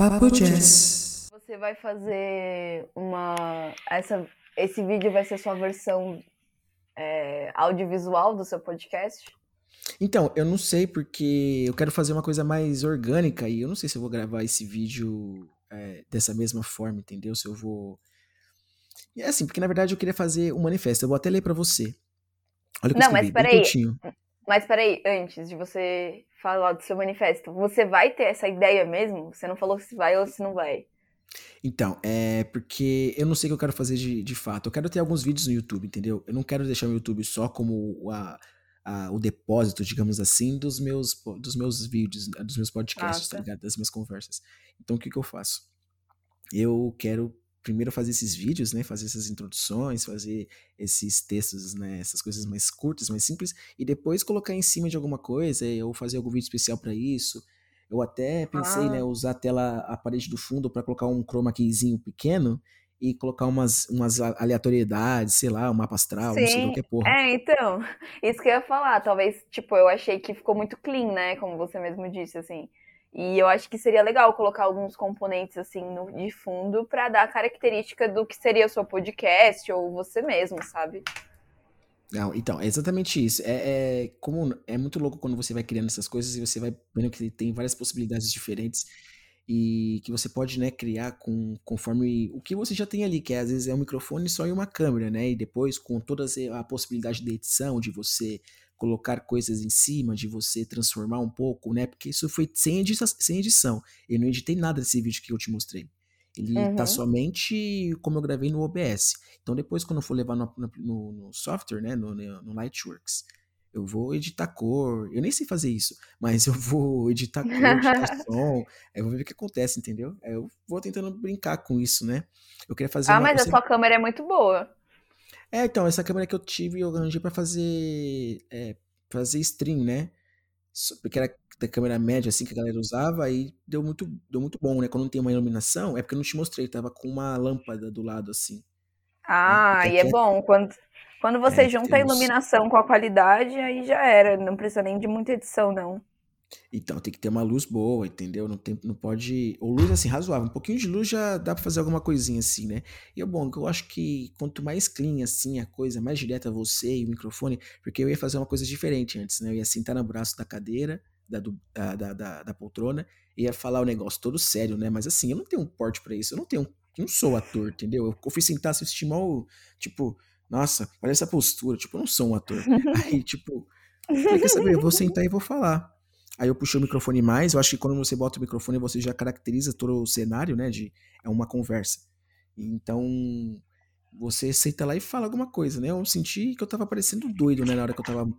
Papo Jazz. Você vai fazer uma. Essa, esse vídeo vai ser sua versão é, audiovisual do seu podcast? Então, eu não sei porque eu quero fazer uma coisa mais orgânica e eu não sei se eu vou gravar esse vídeo é, dessa mesma forma, entendeu? Se eu vou. É assim, porque na verdade eu queria fazer um manifesto. Eu vou até ler para você. Olha o que Não, eu mas escrevi, bem peraí. Mas peraí, antes de você falar do seu manifesto, você vai ter essa ideia mesmo? Você não falou se vai ou se não vai. Então, é porque eu não sei o que eu quero fazer de, de fato. Eu quero ter alguns vídeos no YouTube, entendeu? Eu não quero deixar o YouTube só como a, a- o depósito, digamos assim, dos meus, dos meus vídeos, dos meus podcasts, Ah, tá tá. ligado? Das minhas conversas. Então, o que que eu faço? Eu quero primeiro fazer esses vídeos, né? Fazer essas introduções, fazer esses textos, né? Essas coisas mais curtas, mais simples, e depois colocar em cima de alguma coisa, ou fazer algum vídeo especial pra isso. Eu até pensei, né, Ah. usar a tela, a parede do fundo pra colocar um chroma keyzinho pequeno e colocar umas, umas aleatoriedades, sei lá, um mapa astral, não sei, Sim, qualquer porra. é, então, isso que eu ia falar. Talvez, tipo, eu achei que ficou muito clean, né? Como você mesmo disse, assim. E eu acho que seria legal colocar alguns componentes, assim, no, de fundo pra dar a característica do que seria o seu podcast ou você mesmo, sabe? Não, então, é exatamente isso. É, é como é muito louco quando você vai criando essas coisas e você vai vendo que tem várias possibilidades diferentes e que você pode, né, criar com conforme o que você já tem ali, que é, às vezes é um microfone só e uma câmera, né? E depois com toda a possibilidade de edição, de você colocar coisas em cima, de você transformar um pouco, né? Porque isso foi sem edição, sem edição. Eu não editei nada desse vídeo que eu te mostrei. Ele tá Uhum. somente como eu gravei no OBS. Então depois, quando eu for levar no, no- no- software, né, no, no Lightworks, eu vou editar cor. Eu nem sei fazer isso, mas eu vou editar cor, editar som. Aí eu vou ver o que acontece, entendeu? Aí eu vou tentando brincar com isso, né? Eu queria fazer Ah, uma. mas a sempre- sua câmera é muito boa. É, então, essa câmera que eu tive, eu arranjei pra fazer. é, fazer stream, né? Porque era da câmera média, assim, que a galera usava, aí deu muito, deu muito bom, né? Quando não tem uma iluminação, é porque eu não te mostrei, tava com uma lâmpada do lado, assim, né? Ah, Porque e é aqui é, bom. Quando, quando você é, junta a temos. iluminação com a qualidade, aí já era. Não precisa nem de muita edição, não. Então, tem que ter uma luz boa, entendeu? Não, tem, não pode. Ou luz assim, razoável. Um pouquinho de luz já dá pra fazer alguma coisinha assim, né? E é bom, eu acho que quanto mais clean assim a coisa, mais direta você e o microfone, porque eu ia fazer uma coisa diferente antes, né? Eu ia sentar no braço da cadeira, da, do- da, da, da- da poltrona, e ia falar o negócio todo sério, né? Mas assim, eu não tenho um porte pra isso, eu não tenho. Eu não sou ator, entendeu? Eu, fui sentar, assisti mal, tipo, nossa, olha essa postura, tipo, eu não sou um ator. Aí, tipo, quer saber? Eu vou sentar e vou falar. Aí eu puxei o microfone mais. Eu acho que quando você bota o microfone, você já caracteriza todo o cenário, né? De, é uma conversa. Então, você senta lá e fala alguma coisa, né? Eu senti que eu tava parecendo doido, né? Na hora que eu tava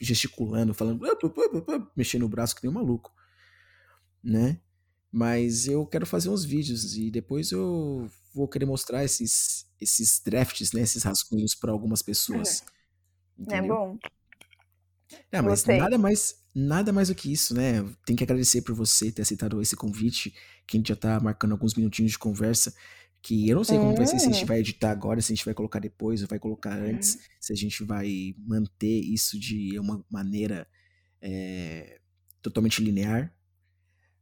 gesticulando, falando, mexendo o braço que nem um maluco, né? Mas eu quero fazer uns vídeos e depois eu vou querer mostrar esses, esses drafts, né? Esses rascunhos para algumas pessoas. É Entendeu? bom. É, mas Gostei. nada mais, nada mais do que isso, né? Tem que agradecer por você ter aceitado esse convite, que a gente já tá marcando alguns minutinhos de conversa, que eu não sei como vai ser, se a gente Hum. vai editar agora, se a gente vai colocar depois, ou vai colocar antes, se a gente vai manter isso de uma maneira é, totalmente linear.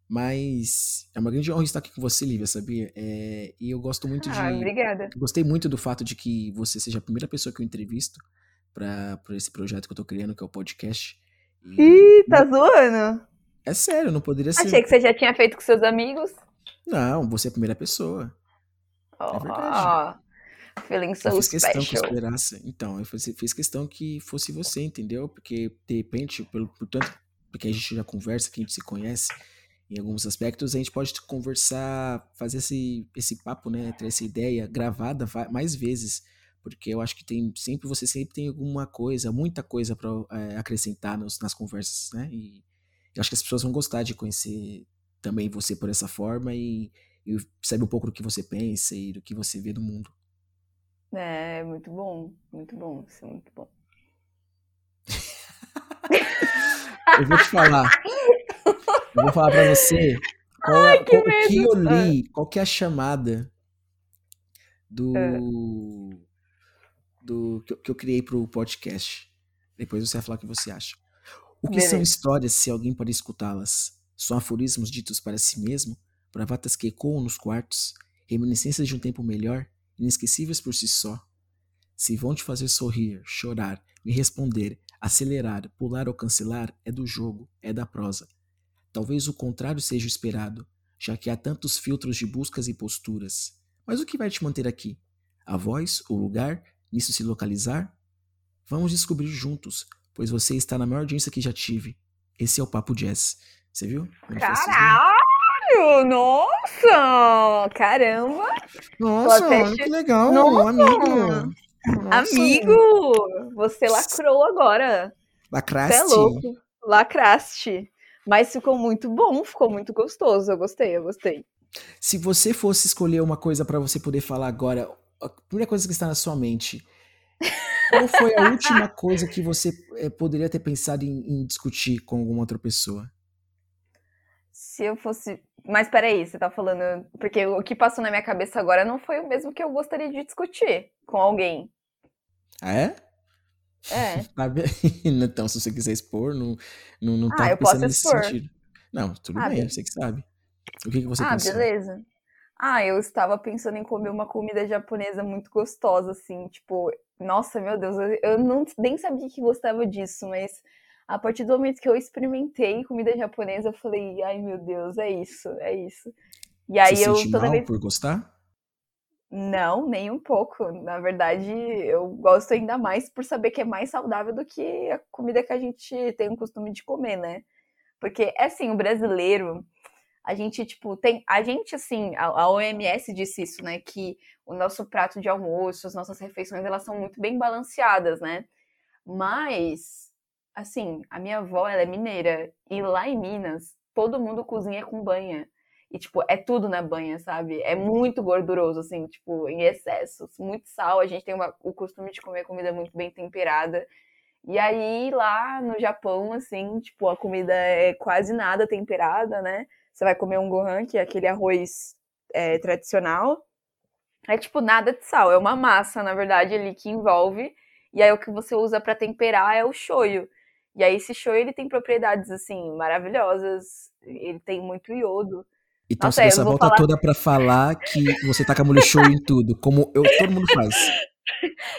Mas é uma grande honra estar aqui com você, Lívia, sabia? É, e eu gosto muito Ah, de. obrigada. Gostei muito do fato de que você seja a primeira pessoa que eu entrevisto para esse projeto que eu tô criando, que é o podcast. E Ih, tá zoando? é sério, não poderia Achei ser. que você já tinha feito com seus amigos. Não, você é a primeira pessoa. É verdade. Oh, feeling Eu so fiz questão que eu esperasse. Então, eu fiz, fiz questão que fosse você, entendeu? Porque, de repente, pelo, por tanto, porque a gente já conversa, que a gente se conhece em alguns aspectos, a gente pode conversar, fazer esse, esse papo, né? Ter essa ideia gravada va- mais vezes. Porque eu acho que tem sempre, você sempre tem alguma coisa, muita coisa para acrescentar nos- nas conversas, né? E eu acho que as pessoas vão gostar de conhecer também você por essa forma e, e saber um pouco do que você pensa e do que você vê do mundo. É, muito bom, muito bom, isso é muito bom. Eu vou te falar. Eu vou falar pra você qual, Ai, é- que qual- o que eu li, qual que é a chamada do, do que, eu- que eu criei pro podcast. Depois você vai falar o que você acha. O que são Beleza. histórias se alguém pode escutá-las? São aforismos ditos para si mesmo? bravatas que ecoam nos quartos, reminiscências de um tempo melhor, inesquecíveis por si só. Se vão te fazer sorrir, chorar, me responder, acelerar, pular ou cancelar, é do jogo, é da prosa. Talvez o contrário seja esperado, já que há tantos filtros de buscas e posturas. Mas o que vai te manter aqui? A voz, o lugar, nisso se localizar? Vamos descobrir juntos, pois você está na maior audiência que já tive. Esse é o Papo Jazz. Você viu? Caralho! Nossa! Caramba! Nossa, que legal, Nossa. amigo! Nossa. Amigo! Você lacrou agora. Lacraste? Você é louco. Lacraste. Mas ficou muito bom, ficou muito gostoso. Eu gostei, eu gostei. Se você fosse escolher uma coisa para você poder falar agora, a primeira coisa que está na sua mente, qual foi a última coisa que você é, poderia ter pensado em, em, discutir com alguma outra pessoa? Se eu fosse. Mas peraí, você tá falando. Porque o que passou na minha cabeça agora não foi o mesmo que eu gostaria de discutir com alguém. Ah, é? É. então, se você quiser expor, não, não, não ah, tá pensando nesse expor. sentido. Não, tudo ah, bem, você que sabe. O que, que você ah, pensou? Ah, beleza. Ah, eu estava pensando em comer uma comida japonesa muito gostosa, assim, tipo, nossa, meu Deus, eu não, nem sabia que gostava disso, mas a partir do momento que eu experimentei comida japonesa, eu falei, ai meu Deus, é isso, é isso. E aí Você eu toda mal vez... por gostar? Não, nem um pouco. Na verdade, eu gosto ainda mais por saber que é mais saudável do que a comida que a gente tem o costume de comer, né? Porque, é assim, o brasileiro, a gente, tipo, tem. A gente, assim, a, a OMS disse isso, né? Que o nosso prato de almoço, as nossas refeições, elas são muito bem balanceadas, né? Mas, assim, a minha avó, ela é mineira. E lá em Minas, todo mundo cozinha com banha. E, tipo, é tudo na banha, sabe? É muito gorduroso, assim, tipo, em excesso. Muito sal. A gente tem uma, o costume de comer comida muito bem temperada. E aí, lá no Japão, assim, tipo, a comida é quase nada temperada, né? Você vai comer um gohan, que é aquele arroz é, tradicional. É tipo nada de sal, é uma massa, na verdade, ali que envolve. E aí o que você usa para temperar é o shoyu. E aí esse shoyu ele tem propriedades assim maravilhosas. Ele tem muito iodo. Então Nossa, você deu essa volta falar... toda para falar que você taca molho shoyu em tudo, como eu, todo mundo faz.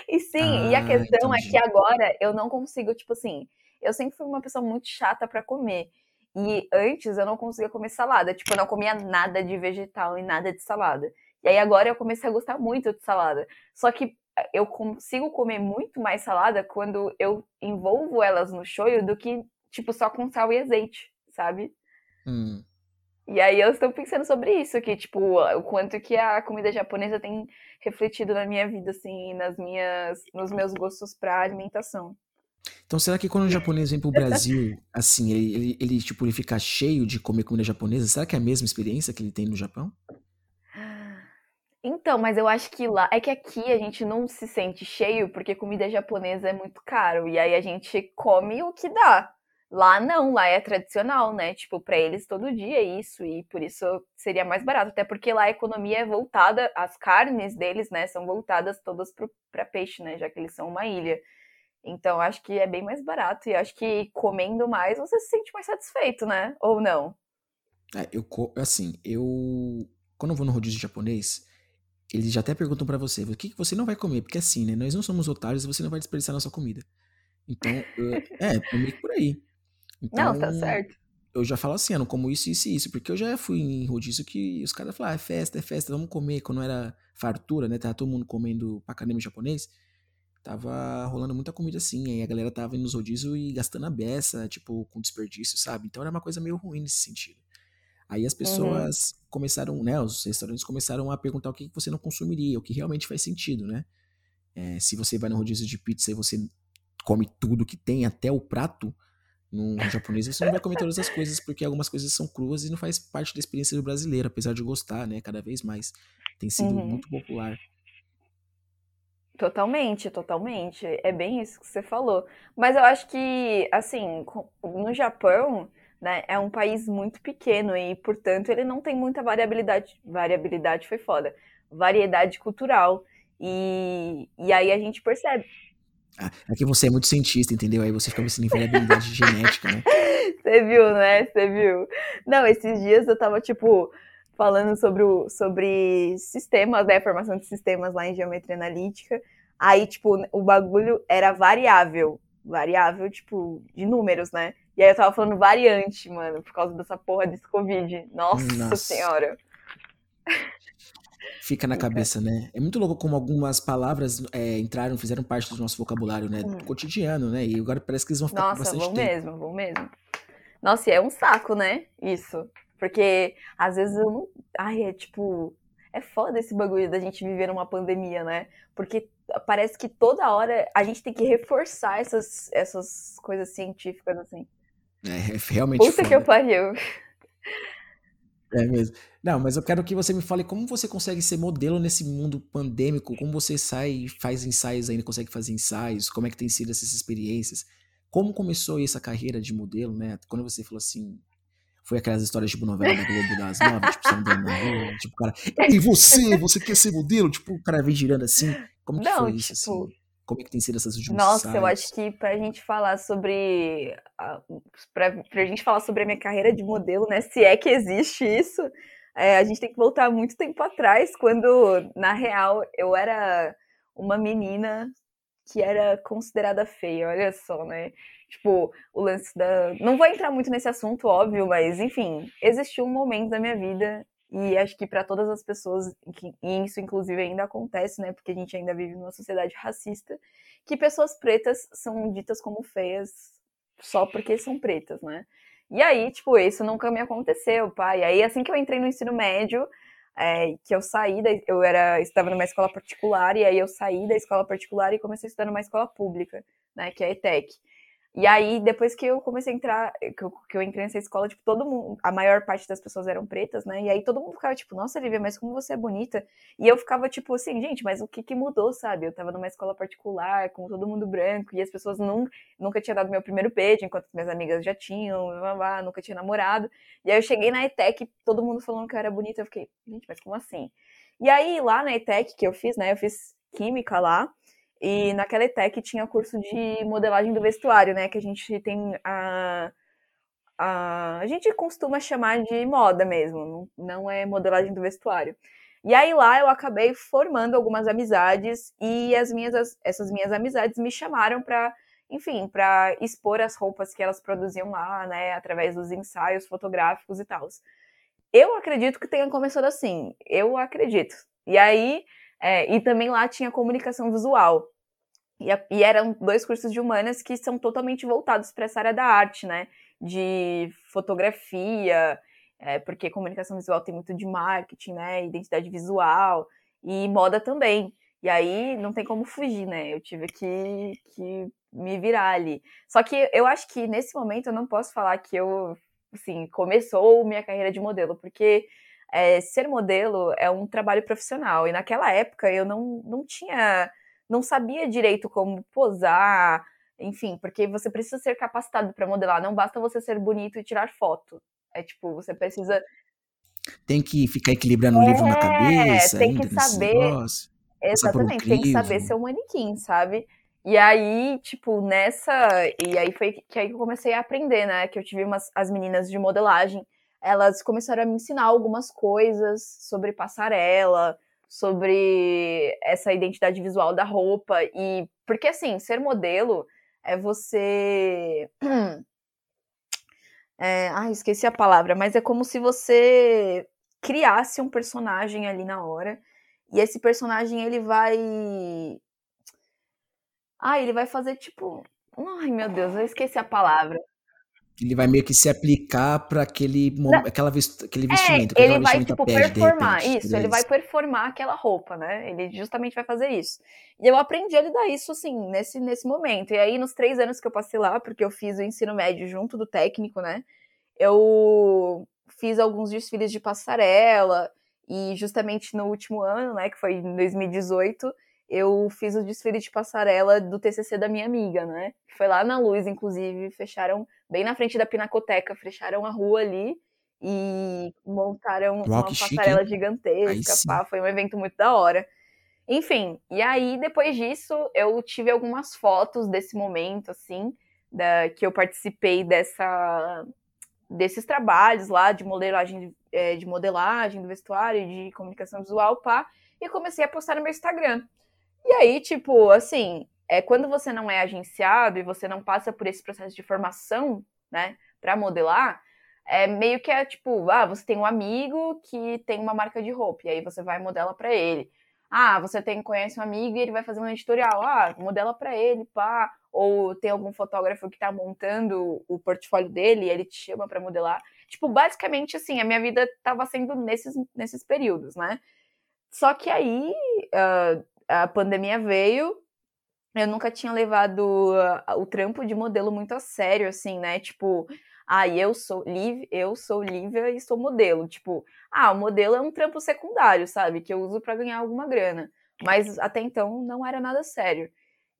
E sim, ah, e a ah, questão entendi. é que agora eu não consigo, tipo assim, eu sempre fui uma pessoa muito chata para comer. E antes eu não conseguia comer salada. Tipo, eu não comia nada de vegetal e nada de salada. E aí agora eu comecei a gostar muito de salada. Só que eh, eu consigo comer muito mais salada quando eu envolvo elas no shoyu do que, tipo, só com sal e azeite, sabe? Hum. E aí eu estou pensando sobre isso, que, tipo, o quanto que a comida japonesa tem refletido na minha vida, assim, nas minhas, nos meus gostos para alimentação. Então, será que quando o japonês vem pro Brasil, assim, ele, ele, ele, tipo, ele fica cheio de comer comida japonesa? Será que é a mesma experiência que ele tem no Japão? Então, mas eu acho que lá. É que aqui a gente não se sente cheio porque comida japonesa é muito caro. E aí a gente come o que dá. Lá não, lá é tradicional, né? Tipo, para eles todo dia é isso. E por isso seria mais barato. Até porque lá a economia é voltada, as carnes deles, né, são voltadas todas para peixe, né? Já que eles são uma ilha. Então, acho que é bem mais barato. E acho que comendo mais, você se sente mais satisfeito, né? Ou não? É, eu, assim, eu. Quando eu vou no rodízio japonês, eles já até perguntam para você, o que, que você não vai comer? Porque assim, né? Nós não somos otários e você não vai desperdiçar nossa comida. Então, eu, é, é meio por aí. Então, não, tá certo. Eu já falo assim, eu não como isso, isso e isso, porque eu já fui em rodízio que os caras falaram, ah, é festa, é festa, vamos comer. Quando era fartura, né? Tava todo mundo comendo pacanema japonês tava rolando muita comida assim, aí a galera tava indo nos rodízios e gastando a beça, tipo, com desperdício, sabe? Então era uma coisa meio ruim nesse sentido. Aí as uhum. pessoas uhum. começaram, né, os restaurantes começaram a perguntar o que você não consumiria, o que realmente faz sentido, né? É, se você vai no rodízio de pizza e você come tudo que tem, até o prato, no japonês você não vai comer todas as coisas, porque algumas coisas são cruas e não faz parte da experiência do brasileiro, apesar de gostar, né, cada vez mais. Tem sido uhum. muito popular. Totalmente, totalmente. É bem isso que você falou. Mas eu acho que, assim, no Japão, né, é um país muito pequeno e, portanto, ele não tem muita variabilidade. Variabilidade foi foda. Variedade cultural. E, e aí a gente percebe. Ah, é que você é muito cientista, entendeu? Aí você fica pensando em variabilidade genética, né? Você viu, né? Você viu. Não, esses dias eu tava, tipo, falando sobre, o, sobre sistemas, né, formação de sistemas lá em geometria analítica. Aí, tipo, o bagulho era variável. Variável, tipo, de números, né? E aí eu tava falando variante, mano, por causa dessa porra desse Covid. Nossa, Nossa. senhora. Fica na cabeça, né? É muito louco como algumas palavras é, entraram, fizeram parte do nosso vocabulário, né? Do cotidiano, né? E agora parece que eles vão ficar Nossa, bastante vão tempo. mesmo, vão mesmo. Nossa, e é um saco, né? Isso. Porque às vezes eu não. Ai, é tipo. É foda esse bagulho da gente viver numa pandemia, né? Porque parece que toda hora a gente tem que reforçar essas, essas coisas científicas, assim. É, é realmente. Puta foda. que eu pariu. É mesmo. Não, mas eu quero que você me fale como você consegue ser modelo nesse mundo pandêmico, como você sai e faz ensaios ainda, consegue fazer ensaios, como é que tem sido essas experiências, como começou essa carreira de modelo, né? Quando você falou assim, foi aquelas histórias tipo novela da Globo das nove, tipo, andando na rua, tipo, cara, e você, você quer ser modelo? Tipo, o cara vem girando assim, como que Não, foi isso, tipo... assim? Como é que tem sido essas últimas Nossa, eu acho que pra gente falar sobre. Pra, pra gente falar sobre a minha carreira de modelo, né? Se é que existe isso, é, a gente tem que voltar muito tempo atrás, quando, na real, eu era uma menina que era considerada feia, olha só, né? Tipo, o lance da. Não vou entrar muito nesse assunto, óbvio, mas enfim, existiu um momento da minha vida e acho que para todas as pessoas, e isso inclusive ainda acontece, né? Porque a gente ainda vive numa sociedade racista, que pessoas pretas são ditas como feias só porque são pretas, né? E aí, tipo, isso nunca me aconteceu, pai. Aí, assim que eu entrei no ensino médio, é, que eu saí, da, eu era estava numa escola particular, e aí eu saí da escola particular e comecei a estudar numa escola pública, né? Que é a ETEC. E aí, depois que eu comecei a entrar, que eu, que eu, entrei nessa escola, tipo, todo mundo, a maior parte das pessoas eram pretas, né? E aí todo mundo ficava, tipo, nossa, Lívia, mas como você é bonita. E eu ficava, tipo, assim, gente, mas o que que mudou, sabe? Eu tava numa escola particular, com todo mundo branco, e as pessoas nunca, nunca tinha dado meu primeiro beijo, enquanto minhas amigas já tinham, blá, blá, nunca tinha namorado. E aí eu cheguei na ETEC, todo mundo falando que eu era bonita, eu fiquei, gente, mas como assim? E aí, lá na ETEC que eu fiz, né, eu fiz química lá, e naquela ETEC tinha curso de modelagem do vestuário, né? Que a gente tem a. A, a gente costuma chamar de moda mesmo, não é modelagem do vestuário. E aí lá eu acabei formando algumas amizades e as minhas, as, essas minhas amizades me chamaram para, enfim, para expor as roupas que elas produziam lá, né, através dos ensaios fotográficos e tal. Eu acredito que tenha começado assim, eu acredito. E aí é, e também lá tinha comunicação visual. E, e, eram dois cursos de humanas que são totalmente voltados para essa área da arte, né? De fotografia, é, porque comunicação visual tem muito de marketing, né? Identidade visual e moda também. E aí não tem como fugir, né? Eu tive que, que me virar ali. Só que eu acho que nesse momento eu não posso falar que eu, assim, começou minha carreira de modelo, porque é, ser modelo é um trabalho profissional. E naquela época eu não, não tinha, não sabia direito como posar, enfim, porque você precisa ser capacitado para modelar. Não basta você ser bonito e tirar foto. É tipo, você precisa. Tem que ficar equilibrando o livro na é, cabeça. Tem que saber. Exatamente, tem que saber ser um manequim, sabe? E aí, tipo, nessa. E aí foi que aí eu comecei a aprender, né? Que eu tive umas as meninas de modelagem elas começaram a me ensinar algumas coisas sobre passarela, sobre essa identidade visual da roupa e porque assim, ser modelo é você é, ai, esqueci a palavra, mas é como se você criasse um personagem ali na hora e esse personagem ele vai ah, ele vai fazer tipo Ai, meu Deus, eu esqueci a palavra. Ele vai meio que se aplicar para aquele, aquela aquele é, vestimento. É, ele vai, tipo, performar. Repente, isso, ele vai performar aquela roupa, né? Ele justamente vai fazer isso. E eu aprendi a lidar isso, assim, nesse, nesse momento. E aí, nos três anos que eu passei lá, porque eu fiz o ensino médio junto do técnico, né? Eu fiz alguns desfiles de passarela. E justamente no último ano, né, que foi em 2018, eu fiz o desfile de passarela do TCC da minha amiga, né? Foi lá na Luz, inclusive, fecharam bem na frente da Pinacoteca, fecharam a rua ali e montaram Uau, uma passarela chique. gigantesca, pá, foi um evento muito da hora. Enfim, e aí depois disso eu tive algumas fotos desse momento, assim, da, que eu participei dessa, desses trabalhos lá de modelagem é, de modelagem, do vestuário, de comunicação visual, pá, e comecei a postar no meu Instagram. E aí, tipo, assim, é, quando você não é agenciado e você não passa por esse processo de formação, né, para modelar, é meio que é tipo, ah, você tem um amigo que tem uma marca de roupa, e aí você vai modela para ele. Ah, você tem conhece um amigo e ele vai fazer um editorial, ah, modela para ele, pá. Ou tem algum fotógrafo que tá montando o portfólio dele e ele te chama para modelar. Tipo, basicamente assim, a minha vida tava sendo nesses, nesses períodos, né? Só que aí uh, a pandemia veio, eu nunca tinha levado o trampo de modelo muito a sério, assim, né? Tipo, ah, eu sou Liv, eu sou Lívia e sou modelo. Tipo, ah, o modelo é um trampo secundário, sabe? Que eu uso para ganhar alguma grana. Mas até então não era nada sério.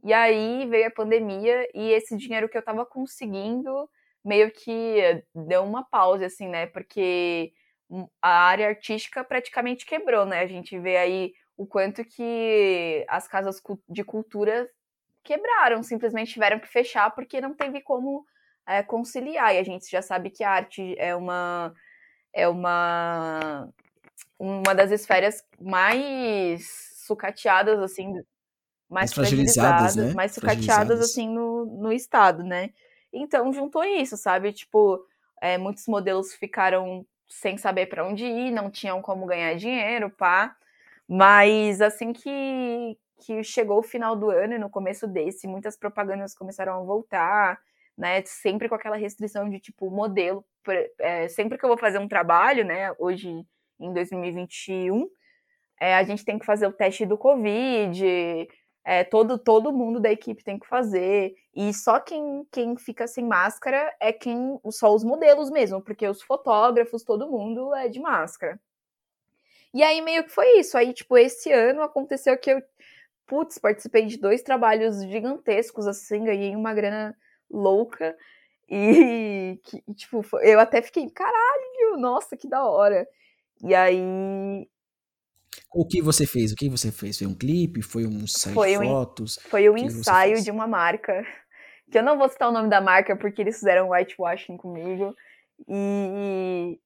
E aí veio a pandemia e esse dinheiro que eu tava conseguindo meio que deu uma pausa, assim, né? Porque a área artística praticamente quebrou, né? A gente vê aí o quanto que as casas de cultura quebraram, simplesmente tiveram que fechar porque não teve como é, conciliar. E a gente já sabe que a arte é uma é uma uma das esferas mais sucateadas assim, mais, fragilizadas, né? mais sucateadas assim no, no estado, né? Então juntou isso, sabe? Tipo, é, muitos modelos ficaram sem saber para onde ir, não tinham como ganhar dinheiro, pá. Mas assim que, que chegou o final do ano e no começo desse, muitas propagandas começaram a voltar, né? Sempre com aquela restrição de tipo modelo. É, sempre que eu vou fazer um trabalho, né? Hoje em 2021, é, a gente tem que fazer o teste do Covid, é, todo, todo mundo da equipe tem que fazer. E só quem, quem fica sem máscara é quem. Só os modelos mesmo, porque os fotógrafos, todo mundo é de máscara. E aí meio que foi isso. Aí, tipo, esse ano aconteceu que eu, putz, participei de dois trabalhos gigantescos, assim, ganhei uma grana louca. E, que, tipo, eu até fiquei, caralho, nossa, que da hora. E aí o que você fez? O que você fez? Foi um clipe? Foi um ensaio foi de fotos? Foi um ensaio de uma marca. Que eu não vou citar o nome da marca porque eles fizeram whitewashing comigo. E.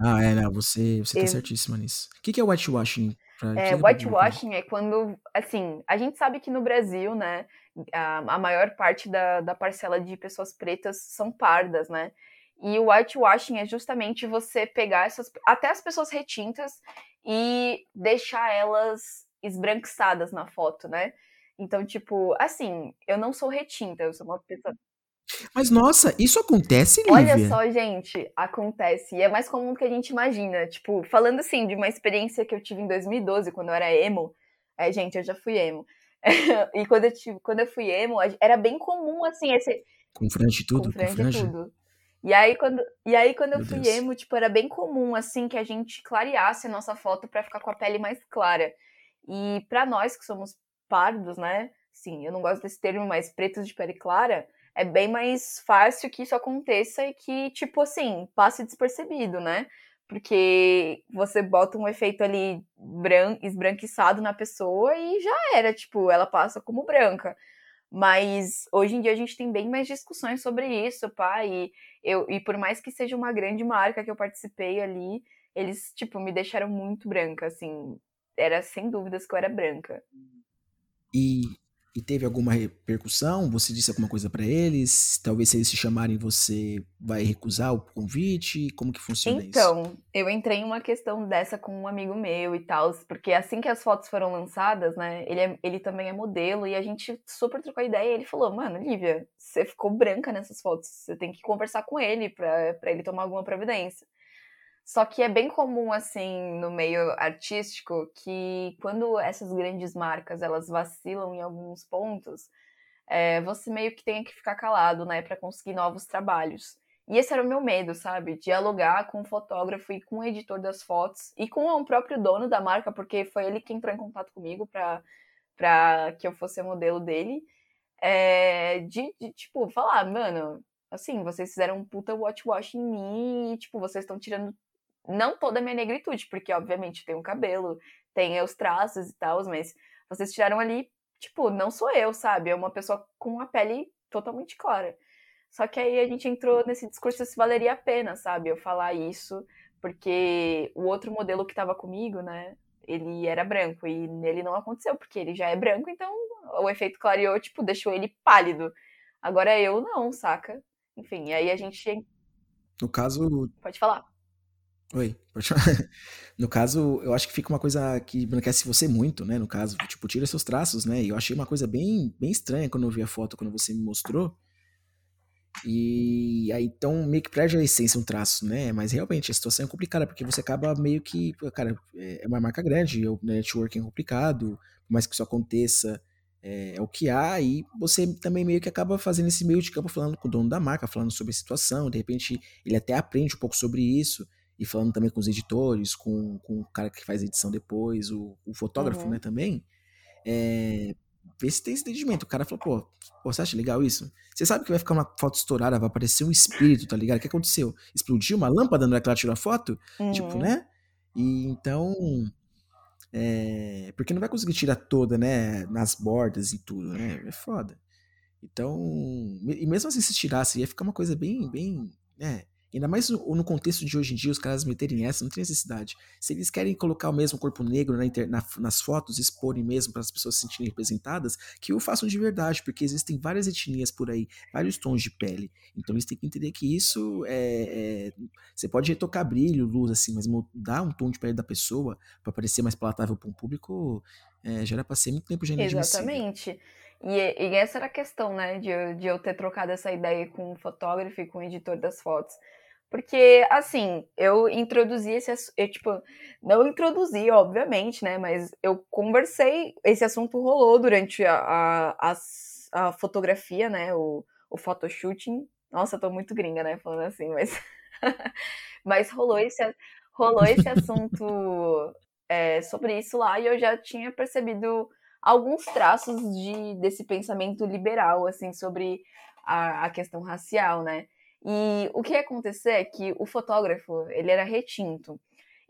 Ah, é, não, você, você tá certíssima nisso. O que, é whitewashing? É, whitewashing é quando, assim, a gente sabe que no Brasil, né, a, a maior parte da, da parcela de pessoas pretas são pardas, né? E o whitewashing é justamente você pegar essas, até as pessoas retintas e deixar elas esbranquiçadas na foto, né? Então, tipo, assim, eu não sou retinta, eu sou uma pessoa. Mas nossa, isso acontece, Lívia? Olha só, gente, acontece. E é mais comum do que a gente imagina. Tipo, falando assim de uma experiência que eu tive em 2012, quando eu era emo. É, gente, eu já fui emo. e quando eu, tive, quando eu fui emo, era bem comum, assim, esse. Com franja tudo? Com franja, com franja? tudo. E aí, quando, e aí, quando eu fui Deus. emo, tipo, era bem comum, assim, que a gente clareasse a nossa foto para ficar com a pele mais clara. E para nós que somos pardos, né? Sim, eu não gosto desse termo, mas pretos de pele clara, é bem mais fácil que isso aconteça e que, tipo assim, passe despercebido, né? Porque você bota um efeito ali bran esbranquiçado na pessoa e já era, tipo, ela passa como branca. Mas hoje em dia a gente tem bem mais discussões sobre isso, pá, e, eu, e por mais que seja uma grande marca que eu participei ali, eles, tipo, me deixaram muito branca, assim, era sem dúvidas que eu era branca. E e teve alguma repercussão? Você disse alguma coisa para eles? Talvez se eles se chamarem, você vai recusar o convite? Como que funciona então, isso? Então, eu entrei em uma questão dessa com um amigo meu e tal, porque assim que as fotos foram lançadas, né, ele, é, ele também é modelo e a gente super trocou ideia e ele falou, mano, Lívia, você ficou branca nessas fotos, você tem que conversar com ele para ele tomar alguma providência. Só que é bem comum, assim, no meio artístico, que quando essas grandes marcas elas vacilam em alguns pontos, é, você meio que tem que ficar calado, né, para conseguir novos trabalhos. E esse era o meu medo, sabe? Dialogar com o fotógrafo e com o editor das fotos e com o próprio dono da marca, porque foi ele que entrou em contato comigo para que eu fosse modelo dele. É, de, de, tipo, falar, mano, assim, vocês fizeram um puta watch wash em mim e, tipo, vocês estão tirando não toda a minha negritude, porque obviamente tem um cabelo, tem os traços e tal, mas vocês tiraram ali, tipo, não sou eu, sabe? É uma pessoa com a pele totalmente clara. Só que aí a gente entrou nesse discurso se valeria a pena, sabe? Eu falar isso Porque o outro modelo que estava comigo, né, ele era branco e nele não aconteceu, porque ele já é branco, então o efeito clareou, tipo, deixou ele pálido. Agora eu não, saca? Enfim, aí a gente. No caso. Pode falar. Oi, pode falar. No caso, eu acho que fica uma coisa que embranquece você muito, né? No caso, tipo, tira seus traços, né? E eu achei uma coisa bem, bem estranha quando eu vi a foto, quando você me mostrou. E aí, então, meio que perde a essência um traço, né? Mas realmente a situação é complicada, porque você acaba meio que. Cara, é uma marca grande, o networking é complicado, por mais que isso aconteça, é, é, o que há, e você também meio que acaba fazendo esse meio de campo falando com o dono da marca, falando sobre a situação, de repente ele até aprende um pouco sobre isso, e falando também com os editores, com, com o cara que faz edição depois, o, o fotógrafo, uhum. né, também. É, ver se tem esse entendimento. O cara falou, pô, pô, você acha legal isso? Você sabe que vai ficar uma foto estourada, vai aparecer um espírito, tá ligado? O que aconteceu? Explodiu uma lâmpada na hora que ela tirou a foto? Tipo, uhum. Tipo, né? E então. É, porque não vai conseguir tirar toda, né? Nas bordas e tudo, né? É foda. Então. E mesmo assim, se tirasse, ia ficar uma coisa bem, bem. Né? Ainda mais no contexto de hoje em dia, os caras meterem essa, não tem necessidade. Se eles querem colocar o mesmo corpo negro na na, nas fotos, exporem mesmo para as pessoas se sentirem representadas, que o façam de verdade, porque existem várias etnias por aí, vários tons de pele. Então eles têm que entender que isso é. é você pode retocar brilho, luz, assim, mas mudar um tom de pele da pessoa para parecer mais palatável para um público é, já era para ser muito tempo já Exatamente. E, e, essa era a questão, né, de, de eu ter trocado essa ideia com o fotógrafo e com o editor das fotos. Porque, assim, eu introduzi esse eu, tipo, não introduzi, obviamente, né? Mas eu conversei, esse assunto rolou durante a, a, a, fotografia, né? O, o photoshooting. Nossa, tô muito gringa, né? Falando assim, mas. mas rolou esse, rolou esse assunto é, sobre isso lá e eu já tinha percebido alguns traços de, desse pensamento liberal, assim, sobre a, a questão racial, né? E o que ia acontecer é que o fotógrafo, ele era retinto.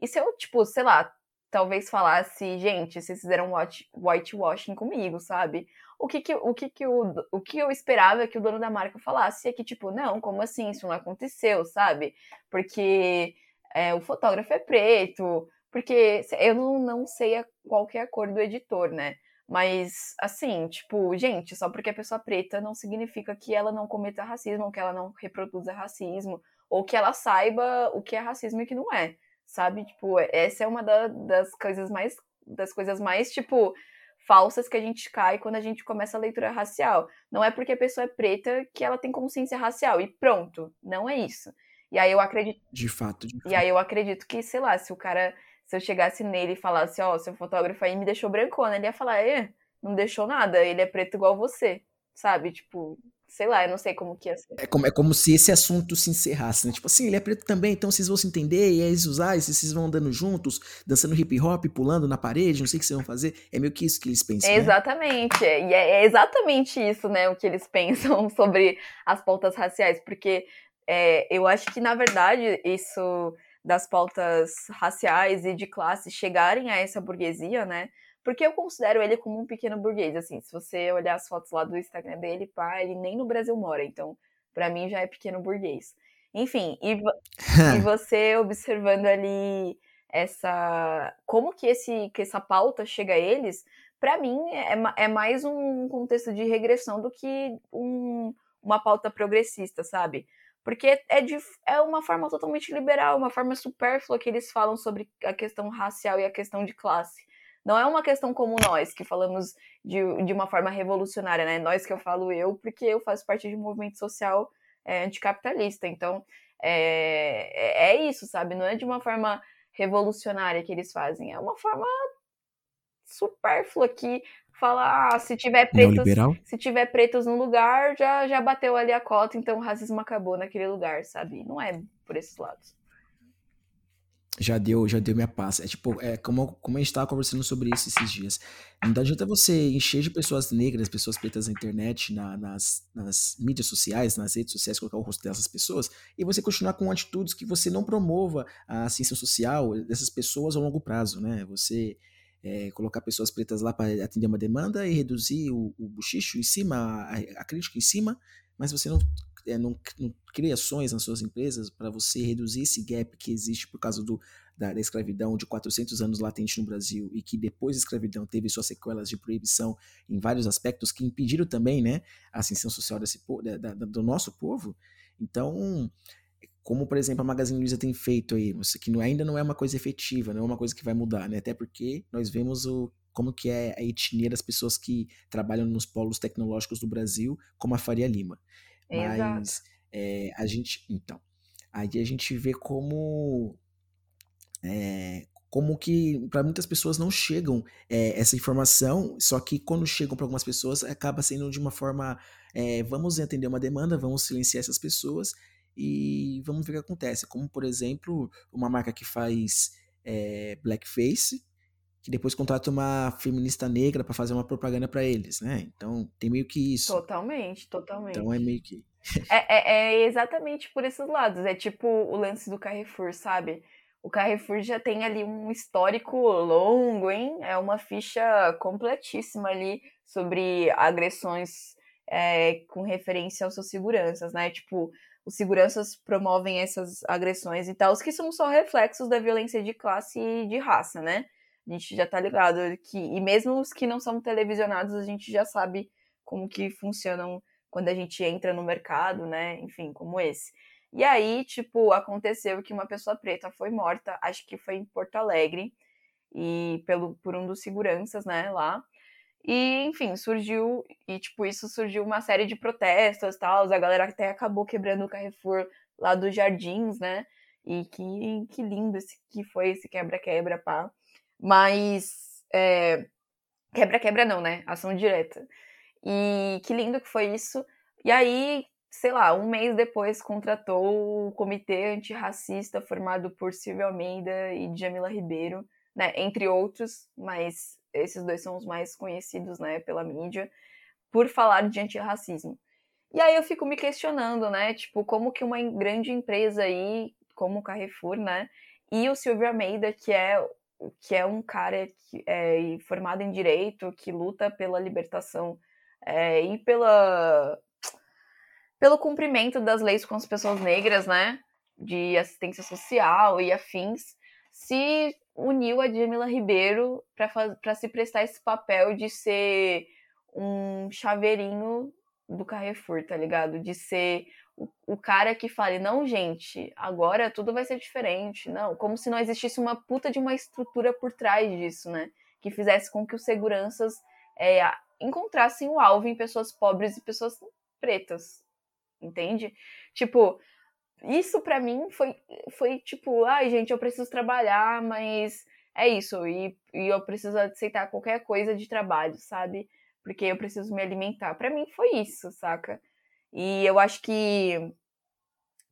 E se eu, tipo, sei lá, talvez falasse, gente, vocês fizeram whitewashing comigo, sabe? O que que, o que que o, o que eu esperava que o dono da marca falasse é que, tipo, não, como assim? Isso não aconteceu, sabe? Porque é, o fotógrafo é preto, porque eu não, não sei qual que é a cor do editor, né? Mas, assim, tipo, gente, só porque a pessoa é preta não significa que ela não cometa racismo, ou que ela não reproduza racismo, ou que ela saiba o que é racismo e o que não é, sabe? Tipo, essa é uma da, das coisas mais, das coisas mais, tipo, falsas que a gente cai quando a gente começa a leitura racial. Não é porque a pessoa é preta que ela tem consciência racial, e pronto, não é isso. E aí eu acredito. De fato. De fato. E aí eu acredito que, sei lá, se o cara se eu chegasse nele e falasse, ó, oh, seu fotógrafo aí me deixou brancona, ele ia falar, é, não deixou nada, ele é preto igual você, sabe? Tipo, sei lá, eu não sei como que ia ser. É como, é como se esse assunto se encerrasse, né? Tipo assim, ele é preto também, então vocês vão se entender, e aí usar, e vocês vão andando juntos, dançando hip hop, pulando na parede, não sei o que vocês vão fazer. É meio que isso que eles pensam. É exatamente, né? e é, é, exatamente isso, né, o que eles pensam sobre as pautas raciais, porque é, eu acho que, na verdade, isso das pautas raciais e de classe chegarem a essa burguesia, né? Porque eu considero ele como um pequeno burguês, assim, se você olhar as fotos lá do Instagram dele, pá, ele nem no Brasil mora, então para mim já é pequeno burguês. Enfim, e, e você observando ali essa como que esse que essa pauta chega a eles, para mim é, é mais um contexto de regressão do que um, uma pauta progressista, sabe? Porque é, de, é uma forma totalmente liberal, uma forma supérflua que eles falam sobre a questão racial e a questão de classe. Não é uma questão como nós, que falamos de, de uma forma revolucionária, né? Nós que eu falo eu, porque eu faço parte de um movimento social é, anticapitalista. Então, é, é, é isso, sabe? Não é de uma forma revolucionária que eles fazem, é uma forma supérflua que fala, ah, se tiver pretos, se tiver pretos no lugar, já, já bateu ali a cota, então o racismo acabou naquele lugar, sabe? Não é por esses lados. Já deu, já deu minha paz. É tipo, é como, como a gente tava conversando sobre isso esses dias. Não adianta você encher de pessoas negras, pessoas pretas na internet, na, nas, nas mídias sociais, nas redes sociais, colocar o rosto dessas pessoas, e você continuar com atitudes que você não promova a ascensão social dessas pessoas a longo prazo, né? Você é, colocar pessoas pretas lá para atender uma demanda e reduzir o, o buchicho em cima, a, a, crítica em cima, mas você não é, não, não cria ações nas suas empresas para você reduzir esse gap que existe por causa do, da, da, escravidão de 400 anos latente no Brasil e que depois da escravidão teve suas sequelas de proibição em vários aspectos que impediram também né, a ascensão social desse, da, da, do nosso povo. Então, como por exemplo a Magazine Luiza tem feito aí, que não, ainda não é uma coisa efetiva, não é uma coisa que vai mudar, né? até porque nós vemos o, como que é a etnia das pessoas que trabalham nos polos tecnológicos do Brasil, como a Faria Lima. Mas é, a gente, então, aí a gente vê como é, como que para muitas pessoas não chegam é, essa informação, só que quando chegam para algumas pessoas acaba sendo de uma forma, é, vamos atender uma demanda, vamos silenciar essas pessoas e vamos ver o que acontece. Como por exemplo uma marca que faz é, blackface, que depois contrata uma feminista negra para fazer uma propaganda para eles, né? Então tem meio que isso. Totalmente, totalmente. Então é meio que é, é, é exatamente por esses lados. É tipo o lance do Carrefour, sabe? O Carrefour já tem ali um histórico longo, hein? É uma ficha completíssima ali sobre agressões é, com referência aos seus seguranças, né? Tipo, os seguranças promovem essas agressões e tal, que são só reflexos da violência de classe e de raça, né? A gente já tá ligado que, e mesmo os que não são televisionados, a gente já sabe como que funcionam quando a gente entra no mercado, né? Enfim, como esse. E aí, tipo, aconteceu que uma pessoa preta foi morta, acho que foi em Porto Alegre, e pelo, por um dos seguranças, né, lá. E, enfim, surgiu, e tipo, isso surgiu uma série de protestos e tal, a galera até acabou quebrando o Carrefour lá dos Jardins, né? E que, que lindo esse, que foi esse quebra-quebra, pá. Mas, é, quebra-quebra não, né? Ação direta. E que lindo que foi isso. E aí, sei lá, um mês depois contratou o comitê antirracista formado por Silvio Almeida e Jamila Ribeiro, né, entre outros, mas esses dois são os mais conhecidos, né, pela mídia, por falar de antirracismo. E aí eu fico me questionando, né, tipo, como que uma grande empresa aí, como o Carrefour, né, e o Silvio Almeida, que é que é um cara que é formado em direito, que luta pela libertação é, e pela pelo cumprimento das leis com as pessoas negras, né? De assistência social e afins, se uniu a Jamila Ribeiro para se prestar esse papel de ser um chaveirinho do Carrefour, tá ligado? De ser o, o, cara que fale, não, gente, agora tudo vai ser diferente. Não, como se não existisse uma puta de uma estrutura por trás disso, né? Que fizesse com que os seguranças é, encontrassem o alvo em pessoas pobres e pessoas pretas entende? Tipo, isso para mim foi, foi tipo, ai gente, eu preciso trabalhar, mas é isso, e, e eu preciso aceitar qualquer coisa de trabalho, sabe? Porque eu preciso me alimentar. para mim foi isso, saca? E eu acho que.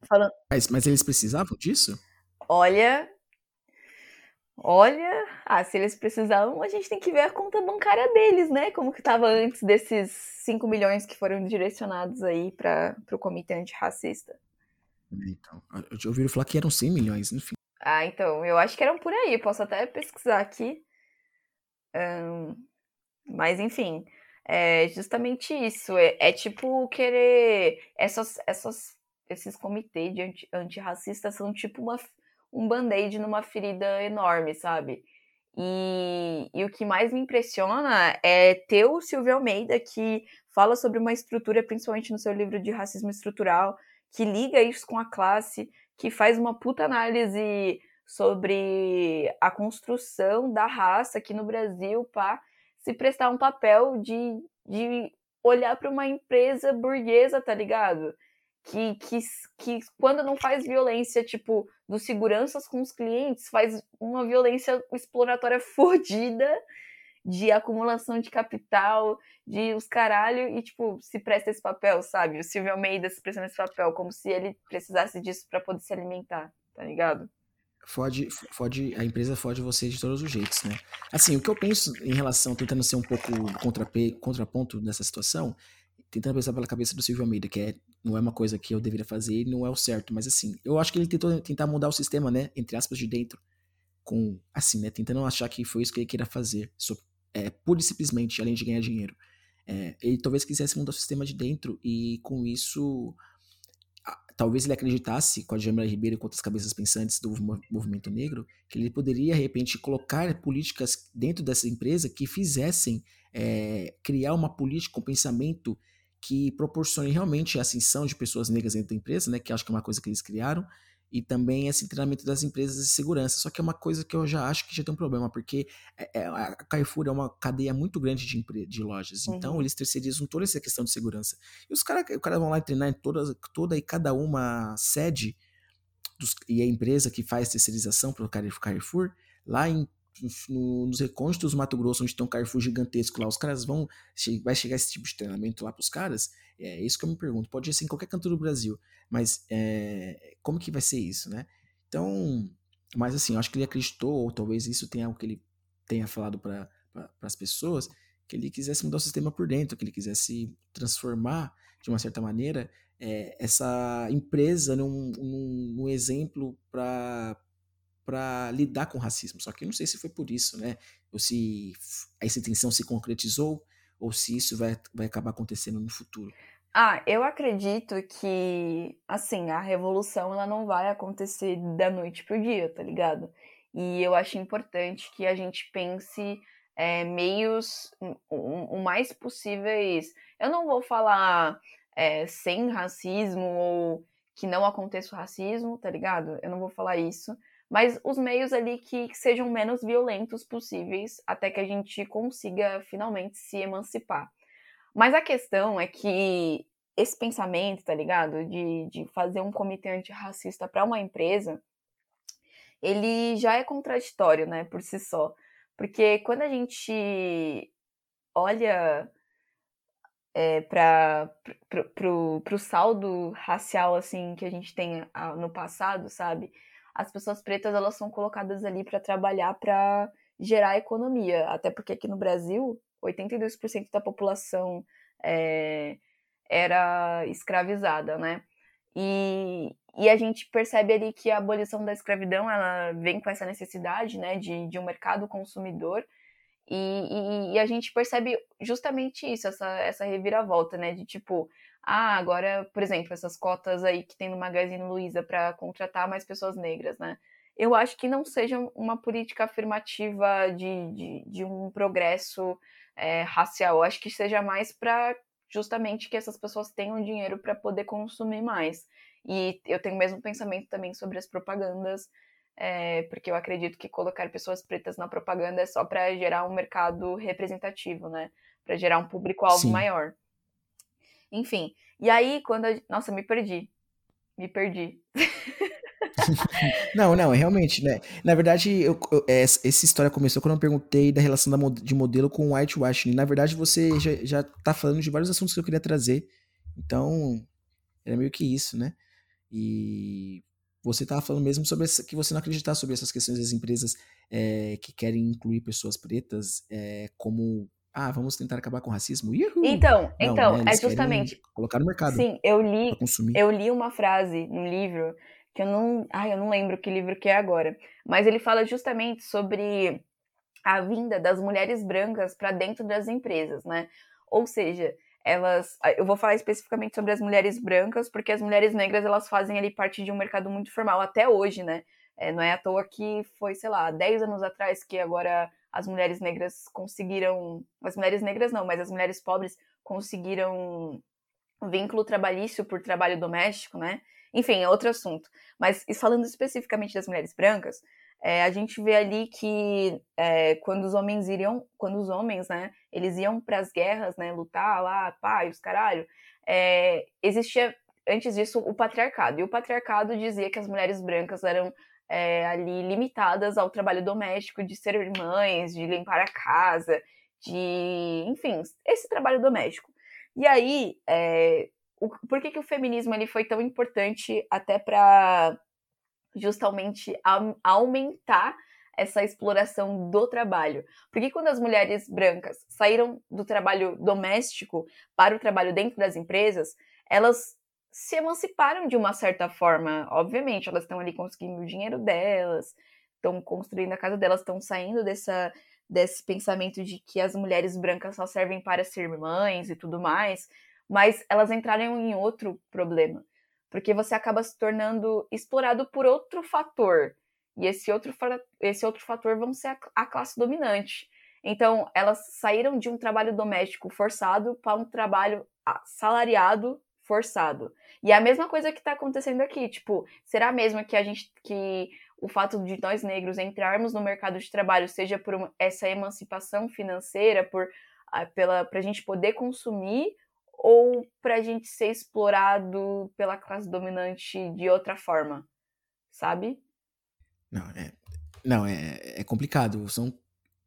Falando... Mas, mas eles precisavam disso? Olha, Olha, ah, se eles precisavam, a gente tem que ver a conta bancária deles, né? Como que estava antes desses 5 milhões que foram direcionados aí para o comitê antirracista. Então, eu já ouvi falar que eram 100 milhões, enfim. Ah, então, eu acho que eram por aí, posso até pesquisar aqui. Um, mas, enfim, é justamente isso. É, é tipo querer. Essas, essas, esses comitês de anti, antirracistas são tipo uma um band-aid numa ferida enorme, sabe? E, e, o que mais me impressiona é ter o Silvio Almeida, que fala sobre uma estrutura, principalmente no seu livro de racismo estrutural, que liga isso com a classe, que faz uma puta análise sobre a construção da raça aqui no Brasil para se prestar um papel de, de olhar para uma empresa burguesa, tá ligado? que, que, que quando não faz violência, tipo, dos seguranças com os clientes, faz uma violência exploratória fodida de acumulação de capital, de os caralho, e, tipo, se presta esse papel, sabe? O Silvio Almeida se presta nesse papel, como se ele precisasse disso para poder se alimentar, tá ligado? Fode, fode, a empresa fode você de todos os jeitos, né? Assim, o que eu penso em relação, tentando ser um pouco contraponto nessa situação, tentando pensar pela cabeça do Silvio Almeida, que é, não é uma coisa que eu deveria fazer não é o certo, mas assim, eu acho que ele tentou tentar mudar o sistema, né, entre aspas, de dentro, com, assim, né, tentando achar que foi isso que ele queria fazer, so, é, pura e simplesmente, além de ganhar dinheiro. É, ele talvez quisesse mudar o sistema de dentro e com isso talvez ele acreditasse com a Jamila Ribeiro e com outras cabeças pensantes do movimento negro, que ele poderia, de repente, colocar políticas dentro dessa empresa que fizessem é, criar uma política, um pensamento que proporcione realmente a ascensão de pessoas negras dentro da empresa, né, que acho que é uma coisa que eles criaram, e também esse treinamento das empresas de segurança. Só que é uma coisa que eu já acho que já tem um problema, porque é, é, a Carrefour é uma cadeia muito grande de, de lojas, uhum. então eles terceirizam toda essa questão de segurança. E os caras cara vão lá treinar em toda, toda e cada uma sede, dos, e a empresa que faz terceirização para o Carrefour, lá em no, nos recônditos do Mato Grosso, onde tem um Carrefour gigantesco lá, os caras vão. Vai chegar esse tipo de treinamento lá para os caras? É isso que eu me pergunto. Pode ser em qualquer canto do Brasil, mas é, como que vai ser isso, né? Então, mas assim, eu acho que ele acreditou, ou talvez isso tenha algo que ele tenha falado para pra, as pessoas, que ele quisesse mudar o sistema por dentro, que ele quisesse transformar, de uma certa maneira, é, essa empresa num, num, num exemplo para para lidar com o racismo. Só que eu não sei se foi por isso, né? Ou se essa intenção se concretizou ou se isso vai, vai acabar acontecendo no futuro. Ah, eu acredito que, assim, a revolução ela não vai acontecer da noite pro dia, tá ligado? E eu acho importante que a gente pense é, meios o, o, mais possíveis. Eu não vou falar é, sem racismo ou que não aconteça o racismo, tá ligado? Eu não vou falar isso, mas os meios ali que, que sejam menos violentos possíveis até que a gente consiga finalmente se emancipar. Mas a questão é que esse pensamento, tá ligado? De, de fazer um comitê antirracista para uma empresa, ele já é contraditório, né, por si só. Porque quando a gente olha é, para o saldo racial assim que a gente tem no passado, sabe? As pessoas pretas elas são colocadas ali para trabalhar para gerar economia, até porque aqui no Brasil 82% da população é, era escravizada, né? E, e a gente percebe ali que a abolição da escravidão ela vem com essa necessidade, né, de, de um mercado consumidor e, e, e, a gente percebe justamente isso, essa, essa reviravolta, né? De tipo, ah, agora, por exemplo, essas cotas aí que tem no Magazine Luiza para contratar mais pessoas negras, né? Eu acho que não seja uma política afirmativa de, de, de um progresso é, racial. Eu acho que seja mais para justamente que essas pessoas tenham dinheiro para poder consumir mais. E eu tenho o mesmo pensamento também sobre as propagandas, é, porque eu acredito que colocar pessoas pretas na propaganda é só para gerar um mercado representativo, né? Para gerar um público-alvo maior. Enfim. E aí, quando. Eu... Nossa, me perdi. Me perdi. não, não, realmente, né? Na verdade, eu, eu, é, essa história começou quando eu perguntei da relação da, de modelo com o whitewashing. Na verdade, você já, já tá falando de vários assuntos que eu queria trazer. Então, era meio que isso, né? E você estava falando mesmo sobre essa, que você não acreditar sobre essas questões das empresas é, que querem incluir pessoas pretas é, como ah, vamos tentar acabar com o racismo. Uhul. Então, Não, então, né? é justamente. Colocar no mercado. Sim, eu li. Eu li uma frase no livro que eu não. Ai, eu não lembro que livro que é agora. Mas ele fala justamente sobre a vinda das mulheres brancas para dentro das empresas, né? Ou seja, elas. Eu vou falar especificamente sobre as mulheres brancas, porque as mulheres negras elas fazem ali parte de um mercado muito formal até hoje, né? É, não é à toa que foi, sei lá, 10 anos atrás que agora as mulheres negras conseguiram. As mulheres negras não, mas as mulheres pobres conseguiram vínculo trabalhício por trabalho doméstico, né? Enfim, é outro assunto. Mas falando especificamente das mulheres brancas, é, a gente vê ali que é, quando os homens iriam, quando os homens, né, eles iam para as guerras, né, lutar lá, e os caralho, é, existia antes disso o patriarcado. E o patriarcado dizia que as mulheres brancas eram é, ali limitadas ao trabalho doméstico, de ser mães, de limpar a casa, de, enfim, esse trabalho doméstico. E aí, é, o, por que, que o feminismo ele foi tão importante até para justamente a, aumentar essa exploração do trabalho? Porque quando as mulheres brancas saíram do trabalho doméstico para o trabalho dentro das empresas, elas se emanciparam de uma certa forma. Obviamente, elas estão ali conseguindo o dinheiro delas, estão construindo a casa delas, estão saindo dessa, desse pensamento de que as mulheres brancas só servem para ser mães e tudo mais, mas elas entraram em outro problema. porque você acaba se tornando explorado por outro fator. E esse outro, esse outro fator vão ser a, a classe dominante. Então, elas saíram de um trabalho doméstico forçado para um trabalho salariado forçado. E é a mesma coisa que está acontecendo aqui, tipo, será mesmo que a gente que o fato de nós negros entrarmos no mercado de trabalho seja por essa emancipação financeira, por pela para a gente poder consumir ou para a gente ser explorado pela classe dominante de outra forma, sabe? Não, é, não, é, é complicado. São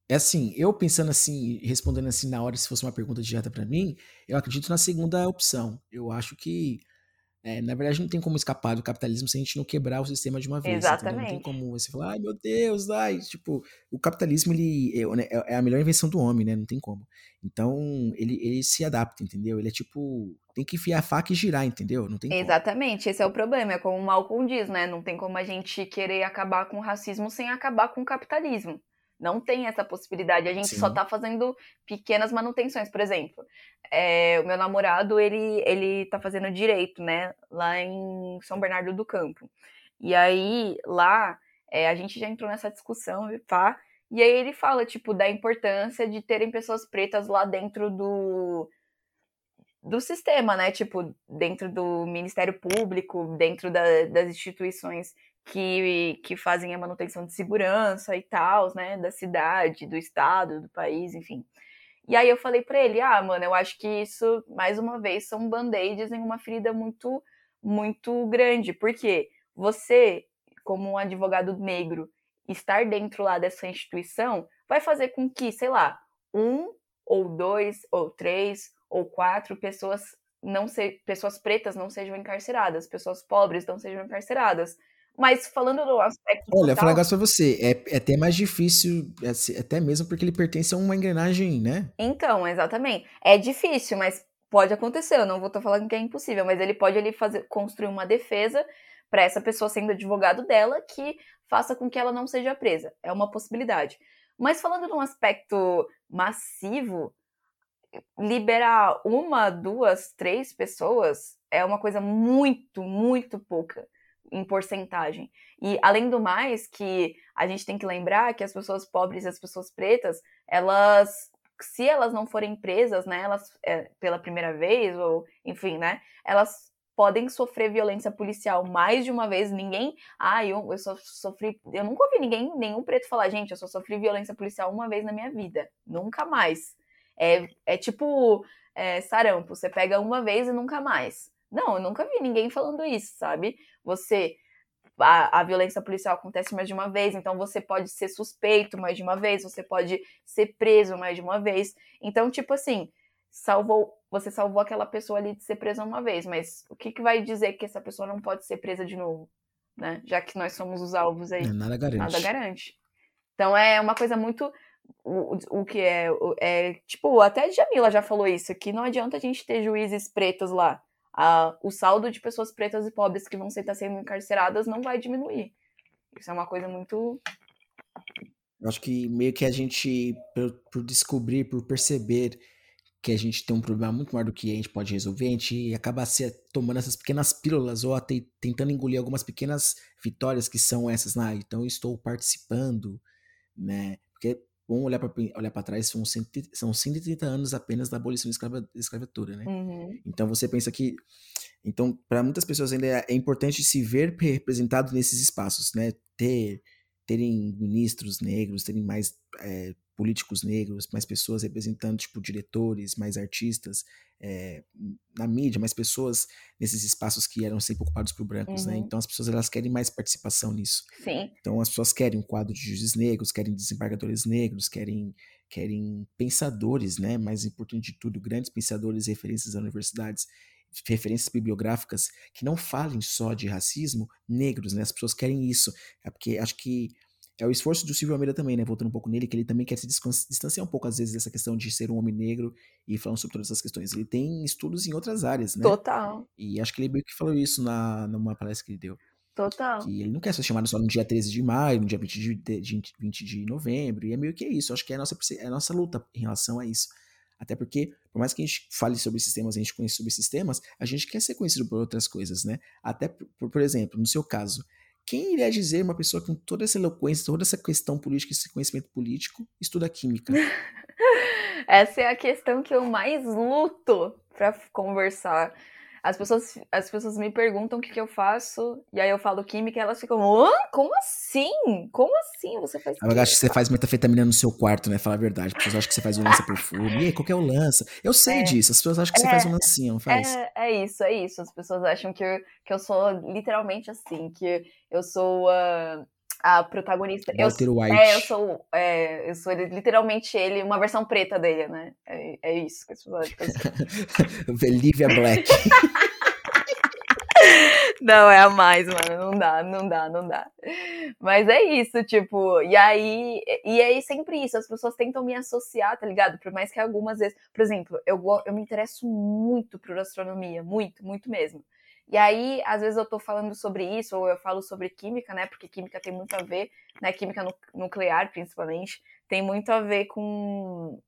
é assim, eu pensando assim, respondendo assim na hora, se fosse uma pergunta direta para mim, eu acredito na segunda opção. Eu acho que, é, na verdade, não tem como escapar do capitalismo se a gente não quebrar o sistema de uma vez. Exatamente. Entendeu? Não tem como você falar, ai meu Deus, ai, tipo, o capitalismo ele é, né, é, é, a melhor invenção do homem, né? Não tem como. Então, ele, ele se adapta, entendeu? Ele é tipo, tem que enfiar a faca e girar, entendeu? Não tem Exatamente, como. esse é o problema, é como o Malcolm diz, né? Não tem como a gente querer acabar com o racismo sem acabar com o capitalismo. Não tem essa possibilidade. A gente Sim. só tá fazendo pequenas manutenções. Por exemplo, é, o meu namorado, ele, ele tá fazendo direito, né? Lá em São Bernardo do Campo. E aí, lá, é, a gente já entrou nessa discussão, tá? E aí ele fala, tipo, da importância de terem pessoas pretas lá dentro do, do sistema, né? Tipo, dentro do Ministério Público, dentro da, das instituições que, que fazem a manutenção de segurança e tal, né, da cidade, do estado, do país, enfim. E aí eu falei para ele, ah, mano, eu acho que isso, mais uma vez, são band-aids em uma ferida muito, muito grande, porque você, como um advogado negro, estar dentro lá dessa instituição vai fazer com que, sei lá, um ou dois ou três ou quatro pessoas não se, pessoas pretas não sejam encarceradas, pessoas pobres não sejam encarceradas. Mas falando do aspecto. Olha, falar um negócio pra você, é, é até mais difícil, é, até mesmo porque ele pertence a uma engrenagem, né? Então, exatamente. É difícil, mas pode acontecer. Eu não vou estar falando que é impossível, mas ele pode ali fazer, construir uma defesa para essa pessoa sendo advogado dela que faça com que ela não seja presa. É uma possibilidade. Mas falando de um aspecto massivo, liberar uma, duas, três pessoas é uma coisa muito, muito pouca em porcentagem. E além do mais, que a gente tem que lembrar que as pessoas pobres e as pessoas pretas, elas se elas não forem presas, né, elas é, pela primeira vez ou enfim, né, elas podem sofrer violência policial mais de uma vez. Ninguém, ah, eu, eu só sofri, eu nunca ouvi ninguém, nenhum preto falar, gente, eu só sofri violência policial uma vez na minha vida, nunca mais. É, é tipo é, sarampo, você pega uma vez e nunca mais. Não, eu nunca vi ninguém falando isso, sabe? Você. A, a, violência policial acontece mais de uma vez, então você pode ser suspeito mais de uma vez, você pode ser preso mais de uma vez. Então, tipo assim, salvou, você salvou aquela pessoa ali de ser presa uma vez, mas o que, que vai dizer que essa pessoa não pode ser presa de novo? Né? Já que nós somos os alvos aí. Nada garante. Nada garante. Então é uma coisa muito. O, o que é, é. Tipo, até a Jamila já falou isso, que não adianta a gente ter juízes pretos lá a, o saldo de pessoas pretas e pobres que vão estar sendo encarceradas não vai diminuir. Isso é uma coisa muito. Acho que meio que a gente, por, por, descobrir, por perceber que a gente tem um problema muito maior do que a gente pode resolver, a gente acaba se, tomando essas pequenas pílulas ou até tentando engolir algumas pequenas vitórias que são essas, né? Então estou participando, né? Porque Vamos olhar para olhar trás, são, cento, são 130 anos apenas da abolição da escravatura, né? Uhum. Então você pensa que. Então, para muitas pessoas ainda é, é, importante se ver representado nesses espaços, né? Ter, terem ministros negros, terem mais é, políticos negros, mais pessoas representando, tipo, diretores, mais artistas, é, na mídia, mais pessoas nesses espaços que eram sempre ocupados por brancos, né? uhum. né? Então as pessoas elas querem mais participação nisso. Sim. Então as pessoas querem um quadro de juízes negros, querem desembargadores negros, querem querem pensadores, né? Mais importante de tudo, grandes pensadores, referências das universidades, referências bibliográficas que não falem só de racismo, negros, né? As pessoas querem isso, é porque acho que é o esforço do Silvio Almeida também, né? Voltando um pouco nele, que ele também quer se distanciar um pouco, às vezes, dessa questão de ser um homem negro e falando sobre todas essas questões. Ele tem estudos em outras áreas, né? Total. E acho que ele meio que falou isso na, numa palestra que ele deu. Total. Que ele não quer ser chamado só no dia 13 de maio, no dia 20 de, de, 20 de novembro, e é meio que é isso. Acho que é a nossa, é a nossa luta em relação a isso. Até porque, por mais que a gente fale sobre sistemas, a gente conheça sobre sistemas, a gente quer ser conhecido por outras coisas, né? Até, por, por exemplo, no seu caso, quem iria dizer uma pessoa com toda essa eloquência, toda essa questão política, esse conhecimento político, estuda química? essa é a questão que eu mais luto para conversar. As pessoas, as pessoas me perguntam o que, que eu faço, e aí eu falo química e elas ficam, Hã? como assim? Como assim você faz? Eu acho que você faz metafetamina no seu quarto, né? Falar a verdade. As pessoas acham que você faz um lança-perfume. E aí, qual que é o lança? Eu sei é, disso. As pessoas acham que é, você faz um lancinho, não faz? É, é, isso, é isso. As pessoas acham que eu, que eu sou literalmente assim, que eu sou... Uh, a protagonista. Walter eu, White. É, eu sou, é, eu sou literalmente ele, uma versão preta dele, né? É, é isso que as pessoas Lívia Black. Não, é a mais, mano. Não dá, não dá, não dá. Mas é isso, tipo, e aí, e aí sempre isso, as pessoas tentam me associar, tá ligado? Por mais que algumas vezes, por exemplo, eu, eu me interesso muito por astronomia, muito, muito mesmo. E aí, às vezes eu tô falando sobre isso, ou eu falo sobre química, né? Porque química tem muito a ver, né? Química nuclear, principalmente, tem muito a ver com.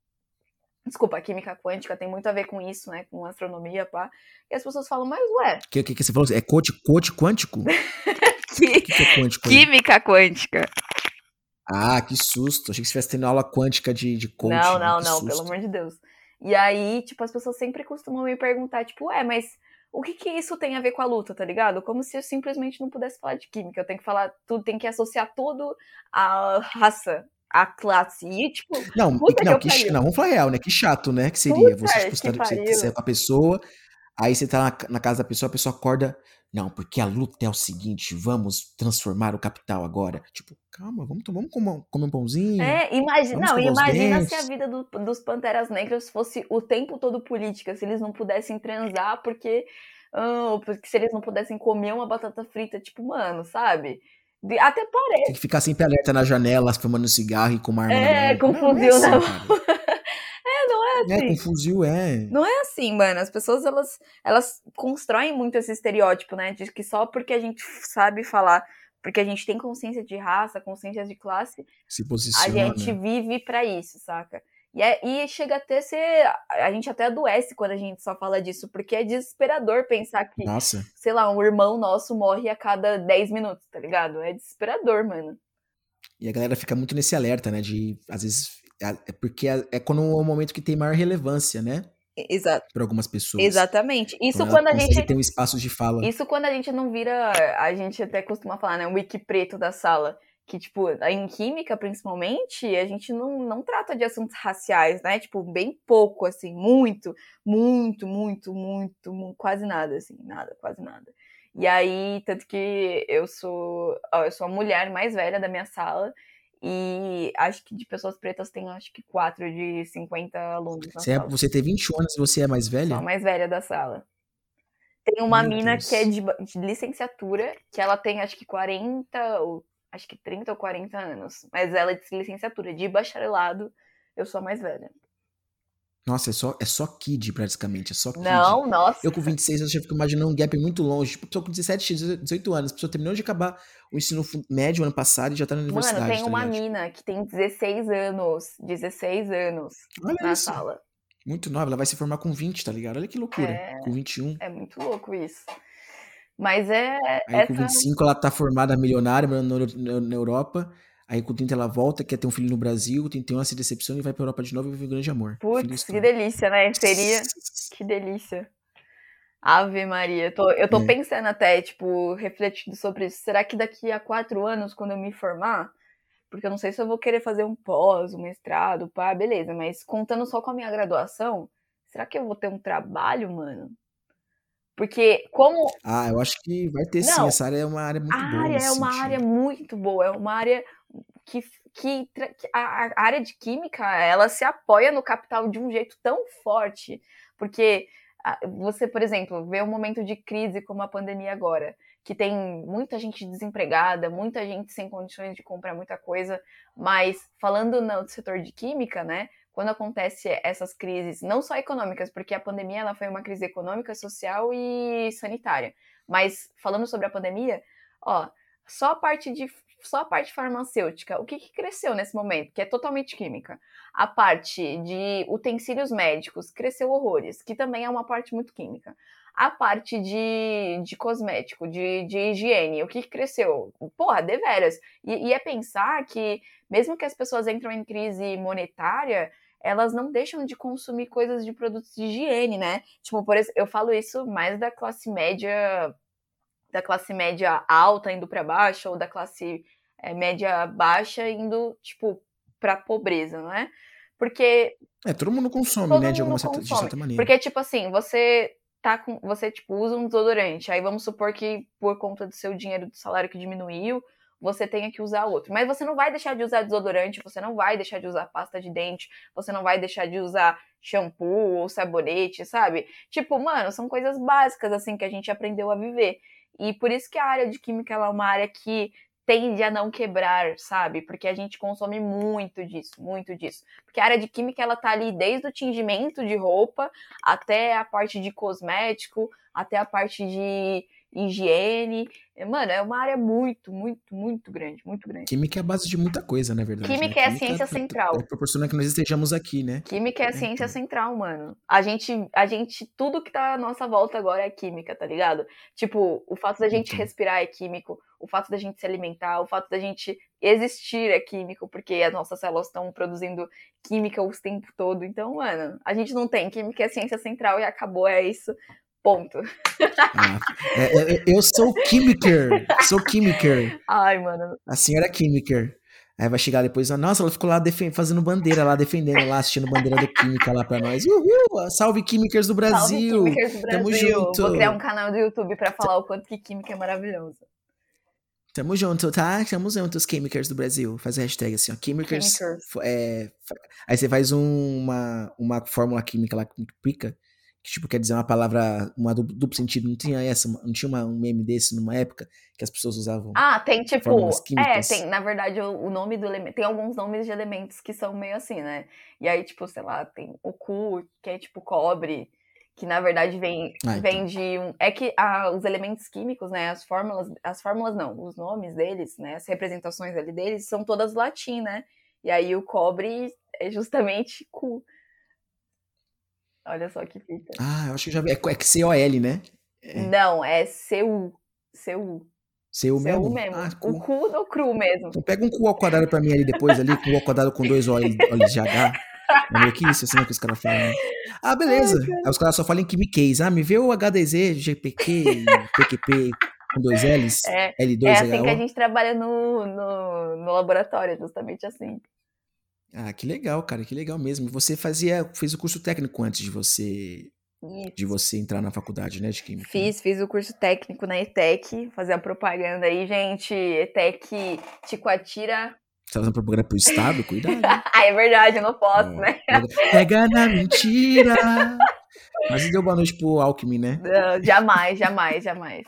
Desculpa, a química quântica tem muito a ver com isso, né? Com astronomia, pá. E as pessoas falam, mas ué. O que, que, que, você falou? É coach, coach quântico? que, que, é quântico? Química quântica. Ah, que susto. Achei que você estivesse tendo aula quântica de, de coach. Não, não, não, susto. pelo amor de Deus. E aí, tipo, as pessoas sempre costumam me perguntar, tipo, ué, mas o que que isso tem a ver com a luta, tá ligado? Como se eu simplesmente não pudesse falar de química. Eu tenho que falar tudo, tem que associar tudo à raça, à classe. E, tipo, não, não, que, que não, vamos falar real, né? Que chato, né? Que seria puta, você, tipo, que você, você a pessoa, aí você tá na, na casa da pessoa, a pessoa acorda. Não, porque a luta é o seguinte, vamos transformar o capital agora. Tipo, calma, vamos, vamos comer, comer um pãozinho. É, imagina, não, imagina se a vida do, dos Panteras Negras fosse o tempo todo política, se eles não pudessem transar, porque, oh, porque se eles não pudessem comer uma batata frita, tipo, mano, sabe? Até parece. Tem que ficar sempre alerta na janela, fumando cigarro e com uma arma É, com fuzil na mão. É, não é, é assim. É, com fuzil é. Não é assim, mano. As pessoas, elas, elas constroem muito esse estereótipo, né? De que só porque a gente sabe falar, porque a gente tem consciência de raça, consciência de classe, Se posiciona. a gente vive para isso, saca? E, é, e chega até ser. A gente até adoece quando a gente só fala disso, porque é desesperador pensar que, Nossa. sei lá, um irmão nosso morre a cada 10 minutos, tá ligado? É desesperador, mano. E a galera fica muito nesse alerta, né? De, às vezes, é porque é, quando é o momento que tem maior relevância, né? Exato. Para algumas pessoas. Exatamente. Isso quando, quando a gente tem um espaço de fala. Isso quando a gente não vira, a gente até costuma falar, né, o wiki preto da sala, que tipo, em química principalmente, a gente não, não trata de assuntos raciais, né? Tipo, bem pouco assim, muito, muito, muito, muito, muito quase nada assim, nada, quase nada. E aí, tanto que eu sou, ó, eu sou a mulher mais velha da minha sala e acho que de pessoas pretas tem acho que quatro de 50 alunos você, é, você tem 21 anos e você é mais velha? Sou a mais velha da sala. Tem uma Meu mina Deus. que é de, de, licenciatura, que ela tem acho que 40, ou acho que 30 ou 40 anos. Mas ela é de licenciatura. De bacharelado, eu sou a mais velha. Nossa, é só, é só kid, praticamente. É só kid. Não, nossa. Eu com 26 eu já fico imaginando um gap muito longe. Tipo, pessoa com 17, 18 anos. A pessoa terminou de acabar o ensino médio ano passado e já tá na universidade. Mano, tem tá uma mina que tem 16 anos. 16 anos Olha na isso. sala. Muito nova. Ela vai se formar com 20, tá ligado? Olha que loucura. É, com 21. É muito louco isso. Mas é. Aí essa... com 25 ela tá formada milionária na, na, Europa. Aí com 30 ela volta, quer ter um filho no Brasil, tem 31 ela se decepciona e vai pra Europa de novo e vive um grande amor. Putz, que delícia, né? Seria. que delícia. Ave Maria. Eu tô, eu tô é. pensando até, tipo, refletindo sobre isso. Será que daqui a quatro anos, quando eu me formar, porque eu não sei se eu vou querer fazer um pós, um mestrado, pá, beleza, mas contando só com a minha graduação, será que eu vou ter um trabalho, mano? Porque como. Ah, eu acho que vai ter não, sim. Essa área é uma área muito a boa. Área é uma área muito boa. É uma área que, que a, a área de química ela se apoia no capital de um jeito tão forte. Porque você, por exemplo, vê um momento de crise como a pandemia agora, que tem muita gente desempregada, muita gente sem condições de comprar muita coisa, mas falando no setor de química, né? Quando acontece essas crises, não só econômicas, porque a pandemia ela foi uma crise econômica, social e sanitária. Mas falando sobre a pandemia, ó, só a parte de só a parte farmacêutica, o que, que cresceu nesse momento? Que é totalmente química. A parte de utensílios médicos cresceu horrores, que também é uma parte muito química. A parte de, de cosmético, de, de higiene, o que, que cresceu? Porra, deveras. E, e é pensar que, mesmo que as pessoas entram em crise monetária, elas não deixam de consumir coisas de produtos de higiene, né? Tipo, por exemplo, eu falo isso mais da classe média, da classe média alta indo para baixo, ou da classe é, média baixa indo, tipo, pra pobreza, não é? Porque. É, todo mundo consome, todo né? De alguma certa, de certa maneira. Porque, tipo assim, você tá com. Você, tipo, usa um desodorante. Aí vamos supor que por conta do seu dinheiro do salário que diminuiu, você tenha que usar outro. Mas você não vai deixar de usar desodorante, você não vai deixar de usar pasta de dente, você não vai deixar de usar shampoo ou sabonete, sabe? Tipo, mano, são coisas básicas assim que a gente aprendeu a viver. E por isso que a área de química é uma área que tende a não quebrar, sabe? Porque a gente consome muito disso, muito disso. Porque a área de química ela tá ali desde o tingimento de roupa até a parte de cosmético, até a parte de higiene. Mano, é uma área muito, muito, muito grande, muito grande. Química é a base de muita coisa, na verdade. Química né? é a ciência central. É, proporciona que nós estejamos aqui, né? Química é a é, ciência então. central, mano. A gente, a gente, tudo que tá à nossa volta agora é química, tá ligado? Tipo, o fato da gente então. respirar é químico, o fato da gente se alimentar, o fato da gente existir é químico, porque as nossas células estão produzindo química o tempo todo. Então, mano, a gente não tem. Química é ciência central e acabou, é isso. Ponto. Ah, é, é, eu sou química, sou química. Ai, mano. A senhora é química. Aí vai chegar depois, nossa, ela ficou lá fazendo bandeira lá, defendendo lá, assistindo bandeira do Química lá pra nós. Uhul! Salve Químicas do Brasil! Salve Químicas do Brasil! Tamo junto! Vou criar um canal do YouTube pra falar o quanto que Química é maravilhoso. Tamo junto, tá? Tamo juntos, Químicas do Brasil. Faz a hashtag assim, ó. Químicas. É, aí você faz um, uma, uma fórmula química lá que pica que tipo quer dizer uma palavra, uma duplo, duplo sentido, não tinha essa, não tinha uma, um meme desse numa época que as pessoas usavam. Ah, tem tipo, é, tem, na verdade o, o nome do elemento, tem alguns nomes de elementos que são meio assim, né? E aí tipo, sei lá, tem o cu, que é tipo cobre, que na verdade vem, ah, então. vem de um, é que ah, os elementos químicos, né, as fórmulas, as fórmulas não, os nomes deles, né, as representações ali deles são todas latim, né? E aí o cobre é justamente cu. Olha só que fita. Ah, eu acho que já vi. É, é C-O-L, né? É. Não, é C-U. C-U. C-U mesmo? mesmo. Ah, cu. O cu do cru mesmo. Então pega um cu ao quadrado pra mim ali depois, ali, cu ao quadrado com dois olhos de H. É meio que isso, assim, é que os caras falam. Né? Ah, beleza. Ai, Aí os caras só falam em quimiquez. Ah, me vê o HDZ, GPQ, PQP com dois L's, é, L2, É assim que a gente trabalha no, no, no laboratório, justamente assim. Ah, que legal, cara, que legal mesmo. Você fazia, fez o curso técnico antes de você Isso. de você entrar na faculdade, né, de química? Né? Fiz, fiz o curso técnico na ETEC, fazer a propaganda aí, gente. ETEC Ticoatira. Você tá fazendo propaganda pro Estado? Cuidado. ah, é verdade, eu não posso, né? Pega na mentira! Mas deu boa noite pro Alckmin, né? Não, jamais, jamais, jamais.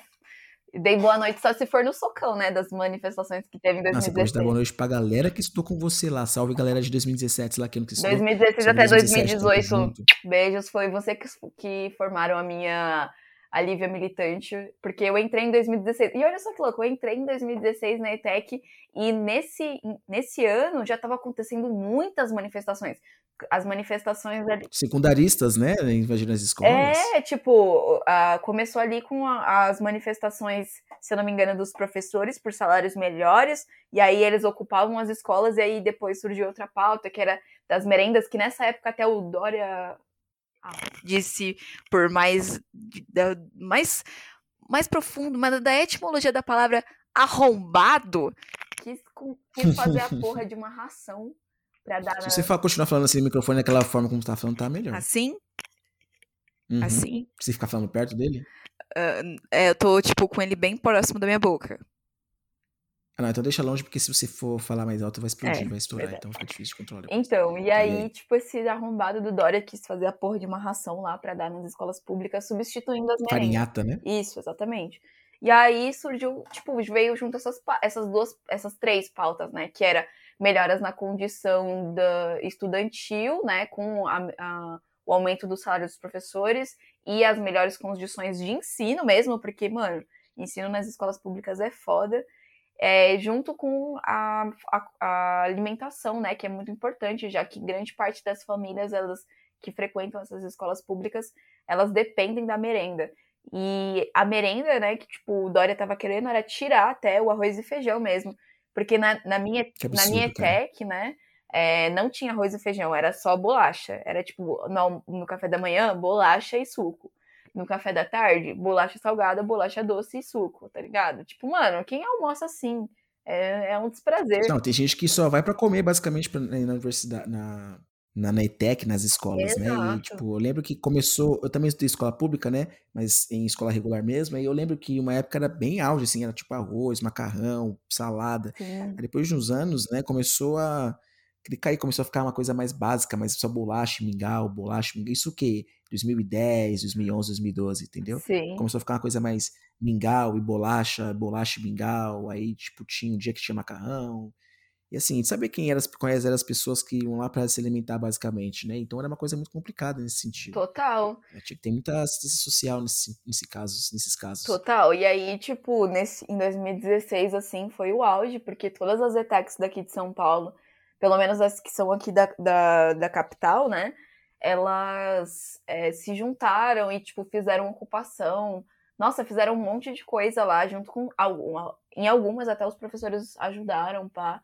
Dei boa noite só se for no socão, né? Das manifestações que teve em 2016. Nossa, pode dar boa noite pra galera que estudou com você lá. Salve galera de 2017 lá que não estudou. 2016 até 2018. 2018. Beijos, foi você que, que formaram a minha a Lívia militante, porque eu entrei em 2016. E olha só que louco, eu entrei em 2016 na ETEC e nesse, nesse ano já estava acontecendo muitas manifestações. As manifestações ali. Secundaristas, né? Invadindo as escolas. É, tipo, começou ali com a, as manifestações, se eu não me engano, dos professores por salários melhores, e aí eles ocupavam as escolas, e aí depois surgiu outra pauta, que era das merendas, que nessa época até o Dória disse por mais, mais, mais profundo, mas da etimologia da palavra arrombado, quis, quis fazer a porra de uma ração pra dar. Se você for continuar falando assim no microfone daquela forma como você tá falando, tá melhor. Assim? Uhum. Assim? Você ficar falando perto dele? Uh, é, eu tô, tipo, com ele bem próximo da minha boca. Ah, não, então deixa longe, porque se você for falar mais alto, vai explodir, é, vai estourar, verdade. então fica difícil de controlar. Então, e aí, e aí, tipo, esse arrombado do Dória quis fazer a porra de uma ração lá para dar nas escolas públicas, substituindo as merendas. Farinhata, né? Isso, exatamente. E aí surgiu, tipo, veio junto essas, essas duas, essas três pautas, né? Que era melhoras na condição da estudantil, né? Com a, a, o aumento do salário dos professores e as melhores condições de ensino mesmo, porque, mano, ensino nas escolas públicas é foda. É, junto com a, a, a, alimentação, né, que é muito importante, já que grande parte das famílias elas que frequentam essas escolas públicas, elas dependem da merenda. E a merenda, né, que tipo, o Dória tava querendo era tirar até o arroz e feijão mesmo. Porque na, na minha, absurdo, na minha ETEC, né, é, não tinha arroz e feijão, era só bolacha. Era tipo, no, no café da manhã, bolacha e suco. No café da tarde, bolacha salgada, bolacha doce e suco, tá ligado? Tipo, mano, quem almoça assim? É, é um desprazer. Não, tem gente que só vai para comer, basicamente, pra, na universidade, na, na, na ETEC, nas escolas, Exato. né? E, tipo, eu lembro que começou. Eu também estudei escola pública, né? Mas em escola regular mesmo. E eu lembro que uma época era bem auge, assim, era tipo arroz, macarrão, salada. Aí depois de uns anos, né, começou a. Cair, começou a ficar uma coisa mais básica, mais só bolacha, mingau, bolacha, mingau. Isso o quê? 2010, 2011, 2012, entendeu? Sim. Começou a ficar uma coisa mais mingau e bolacha, bolacha e mingau. Aí, tipo, tinha um dia que tinha macarrão. E assim, saber quem eram, quais eram as pessoas que iam lá para se alimentar, basicamente, né? Então era uma coisa muito complicada nesse sentido. Total. É, tinha que ter muita assistência social nesse, nesse caso, nesses casos. Total. E aí, tipo, nesse, em 2016, assim, foi o auge, porque todas as ETECs daqui de São Paulo, pelo menos as que são aqui da, da, da capital, né? Elas é, se juntaram e, tipo, fizeram ocupação. Nossa, fizeram um monte de coisa lá, junto com alguma. Em algumas até os professores ajudaram, pá.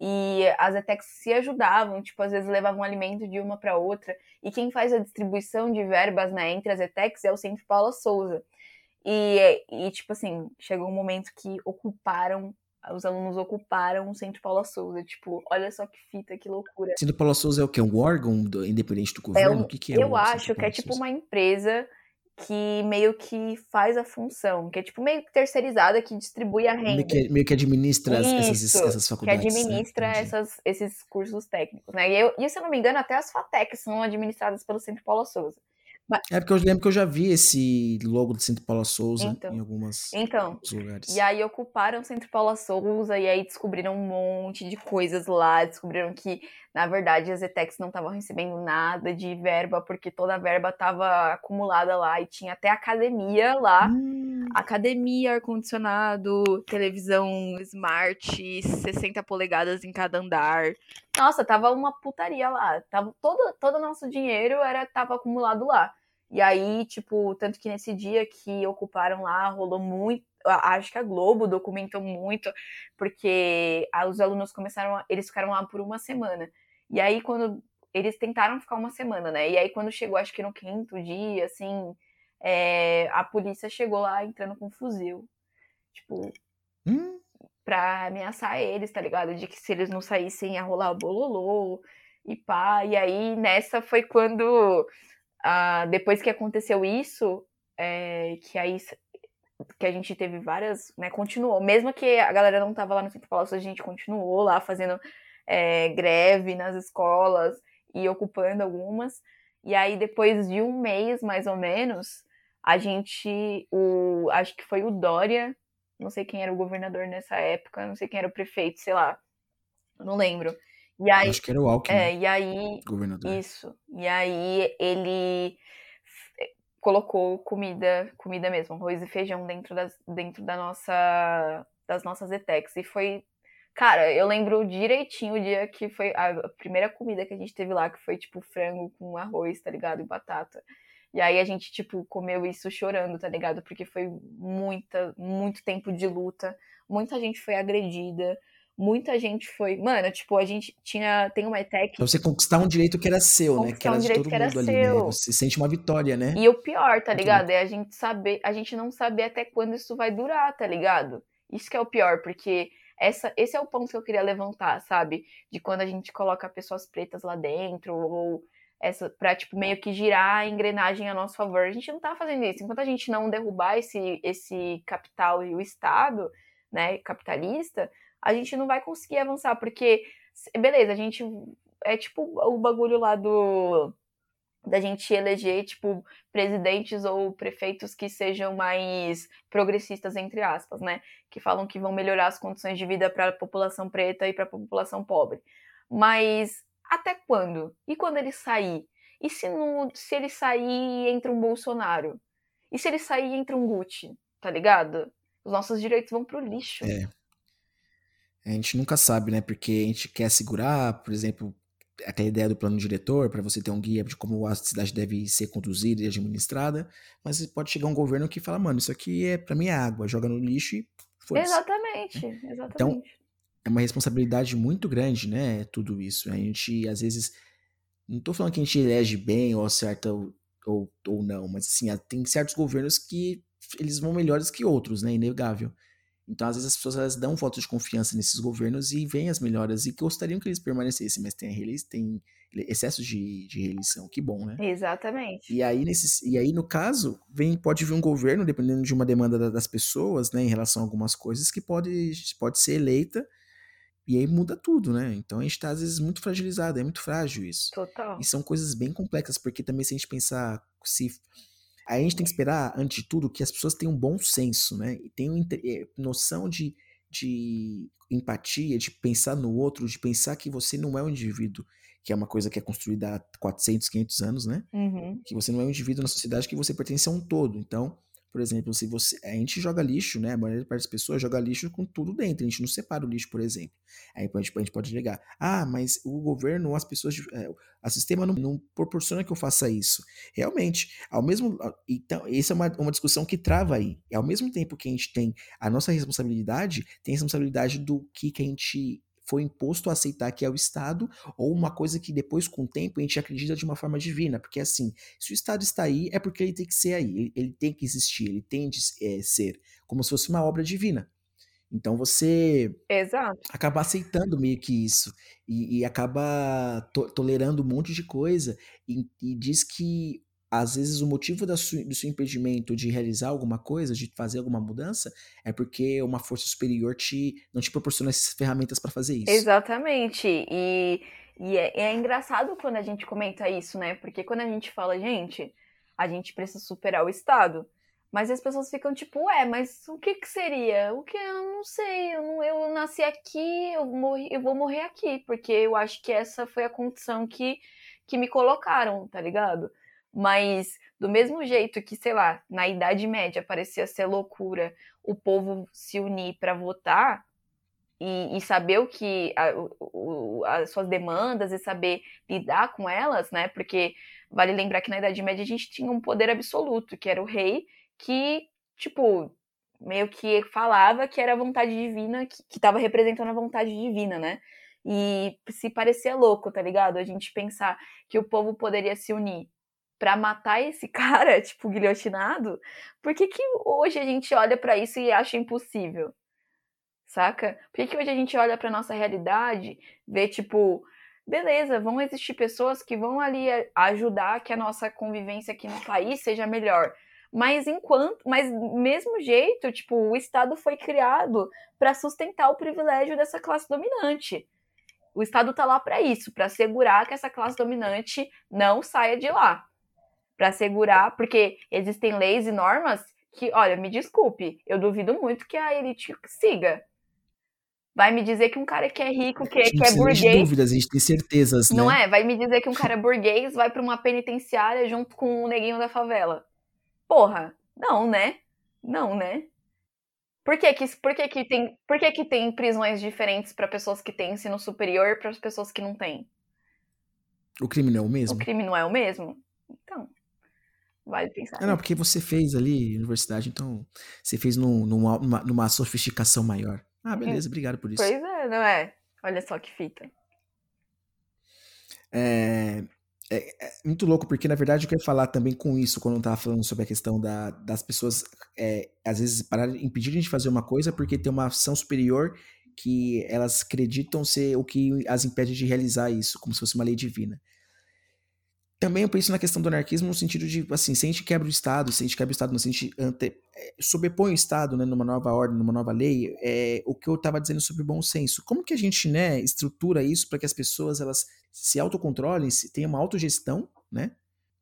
E as ETECs se ajudavam, tipo, às vezes levavam alimento de uma para outra. E quem faz a distribuição de verbas né, entre as ETECs é o Centro Paula Souza. E, e, tipo assim, chegou um momento que ocuparam, os alunos ocuparam o Centro Paula Souza. Tipo, olha só que fita, que loucura. Centro Paula Souza é o que? Um órgão do, independente do governo? É um, o que, que é? Eu acho que é tipo uma empresa que meio que faz a função, que é tipo meio terceirizada, que distribui a renda. Meio que, meio que administra Isso, essas, essas faculdades. Que né? administra né? essas, esses cursos técnicos, né? E, eu, e, se eu não me engano, até as FATECs são administradas pelo Centro Paula Souza. Mas... É porque eu lembro que eu já vi esse logo do Centro Paula Souza então, em algumas então, lugares. E aí ocuparam o Centro Paula Souza e aí descobriram um monte de coisas lá, descobriram que na verdade as ETECs não estavam recebendo nada de verba porque toda a verba estava acumulada lá e tinha até academia lá. Hum. Academia, ar-condicionado, televisão smart, 60 polegadas em cada andar. Nossa, tava uma putaria lá. Tava todo todo nosso dinheiro era tava acumulado lá. E aí, tipo, tanto que nesse dia que ocuparam lá, rolou muito. Acho que a Globo documentou muito, porque os alunos começaram. Eles ficaram lá por uma semana. E aí, quando. Eles tentaram ficar uma semana, né? E aí, quando chegou, acho que no quinto dia, assim, é, a polícia chegou lá entrando com um fuzil. Tipo. Hum? Pra ameaçar eles, tá ligado? De que se eles não saíssem ia rolar o bololô e pá. E aí, nessa foi quando depois que aconteceu isso, é, que aí que a gente teve várias, né, continuou, mesmo que a galera não tava lá no Centro Palácio, a gente continuou lá fazendo é, greve nas escolas e ocupando algumas, e aí depois de um mês, mais ou menos, a gente, o, acho que foi o Dória, não sei quem era o governador nessa época, não sei quem era o prefeito, sei lá, não lembro, e aí, acho que era o Alckmin. É, e aí. Governador. Isso. E aí ele colocou comida, comida mesmo, arroz e feijão dentro das, dentro da nossa, das nossas ETECs. E foi. Cara, eu lembro direitinho o dia que foi a primeira comida que a gente teve lá, que foi tipo frango com arroz, tá ligado? E batata. E aí a gente, tipo, comeu isso chorando, tá ligado? Porque foi muita, muito tempo de luta. Muita gente foi agredida muita gente foi. Mano, tipo, a gente tinha. Tem uma ETEC. Pra você conquistar um direito que era seu, né? Que era um de todo mundo ali, né? seu. né? Você sente uma vitória, né? E o pior, tá ligado? É a gente saber, a gente não saber até quando isso vai durar, tá ligado? Isso que é o pior, porque essa, esse é o ponto que eu queria levantar, sabe? De quando a gente coloca pessoas pretas lá dentro, ou essa, pra, tipo, meio que girar a engrenagem a nosso favor. A gente não tá fazendo isso. Enquanto a gente não derrubar esse, esse capital e o Estado, né, capitalista, a gente não vai conseguir avançar, porque, beleza, a gente. É tipo o bagulho lá do. Da gente eleger, tipo, presidentes ou prefeitos que sejam mais progressistas, entre aspas, né? Que falam que vão melhorar as condições de vida para a população preta e para a população pobre. Mas até quando? E quando ele sair? E se, não, se ele sair entre um Bolsonaro? E se ele sair entre um Gucci? Tá ligado? Os nossos direitos vão pro lixo. É. A gente nunca sabe, né? Porque a gente quer segurar, por exemplo, aquela ideia do plano diretor, para você ter um guia de como a cidade deve ser conduzida e administrada, mas pode chegar um governo que fala, mano, isso aqui é para mim é água, joga no lixo e foi. Exatamente, exatamente. Então, é uma responsabilidade muito grande, né? Tudo isso. A gente, às vezes, não tô falando que a gente elege bem ou acerta ou, ou, ou não, mas assim, tem certos governos que eles vão melhores que outros, né? Inegável. Então, às vezes, as pessoas elas dão voto de confiança nesses governos e veem as melhoras e gostariam que eles permanecessem, mas tem, tem excesso de, de reeleição. Que bom, né? Exatamente. E aí, nesse, e aí, no caso, vem, pode vir um governo, dependendo de uma demanda das pessoas, né, em relação a algumas coisas, que pode, pode ser eleita e aí muda tudo, né? Então a gente tá, às vezes, muito fragilizado, é muito frágil isso. Total. E são coisas bem complexas, porque também se a gente pensar se a gente tem que esperar, antes de tudo, que as pessoas tenham um bom senso, né? E tenham eh, noção de, de empatia, de pensar no outro, de pensar que você não é um indivíduo, que é uma coisa que é construída há 400, 500 anos, né? Uhum. Que você não é um indivíduo na sociedade, que você pertence a um todo. Então, por exemplo, se você. A gente joga lixo, né? A maioria das pessoas joga lixo com tudo dentro. A gente não separa o lixo, por exemplo. Aí a gente, a gente pode ligar. Ah, mas o governo, as pessoas. É, o sistema não, não, proporciona que eu faça isso. Realmente, ao mesmo. Então, essa é uma, uma discussão que trava aí. E ao mesmo tempo que a gente tem a nossa responsabilidade, tem a responsabilidade do que, que a gente foi imposto a aceitar que é o Estado, ou uma coisa que depois, com o tempo, a gente acredita de uma forma divina. Porque assim, se o Estado está aí, é porque ele tem que ser aí, ele, ele tem que existir, ele tem de é, ser, como se fosse uma obra divina. Então você Exato. acaba aceitando meio que isso e, e acaba to tolerando um monte de coisa e, e, diz que às vezes o motivo do seu impedimento de realizar alguma coisa, de fazer alguma mudança, é porque uma força superior te não te proporciona essas ferramentas para fazer isso. Exatamente. E, e é, é, engraçado quando a gente comenta isso, né? Porque quando a gente fala, gente, a gente precisa superar o Estado. Mas as pessoas ficam tipo, ué, mas o que que seria? O que eu não sei, eu, não, eu nasci aqui, eu, morri, eu vou morrer aqui, porque eu acho que essa foi a condição que, que me colocaram, tá ligado? Mas do mesmo jeito que, sei lá, na Idade Média parecia ser loucura o povo se unir para votar e, e, saber o que a, o, as suas demandas e saber lidar com elas, né? Porque vale lembrar que na Idade Média a gente tinha um poder absoluto, que era o rei, que, tipo, meio que falava que era a vontade divina, que estava representando a vontade divina, né? E se parecia louco, tá ligado? A gente pensar que o povo poderia se unir para matar esse cara, tipo, guilhotinado, por que, que hoje a gente olha para isso e acha impossível? Saca? Por que, que hoje a gente olha para nossa realidade, vê, tipo, beleza, vão existir pessoas que vão ali ajudar que a nossa convivência aqui no país seja melhor. Mas enquanto, mas mesmo jeito, tipo, o Estado foi criado para sustentar o privilégio dessa classe dominante. O Estado tá lá para isso, para assegurar que essa classe dominante não saia de lá para assegurar, porque existem leis e normas que, olha, me desculpe, eu duvido muito que a elite siga. Vai me dizer que um cara que é rico, que, que é burguês. De dúvidas, a gente tem certezas, Não né? é? Vai me dizer que um cara é burguês vai para uma penitenciária junto com o neguinho da favela. Porra, não, né? Não, né? Por que que, por que, que, tem, por que, que tem prisões diferentes para pessoas que têm ensino superior e para as pessoas que não têm? O crime não é o mesmo? O crime não é o mesmo? Então. Vale pensar. É, não, porque você fez ali universidade, então você fez num, numa, numa sofisticação maior. Ah, uhum. beleza, obrigado por isso. Pois é, não é? Olha só que fita. É, é, é, muito louco, porque na verdade eu queria falar também com isso, quando eu tava falando sobre a questão da, das pessoas, é, às vezes, parar, impedir a gente de fazer uma coisa porque tem uma ação superior que elas acreditam ser o que as impede de realizar isso, como se fosse uma lei divina também eu penso na questão do anarquismo no sentido de, assim, se a gente quebra o Estado, se a gente quebra o Estado, se a gente ante, é, sobrepõe o Estado né, numa nova ordem, numa nova lei, é o que eu estava dizendo sobre bom senso. Como que a gente né, estrutura isso para que as pessoas elas se autocontrolem, se tenham uma autogestão, né?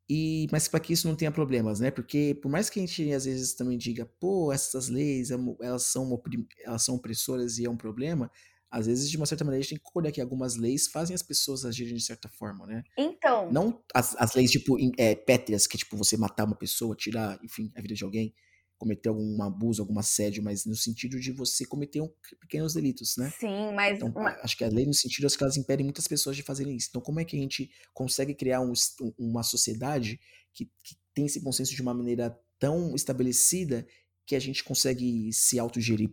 E, mas para que isso não tenha problemas, né? Porque por mais que a gente às vezes também diga, pô, essas leis elas são, elas são opressoras e é um problema, às vezes, de uma certa maneira, a gente tem que concordar que algumas leis fazem as pessoas agirem de certa forma, né? Então. Não as, as leis, tipo, é, pétreas, que, tipo, você matar uma pessoa, tirar, enfim, a vida de alguém. cometer algum abuso, algum assédio, mas no sentido de você cometer um, pequenos delitos, né? Sim, mas. Então, acho que a lei, no sentido, acho que elas impedem muitas pessoas de fazerem isso. Então, como é que a gente consegue criar um, uma sociedade que, que tem esse consenso de uma maneira tão estabelecida que a gente consegue se autogerir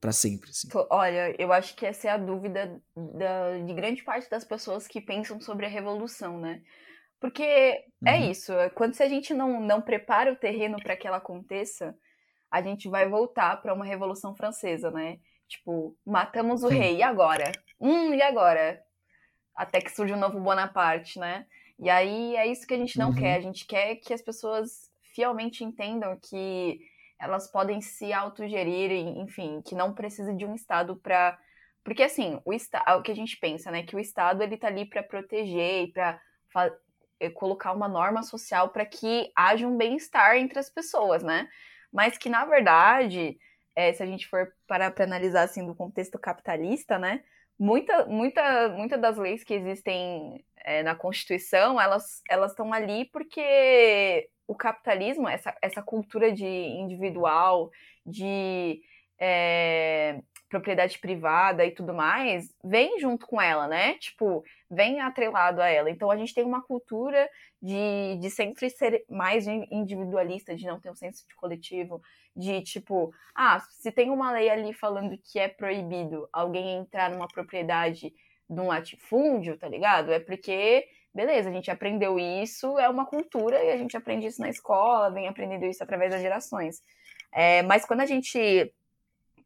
para sempre? Assim? Olha, eu acho que essa é a dúvida da, de grande parte das pessoas que pensam sobre a revolução, né? Porque é uhum. é isso, quando se a gente não, não prepara o terreno para que ela aconteça, a gente vai voltar para uma revolução francesa, né? Tipo, matamos o Sim. rei, e agora? Hum, e agora? Até que surge um novo Bonaparte, né? E aí é isso que a gente não uhum. quer. A gente quer que as pessoas fielmente entendam que elas podem se autogerir, enfim, que não precisa de um Estado para. Porque assim, o, o que a gente pensa, né? Que o Estado ele tá ali para proteger e para é, colocar uma norma social para que haja um bem-estar entre as pessoas, né? Mas que, na verdade, é, se a gente for parar para analisar assim do contexto capitalista, né? Muita, muita, muita das leis que existem é, na Constituição, elas estão ali porque o capitalismo, essa, essa cultura de individual, de é, propriedade privada e tudo mais, vem junto com ela, né? Tipo, vem atrelado a ela. Então a gente tem uma cultura de, de sempre ser mais individualista, de não ter um senso de coletivo, de tipo, ah, se tem uma lei ali falando que é proibido alguém entrar numa propriedade de um latifúndio, tá ligado? É porque, beleza, a gente aprendeu isso, é uma cultura e a gente aprende isso na escola, vem aprendendo isso através das gerações. É, mas quando a gente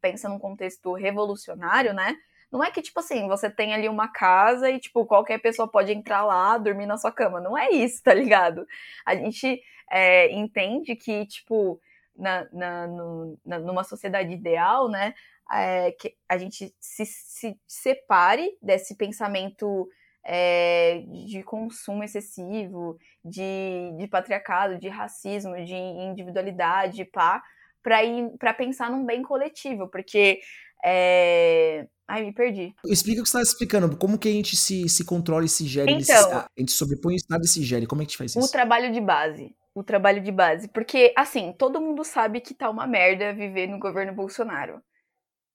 pensa num contexto revolucionário, né? Não é que, tipo assim, você tem ali uma casa e, tipo, qualquer pessoa pode entrar lá, dormir na sua cama. Não é isso, tá ligado? A gente é, entende que, tipo, na, na, no, na, numa sociedade ideal, né? É, que a gente se, se separe desse pensamento é, de consumo excessivo, de, de patriarcado, de racismo, de individualidade, pá, para pensar num bem coletivo, porque é... Ai, me perdi. Explica o que você está explicando. Como que a gente se, se controla e se gere? Então, a gente sobrepõe o estado e se gere. Como é que a gente faz isso? O trabalho de base. O trabalho de base. Porque, assim, todo mundo sabe que tá uma merda viver no governo Bolsonaro.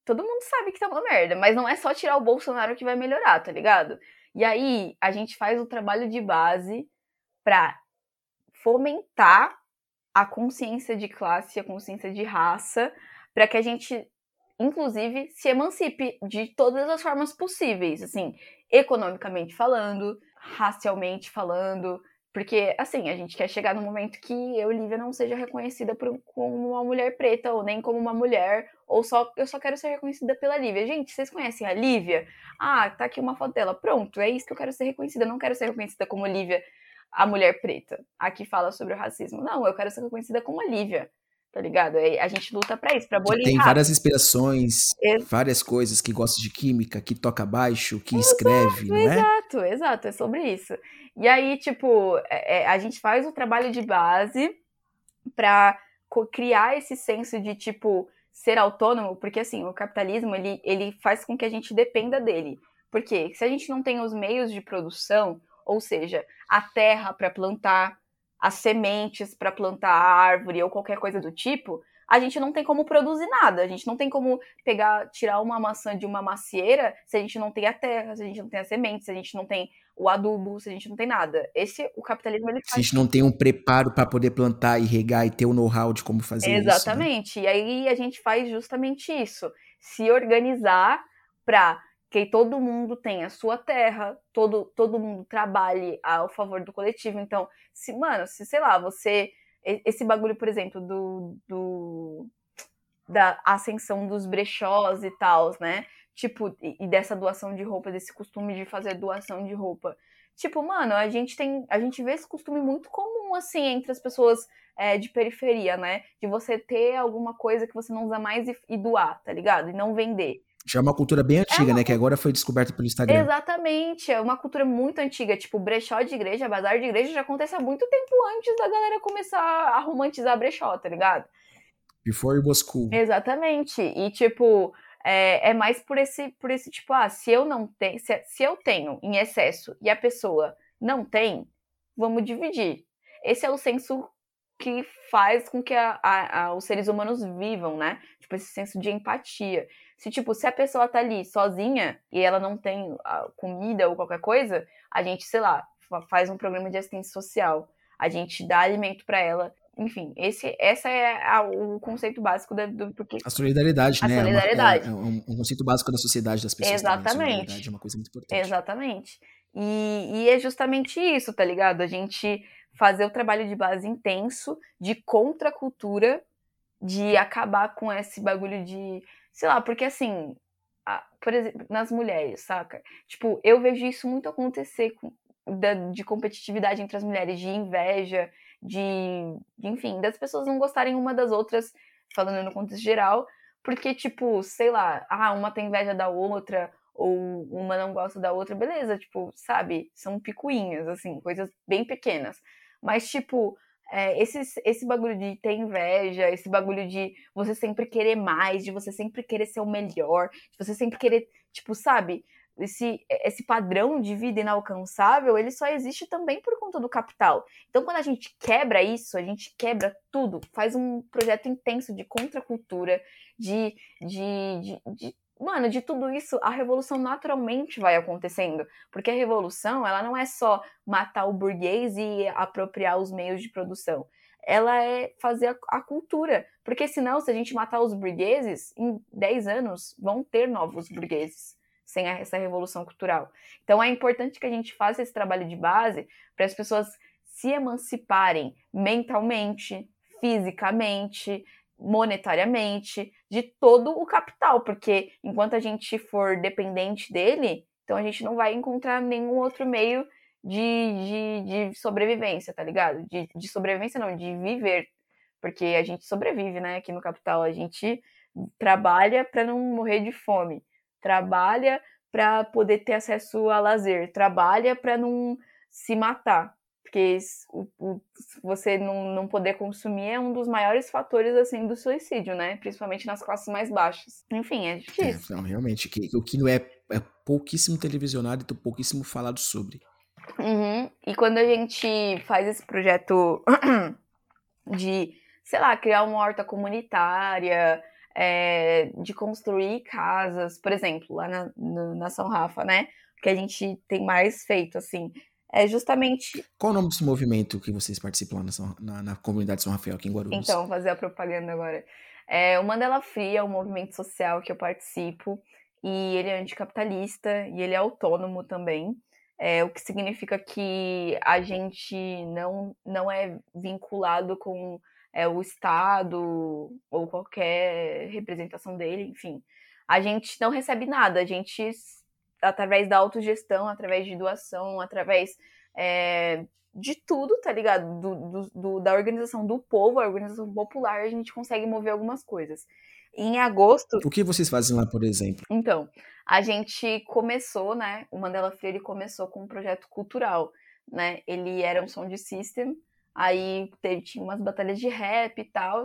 Todo mundo sabe que tá uma merda. Mas não é só tirar o Bolsonaro que vai melhorar, tá ligado? E aí, a gente faz o trabalho de base pra fomentar a consciência de classe, a consciência de raça, para que a gente, inclusive, se emancipe de todas as formas possíveis, assim, economicamente falando, racialmente falando, porque, assim, a gente quer chegar no momento que eu, Lívia, não seja reconhecida por, como uma mulher preta, ou nem como uma mulher, ou só eu só quero ser reconhecida pela Lívia. Gente, vocês conhecem a Lívia? Ah, tá aqui uma foto dela. Pronto, é isso que eu quero ser reconhecida. Eu não quero ser reconhecida como Lívia a mulher preta, a que fala sobre o racismo. Não, eu quero ser reconhecida como a Lívia, tá ligado? A gente luta para isso, pra abolir Tem várias inspirações, várias coisas que gosta de química, que toca baixo, que exato, escreve, não é? Exato, exato, é sobre isso. E aí, tipo, é, é, a gente faz o trabalho de base pra criar esse senso de, tipo, ser autônomo, porque, assim, o capitalismo, ele, ele faz com que a gente dependa dele. Porque se a gente não tem os meios de produção, ou seja, a terra para plantar, as sementes para plantar a árvore ou qualquer coisa do tipo, a gente não tem como produzir nada. A gente não tem como pegar, tirar uma maçã de uma macieira se a gente não tem a terra, se a gente não tem as sementes, se a gente não tem o adubo, se a gente não tem nada. Esse, o capitalismo, ele faz. Se a gente não tem um preparo para poder plantar e regar e ter o know-how de como fazer Exatamente. isso. Exatamente. Né? E aí a gente faz justamente isso. Se organizar para que todo mundo tenha a sua terra, todo, todo mundo trabalhe ao favor do coletivo. Então, se, mano, se, sei lá, você. Esse bagulho, por exemplo, do. do da ascensão dos brechós e tal, né? Tipo, e dessa doação de roupa, desse costume de fazer doação de roupa. Tipo, mano, a gente tem. A gente vê esse costume muito comum, assim, entre as pessoas é, de periferia, né? De você ter alguma coisa que você não usa mais e, e doar, tá ligado? E não vender. Já é uma cultura bem é antiga, é né? Que agora foi descoberta pelo Instagram. Exatamente, é uma cultura muito antiga. Tipo, brechó de igreja, bazar de igreja já acontece há muito tempo antes da galera começar a romantizar brechó, tá ligado? Before it was cool. Exatamente. E, tipo, é, é mais por esse, por esse tipo, ah, se eu não tenho, se, se eu tenho em excesso e a pessoa não tem, vamos dividir. Esse é o senso que faz com que a, a, a, os seres humanos vivam, né? Tipo, esse senso de empatia. Se, tipo, se a pessoa tá ali sozinha e ela não tem comida ou qualquer coisa, a gente, sei lá, faz um programa de assistência social. A gente dá alimento para ela. Enfim, esse essa é a, o conceito básico da, do porque a solidariedade, a né? Solidariedade. É, uma, é, um, um, conceito básico da sociedade das pessoas. Exatamente. Também. é uma coisa muito importante. Exatamente. E, e é justamente isso, tá ligado? A gente fazer o trabalho de base intenso, de contracultura, de acabar com esse bagulho de. Sei lá, porque assim, a, por exemplo, nas mulheres, saca? Tipo, eu vejo isso muito acontecer com, da, de competitividade entre as mulheres, de inveja, de, de, enfim, das pessoas não gostarem uma das outras, falando no contexto geral, porque, tipo, sei lá, ah, uma tem inveja da outra, ou uma não gosta da outra, beleza, tipo, sabe? São picuinhas, assim, coisas bem pequenas. Mas, tipo, é, esse, esse bagulho de ter inveja, esse bagulho de você sempre querer mais, de você sempre querer ser o melhor, de você sempre querer, tipo, sabe? Esse, esse padrão de vida inalcançável, ele só existe também por conta do capital. Então, quando a gente quebra isso, a gente quebra tudo, faz um projeto intenso de contracultura, de, de, de, de mano, de tudo isso, a revolução naturalmente vai acontecendo. Porque a revolução, ela não é só matar o burguês e apropriar os meios de produção. Ela é fazer a, cultura. Porque senão, se a gente matar os burgueses, em 10 anos vão ter novos burgueses sem essa revolução cultural. Então é importante que a gente faça esse trabalho de base para as pessoas se emanciparem mentalmente, fisicamente, monetariamente, de todo o capital, porque enquanto a gente for dependente dele, então a gente não vai encontrar nenhum outro meio de, de, de sobrevivência, tá ligado? De, de sobrevivência não, de viver, porque a gente sobrevive, né? Aqui no capital, a gente trabalha para não morrer de fome, trabalha para poder ter acesso a lazer, trabalha para não se matar. Porque o, o, você não, não poder consumir é um dos maiores fatores assim do suicídio, né? Principalmente nas classes mais baixas. Enfim, é difícil. É, não, realmente, que, o que não é, é pouquíssimo televisionado e pouquíssimo falado sobre. Uhum. E quando a gente faz esse projeto de, sei lá, criar uma horta comunitária, é, de construir casas, por exemplo, lá na, na São Rafa, né? Que a gente tem mais feito, assim, é justamente. Qual o nome desse movimento que vocês participam na, São, na, na comunidade São Rafael, aqui em Guarulhos? Então, vou fazer a propaganda agora. É, o Mandela Free é um movimento social que eu participo e ele é anticapitalista e ele é autônomo também. É, o que significa que a gente não, não é vinculado com é, o Estado ou qualquer representação dele, enfim. A gente não recebe nada, a gente através da autogestão, através de doação, através é, de tudo, tá ligado? Do, do, do, da organização do povo, a organização popular, a gente consegue mover algumas coisas. Em agosto. O que vocês fazem lá, por exemplo? Então, a gente começou, né? O Mandela Freire começou com um projeto cultural, né? Ele era um sound system, aí teve, tinha umas batalhas de rap e tal,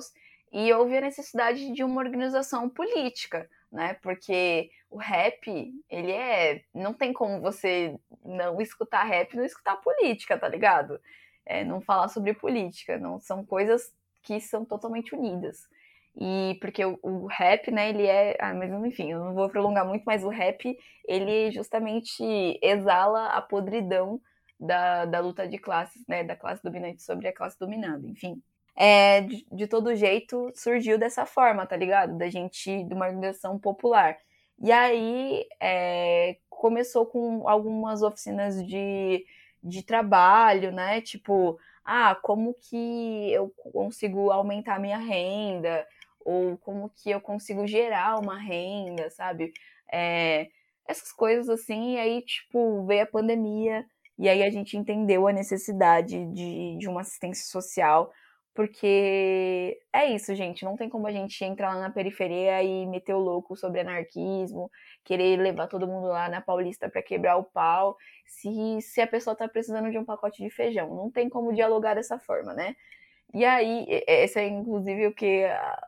e houve a necessidade de uma organização política, né? Porque o rap, ele é. Não tem como você não escutar rap e não escutar política, tá ligado? É, não falar sobre política. Não são coisas que são totalmente unidas. E porque o, o, rap, né, ele é. Ah, mas enfim, eu não vou prolongar muito, mas o rap, ele justamente exala a podridão da, da luta de classes, né? Da classe dominante sobre a classe dominada, enfim. É, de, de todo jeito, surgiu dessa forma, tá ligado? Da gente, de uma organização popular. E aí é, começou com algumas oficinas de, de trabalho, né? Tipo, ah, como que eu consigo aumentar minha renda? Ou como que eu consigo gerar uma renda, sabe? É, essas coisas assim, e aí, tipo, veio a pandemia, e aí a gente entendeu a necessidade de, de uma assistência social porque é isso, gente. Não tem como a gente entrar lá na periferia e meter o louco sobre anarquismo, querer levar todo mundo lá na Paulista para quebrar o pau, se, se a pessoa tá precisando de um pacote de feijão. Não tem como dialogar dessa forma, né? E aí, esse é inclusive o que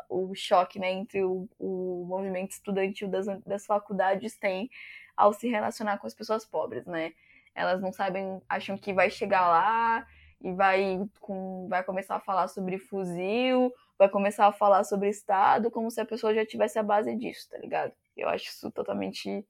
o choque né, entre o, o movimento estudantil das, das faculdades tem ao se relacionar com as pessoas pobres, né? Elas não sabem, acham que vai chegar lá e vai, com, vai começar a falar sobre fuzil, vai começar a falar sobre Estado, como se a pessoa já tivesse a base disso, tá ligado? Eu acho isso totalmente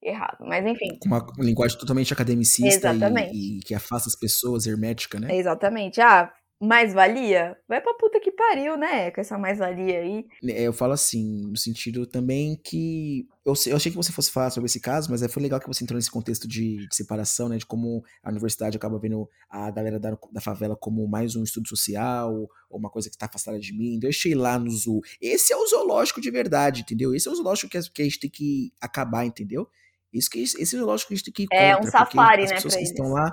errado. Mas enfim. Uma linguagem totalmente academicista e, e, que afasta as pessoas, hermética, né? Exatamente. Ah, mais-valia? Vai pra puta que pariu, né? Com essa mais-valia aí. É, eu falo assim, no sentido também que. Eu, eu achei que você fosse falar sobre esse caso, mas é, foi legal que você entrou nesse contexto de, de separação, né? De como a universidade acaba vendo a galera da, da favela como mais um estudo social, ou uma coisa que tá afastada de mim. Deixei lá no zoo. Esse é o zoológico de verdade, entendeu? Esse é o zoológico que, que a gente tem que acabar, entendeu? Isso que, esse é o zoológico que a gente tem que ir contra, É um safari, né? As pessoas que eles. estão lá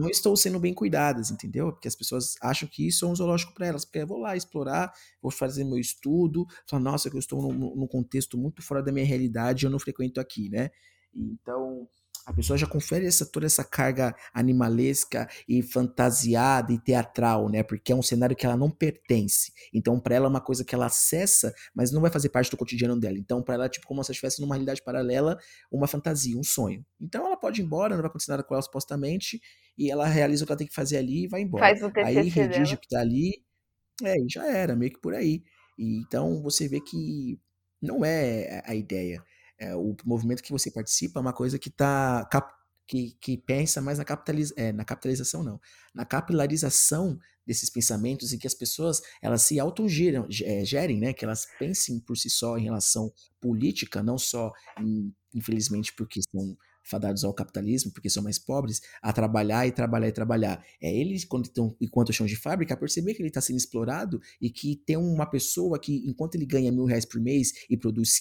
não estou sendo bem cuidadas, entendeu? Porque as pessoas acham que isso é um zoológico para elas, porque eu vou lá explorar, vou fazer meu estudo, falar, nossa, eu estou num, num contexto muito fora da minha realidade, eu não frequento aqui, né? Então, a pessoa já confere essa, toda essa carga animalesca e fantasiada e teatral, né? Porque é um cenário que ela não pertence. Então, para ela é uma coisa que ela acessa, mas não vai fazer parte do cotidiano dela. Então, para ela é tipo como se estivesse numa realidade paralela, uma fantasia, um sonho. Então, ela pode ir embora, não vai acontecer nada com ela supostamente, e ela realiza o que ela tem que fazer ali e vai embora. Faz o TCC aí redige dela. o que tá ali, é, e já era, meio que por aí. E, então, você vê que não é a ideia é, o movimento que você participa é uma coisa que tá que, que pensa mais na, é, na capitalização, não, na capilarização desses pensamentos em que as pessoas elas se autogerem, é, gerem, né, que elas pensem por si só em relação política, não só, em, infelizmente, porque são fadados ao capitalismo, porque são mais pobres, a trabalhar e trabalhar e trabalhar. É eles, quando estão, enquanto chão de fábrica, a perceber que ele está sendo explorado e que tem uma pessoa que, enquanto ele ganha mil reais por mês e produz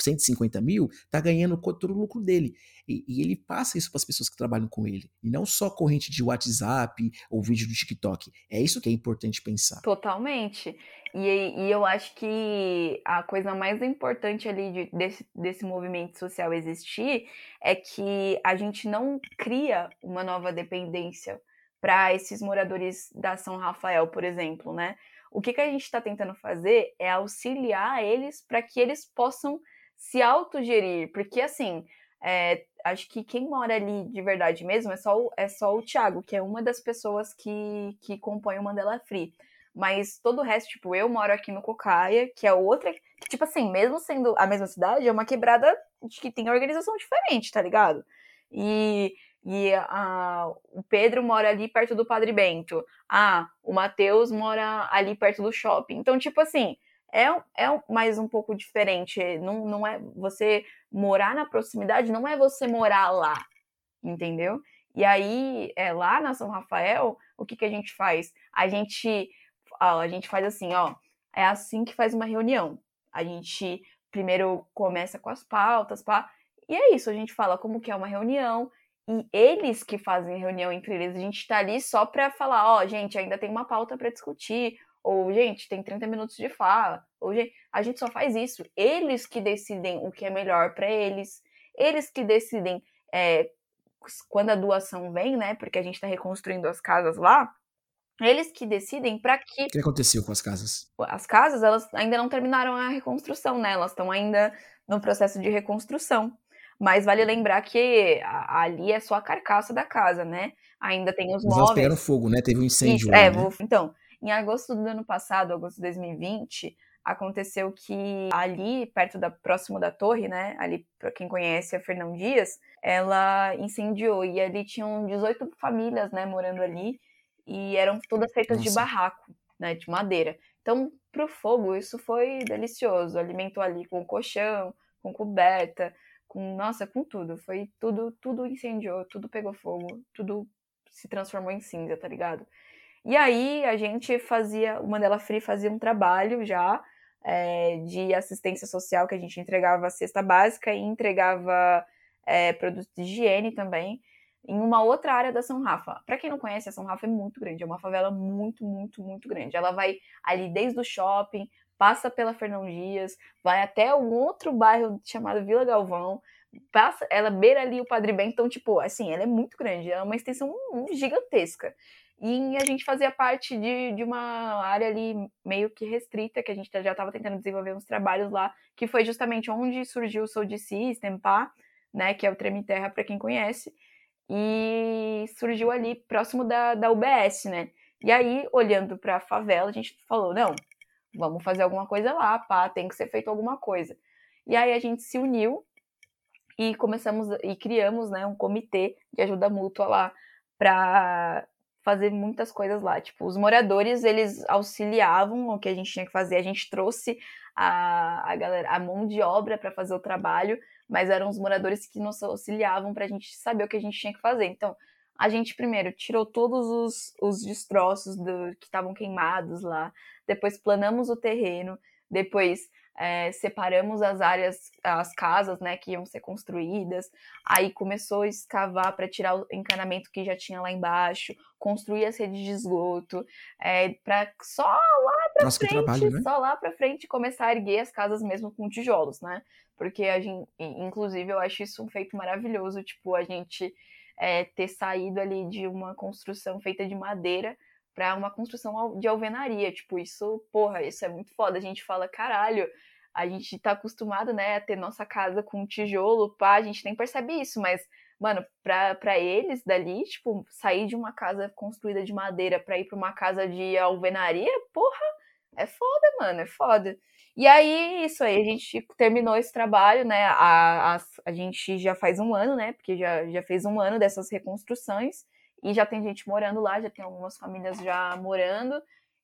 150 mil, está ganhando todo o lucro dele. E, e ele passa isso para as pessoas que trabalham com ele. E não só corrente de WhatsApp ou vídeo do TikTok. É isso que é importante pensar. Totalmente. E, e eu acho que a coisa mais importante ali de, desse, desse movimento social existir é que a gente não cria uma nova dependência para esses moradores da São Rafael, por exemplo, né? O que, que a gente está tentando fazer é auxiliar eles para que eles possam se autogerir, porque assim, é, acho que quem mora ali de verdade mesmo é só o, é só o Thiago, que é uma das pessoas que, que compõe o Mandela Free. Mas todo o resto, tipo, eu moro aqui no Cocaia, que é outra. Que, tipo assim, mesmo sendo a mesma cidade, é uma quebrada de que tem organização diferente, tá ligado? E, e a, o Pedro mora ali perto do Padre Bento. Ah, o Matheus mora ali perto do shopping. Então, tipo assim, é, é mais um pouco diferente. Não, não é você morar na proximidade, não é você morar lá, entendeu? E aí, é, lá na São Rafael, o que, que a gente faz? A gente a gente faz assim, ó, é assim que faz uma reunião. A gente primeiro começa com as pautas, pá, e é isso, a gente fala como que é uma reunião, e eles que fazem reunião entre eles, a gente tá ali só pra falar, ó, gente, ainda tem uma pauta para discutir, ou, gente, tem 30 minutos de fala, ou, gente, a gente só faz isso. Eles que decidem o que é melhor para eles, eles que decidem é, quando a doação vem, né, porque a gente tá reconstruindo as casas lá, eles que decidem para que. O que aconteceu com as casas? As casas, elas ainda não terminaram a reconstrução, né? Elas estão ainda no processo de reconstrução. Mas vale lembrar que ali é só a carcaça da casa, né? Ainda tem os Mas móveis. Elas pegaram fogo, né? Teve um incêndio. Isso, lá, é, né? vou... então, em agosto do ano passado, agosto de 2020, aconteceu que ali, perto da próximo da torre, né? Ali, para quem conhece, a Fernão Dias, ela incendiou. E ali tinham 18 famílias, né, morando ali e eram todas feitas Nossa. de barraco, né, de madeira. Então, pro fogo, isso foi delicioso. Alimentou ali com colchão, com coberta, com nossa, com tudo. Foi tudo, tudo incendiou, tudo pegou fogo, tudo se transformou em cinza, tá ligado? E aí a gente fazia, o Mandela Free fazia um trabalho já é, de assistência social que a gente entregava cesta básica e entregava é, produtos de higiene também em uma outra área da São Rafa. Para quem não conhece, a São Rafa é muito grande, é uma favela muito, muito, muito grande. Ela vai ali desde o shopping, passa pela Fernão Dias, vai até um outro bairro chamado Vila Galvão, passa, ela beira ali o Padre Bento, então, tipo, assim, ela é muito grande, é uma extensão gigantesca. E a gente fazia parte de, de uma área ali meio que restrita, que a gente já estava tentando desenvolver uns trabalhos lá, que foi justamente onde surgiu o Soul System, pá, né, que é o Treme Terra, para quem conhece. e surgiu ali próximo da, da UBS, né? E aí, olhando para a favela, a gente falou: não, vamos fazer alguma coisa lá, pá, tem que ser feito alguma coisa. E aí a gente se uniu e começamos e criamos, né, um comitê de ajuda mútua lá para fazer muitas coisas lá. Tipo, os moradores, eles auxiliavam o que a gente tinha que fazer. A gente trouxe a, a galera, a mão de obra para fazer o trabalho, mas eram os moradores que nos auxiliavam para a gente saber o que a gente tinha que fazer. Então, a gente primeiro tirou todos os, os destroços do, que estavam queimados lá, depois planamos o terreno, depois é, separamos as áreas, as casas, né, que iam ser construídas. Aí começou a escavar para tirar o encanamento que já tinha lá embaixo, construir as redes de esgoto, é, para só lá para frente, trabalho, né? só lá para frente começar a erguer as casas mesmo com tijolos, né? Porque a gente, inclusive, eu acho isso um feito maravilhoso, tipo a gente é, ter saído ali de uma construção feita de madeira para uma construção de alvenaria. Tipo, isso, porra, isso é muito foda. A gente fala, caralho, a gente tá acostumado, né, a ter nossa casa com tijolo, pá, a gente nem percebe isso, mas, mano, pra, pra eles dali, tipo, sair de uma casa construída de madeira pra ir pra uma casa de alvenaria, porra, é foda, mano, é foda. E aí, isso aí, a gente terminou esse trabalho, né? A, a, a gente já faz um ano, né? Porque já, já fez um ano dessas reconstruções e já tem gente morando lá, já tem algumas famílias já morando,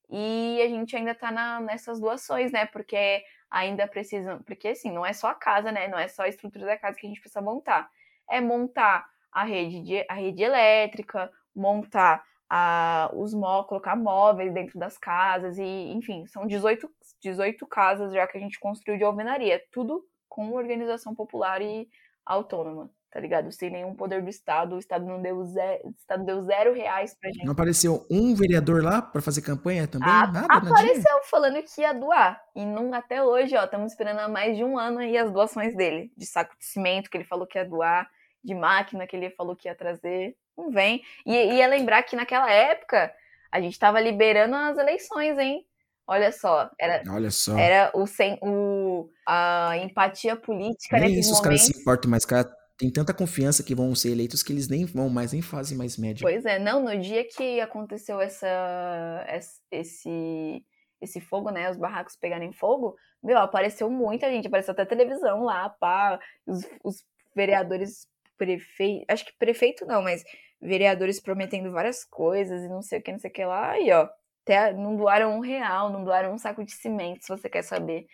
e a gente ainda tá na, nessas doações, né? Porque ainda precisam. Porque assim, não é só a casa, né? Não é só a estrutura da casa que a gente precisa montar. É montar a rede, de, a rede elétrica, montar a, os móveis, colocar móveis dentro das casas, e, enfim, são 18, 18 casas já que a gente construiu de alvenaria. Tudo com organização popular e autônoma tá ligado? Sem nenhum poder do Estado. O Estado não deu zero, o Estado deu zero reais pra gente. Não apareceu um vereador lá para fazer campanha também? A, Nada? Apareceu nadinha? falando que ia doar. E não, até hoje, ó, estamos esperando há mais de um ano aí as doações dele. De saco de cimento que ele falou que ia doar, de máquina que ele falou que ia trazer. Não vem. E ia lembrar que naquela época a gente tava liberando as eleições, hein? Olha só, era, Olha só. era o, sem, o, a empatia política Nem isso, os caras se importam mais, cara tem tanta confiança que vão ser eleitos que eles nem vão mais, nem fazem mais média. Pois é, não, no dia que aconteceu essa, esse, esse fogo, né, os barracos pegarem fogo, meu, apareceu muita gente, apareceu até televisão lá, pá, os, os vereadores, prefeito, acho que prefeito não, mas vereadores prometendo várias coisas e não sei o que, não sei o que lá, aí ó, até não doaram um real, não doaram um saco de cimento, se você quer saber.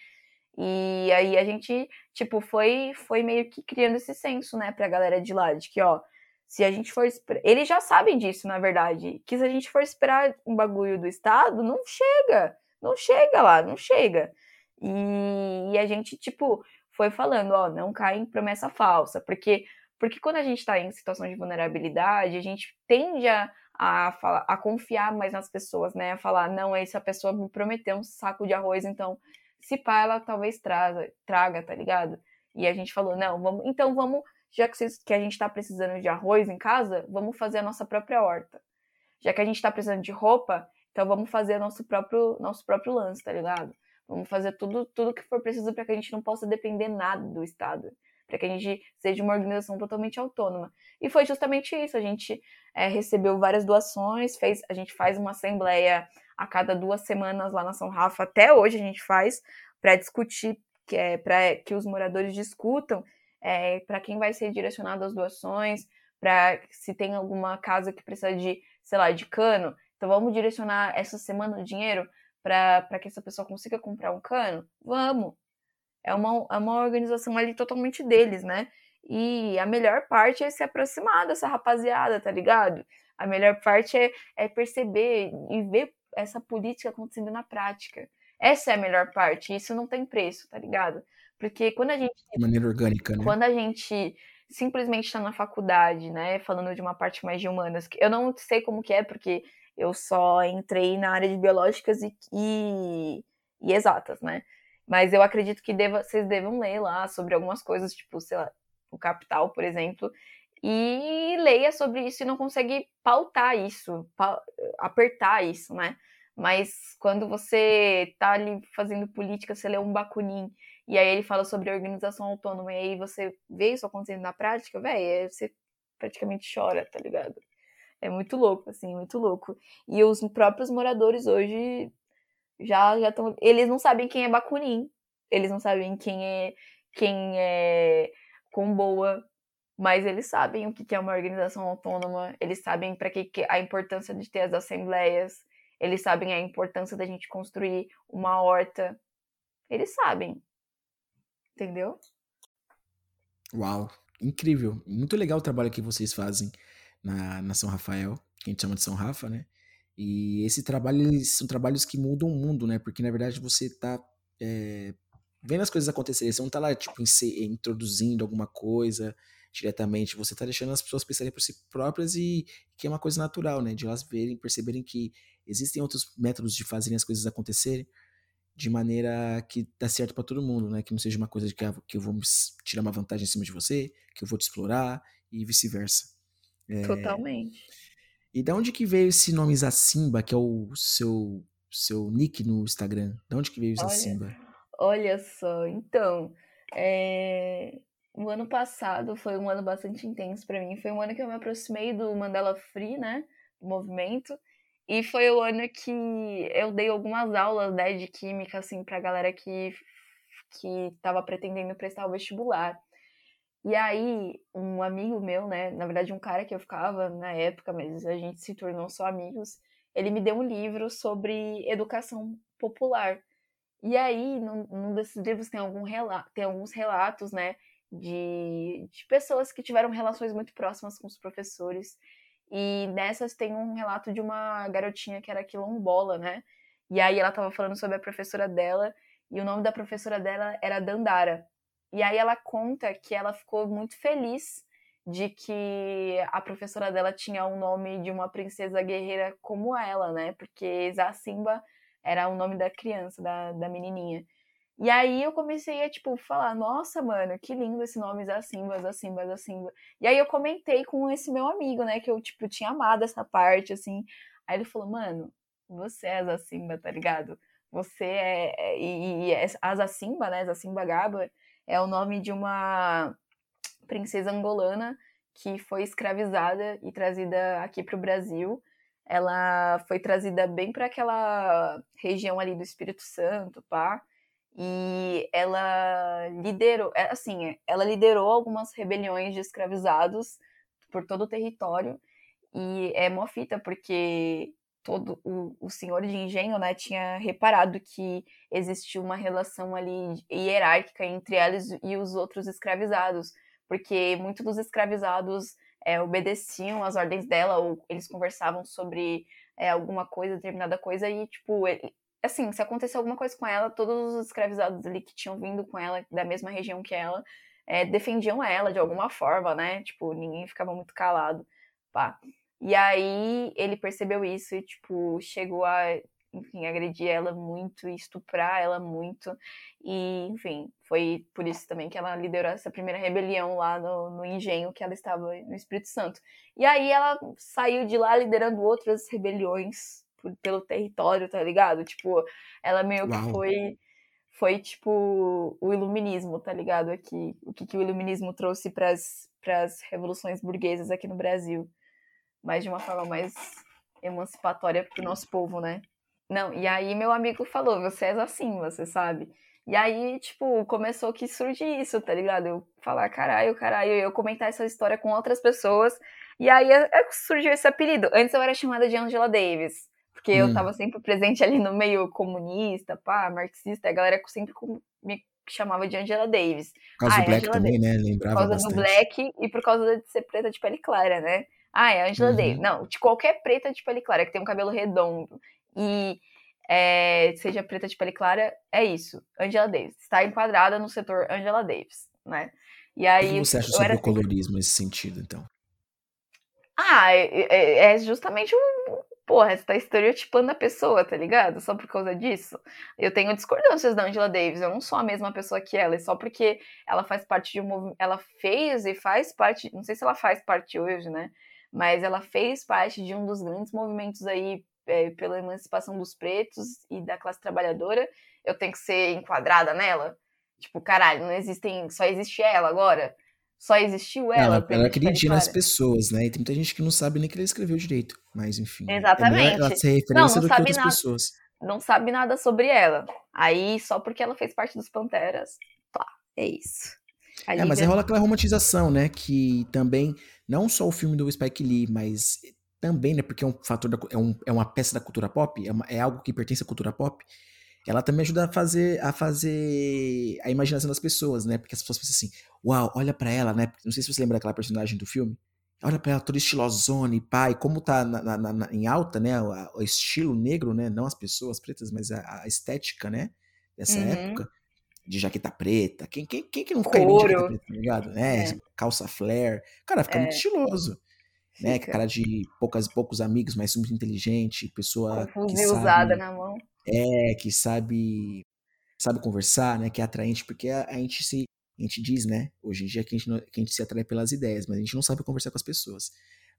E aí a gente, tipo, foi, foi meio que criando esse senso, né, pra galera de lá, de que, ó, se a gente for. Eles já sabem disso, na verdade. Que se a gente for esperar um bagulho do Estado, não chega. Não chega lá, não chega. E, e a gente, tipo, foi falando, ó, não cai em promessa falsa. Porque, porque quando a gente tá em situação de vulnerabilidade, a gente tende a, a, falar, a confiar mais nas pessoas, né? A falar, não, essa pessoa me prometeu um saco de arroz, então se pá, ela talvez traga, traga, tá ligado? E a gente falou, não, vamos, então vamos, já que, vocês, que a gente tá precisando de arroz em casa, vamos fazer a nossa própria horta. Já que a gente tá precisando de roupa, então vamos fazer nosso próprio, nosso próprio lance, tá ligado? Vamos fazer tudo, tudo que for preciso para que a gente não possa depender nada do Estado, para que a gente seja uma organização totalmente autônoma. E foi justamente isso. A gente é, recebeu várias doações, fez, a gente faz uma assembleia a cada duas semanas lá na São Rafa, até hoje a gente faz, para discutir, que é, para que os moradores discutam é, para quem vai ser direcionado as doações, para se tem alguma casa que precisa de, sei lá, de cano, então vamos direcionar essa semana o dinheiro para que essa pessoa consiga comprar um cano? Vamos! É uma, é uma organização ali totalmente deles, né? E a melhor parte é se aproximar dessa rapaziada, tá ligado? A melhor parte é, é perceber e ver essa política acontecendo na prática. Essa é a melhor parte, isso não tem preço, tá ligado? Porque quando a gente. De maneira orgânica, né? Quando a gente simplesmente está na faculdade, né? Falando de uma parte mais de humanas, eu não sei como que é, porque eu só entrei na área de biológicas e, e, e exatas, né? Mas eu acredito que deva, vocês devam ler lá sobre algumas coisas, tipo, sei lá, o capital, por exemplo, e leia sobre isso e não consegue pautar isso, pa apertar isso, né? Mas quando você tá ali fazendo política, você lê um Bakunin e aí ele fala sobre organização autônoma e aí você vê isso acontecendo na prática, velho, você praticamente chora, tá ligado? É muito louco, assim, muito louco. E os próprios moradores hoje já já estão. Eles não sabem quem é Bakunin. Eles não sabem quem é quem é Comboa. Mas eles sabem o que é uma organização autônoma. Eles sabem para que, a importância de ter as assembleias. Eles sabem a importância da gente construir uma horta. Eles sabem. Entendeu? Uau, incrível. Muito legal o trabalho que vocês fazem na, na São Rafael, que a gente chama de São Rafa, né? E esse trabalho são trabalhos que mudam o mundo, né? Porque na verdade você tá é, vendo as coisas acontecerem, você não tá lá, tipo, introduzindo alguma coisa diretamente, você tá deixando as pessoas pensarem por si próprias e que é uma coisa natural, né? De elas verem, perceberem que existem outros métodos de fazerem as coisas acontecerem de maneira que dá certo para todo mundo, né? Que não seja uma coisa de que, ah, que eu vou tirar uma vantagem em cima de você, que eu vou te explorar e vice-versa. É... Totalmente. E da onde que veio esse nome Zacimba, que é o seu seu nick no Instagram? Da onde que veio Zacimba? Olha, olha só, então, é... o ano passado foi um ano bastante intenso para mim. Foi um ano que eu me aproximei do Mandela Free, né? Do movimento. E foi o ano que eu dei algumas aulas, né, de química, assim, pra galera que, que tava pretendendo prestar o vestibular. E aí, um amigo meu, né, na verdade um cara que eu ficava na época, mas a gente se tornou só amigos, ele me deu um livro sobre educação popular. E aí, num, num desses livros tem, algum relato, tem alguns relatos, né, de, de pessoas que tiveram relações muito próximas com os professores e nessas tem um relato de uma garotinha que era quilombola, né? E aí ela tava falando sobre a professora dela, e o nome da professora dela era Dandara. E aí ela conta que ela ficou muito feliz de que a professora dela tinha o nome de uma princesa guerreira como ela, né? Porque Zacimba era o nome da criança, da, da menininha. E aí eu comecei a, tipo, falar, nossa, mano, que lindo esse nome Zacimba, Zacimba, Zacimba. E aí eu comentei com esse meu amigo, né, que eu, tipo, tinha amado essa parte, assim. Aí ele falou, mano, você é Zacimba, tá ligado? Você é... é e, e é, a Zacimba, né, Zacimba Gaba, é o nome de uma princesa angolana que foi escravizada e trazida aqui pro Brasil. Ela foi trazida bem para aquela região ali do Espírito Santo, pá e ela liderou, é, assim, ela liderou algumas rebeliões de escravizados por todo o território. E é mó fita porque todo o, o senhor de engenho, né, tinha reparado que existia uma relação ali hierárquica entre eles e os outros escravizados, porque muitos dos escravizados é, obedeciam às ordens dela ou eles conversavam sobre é, alguma coisa, determinada coisa e tipo ele, assim, se aconteceu alguma coisa com ela, todos os escravizados ali que tinham vindo com ela, da mesma região que ela, é, defendiam ela de alguma forma, né? Tipo, ninguém ficava muito calado, pá. E aí ele percebeu isso e, tipo, chegou a, enfim, agredir ela muito estuprar ela muito. E, enfim, foi por isso também que ela liderou essa primeira rebelião lá no, no engenho que ela estava no Espírito Santo. E aí ela saiu de lá liderando outras rebeliões pelo território, tá ligado? Tipo, ela meio Uau. que foi foi tipo o iluminismo, tá ligado? Aqui, o que, que o iluminismo trouxe para as revoluções burguesas aqui no Brasil, mas de uma forma mais emancipatória pro nosso povo, né? Não, e aí meu amigo falou, você é assim, você sabe? E aí, tipo, começou que surge isso, tá ligado? Eu falar, caralho, caralho, eu comentar essa história com outras pessoas. E aí é, é surgiu esse apelido. Antes eu era chamada de Angela Davis porque hum. eu estava sempre presente ali no meio comunista, pá, marxista, a galera sempre me chamava de Angela Davis. Por causa ah, do Black Angela também, Davis. né? Lembrava Por causa bastante. do Black e por causa de ser preta de pele clara, né? Ah, é Angela uhum. Davis. Não, de qualquer preta de pele clara, que tem um cabelo redondo e é, seja preta de pele clara, é isso. Angela Davis. Está enquadrada no setor Angela Davis, né? E aí, o que você acha sobre o colorismo nesse sentido, então? Ah, é, é, é justamente um, porra, você tá estereotipando a pessoa, tá ligado? Só por causa disso. Eu tenho discordâncias da Angela Davis, eu não sou a mesma pessoa que ela, e só porque ela faz parte de um movimento. Ela fez e faz parte, não sei se ela faz parte hoje, né? Mas ela fez parte de um dos grandes movimentos aí é, pela emancipação dos pretos e da classe trabalhadora. Eu tenho que ser enquadrada nela? Tipo, caralho, não existem. Só existe ela agora? Só existiu ela. Ela, ela acredita nas pessoas, né? E tem muita gente que não sabe nem que ele escreveu direito. Mas, enfim. Exatamente. É ela ser referência não, não do que outras nada, pessoas. Não sabe nada sobre ela. Aí, só porque ela fez parte dos Panteras, tá, é isso. é, mas rola aquela romantização, né? Que também, não só o filme do Spike Lee, mas também, né? Porque é um fator, da, é, um, é uma peça da cultura pop, é, uma, é algo que pertence à cultura pop ela também ajuda a fazer a fazer a imaginação das pessoas, né? Porque as pessoas pensam assim, uau, olha para ela, né? Não sei se você lembra daquela personagem do filme. Olha pra ela toda estilosona e pai, como tá na, na, na, em alta, né? O, o, estilo negro, né? Não as pessoas pretas, mas a, a estética, né? Dessa uhum. época. De jaqueta preta. Quem, quem, quem que não ficaria de jaqueta preta, tá ligado? Né? É. Calça flare. Cara, fica é. muito estiloso. Né? Cara de poucas, poucos amigos, mas muito inteligente. Pessoa. Com que sabe, usada na mão. É, que sabe sabe conversar, né? Que é atraente, porque a, a gente se a gente diz, né? Hoje em dia que a, gente, que a gente se atrai pelas ideias, mas a gente não sabe conversar com as pessoas.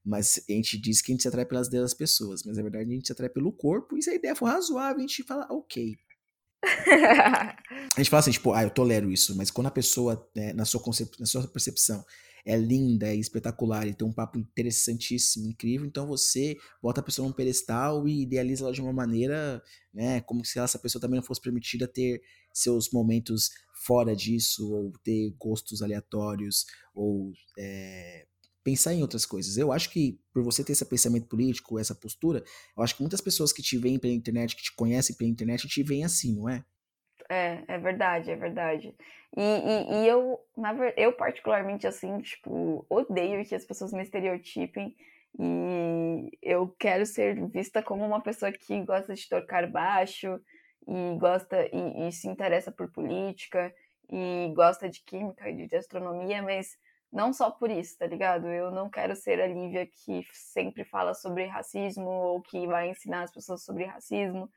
Mas a gente diz que a gente se atrai pelas ideias das pessoas, mas na verdade a gente se atrai pelo corpo, e se a ideia for razoável, a gente fala, ok. a gente fala assim, tipo, ah, eu tolero isso, mas quando a pessoa, né, na, sua concep... na sua percepção, é linda, é espetacular e tem um papo interessantíssimo, incrível, então você bota a pessoa num pedestal e idealiza ela de uma maneira, né, como se essa pessoa também não fosse permitida ter seus momentos fora disso, ou ter gostos aleatórios, ou é, pensar em outras coisas. Eu acho que por você ter esse pensamento político, essa postura, eu acho que muitas pessoas que te veem pela internet, que te conhecem pela internet, te veem assim, não é? É, é verdade, é verdade. E, e, e eu, na eu particularmente, assim, tipo, odeio que as pessoas me estereotipem e eu quero ser vista como uma pessoa que gosta de tocar baixo e gosta e, e se interessa por política e gosta de química e de astronomia, mas não só por isso, tá ligado? Eu não quero ser a Lívia que sempre fala sobre racismo ou que vai ensinar as pessoas sobre racismo.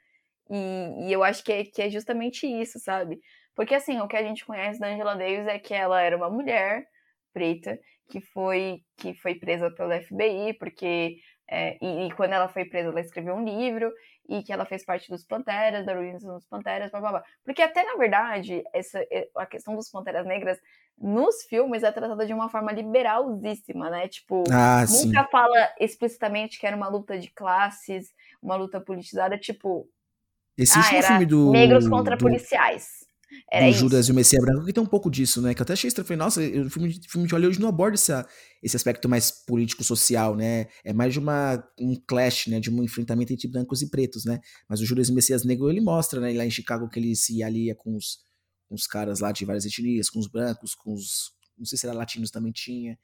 E, e eu acho que é, que é justamente isso, sabe? Porque assim, o que a gente conhece da Angela Davis é que ela era uma mulher preta que foi que foi presa pelo FBI, porque é, e, e, quando ela foi presa, ela escreveu um livro e que ela fez parte dos Panteras, da organização dos Panteras, blá, blá, blá. Porque até, na verdade, essa, a questão dos Panteras Negras nos filmes é tratada de uma forma liberalzíssima, né? Tipo, ah, nunca sim. fala explicitamente que era uma luta de classes, uma luta politizada, tipo, esse ah, último filme do. Negros contra do, policiais. Era do Judas e o Messias Branco, que tem um pouco disso, né? Que eu até achei estranho. Falei, nossa, o filme, de, filme de Hollywood não aborda essa, esse aspecto mais político-social, né? É mais de uma, um clash, né? De um enfrentamento entre brancos e pretos, né? Mas o Judas e o Messias Negro, ele mostra, né? Lá em Chicago, que ele se alia com os, com os caras lá de várias etnias, com os brancos, com os. Não sei se era latinos também tinha.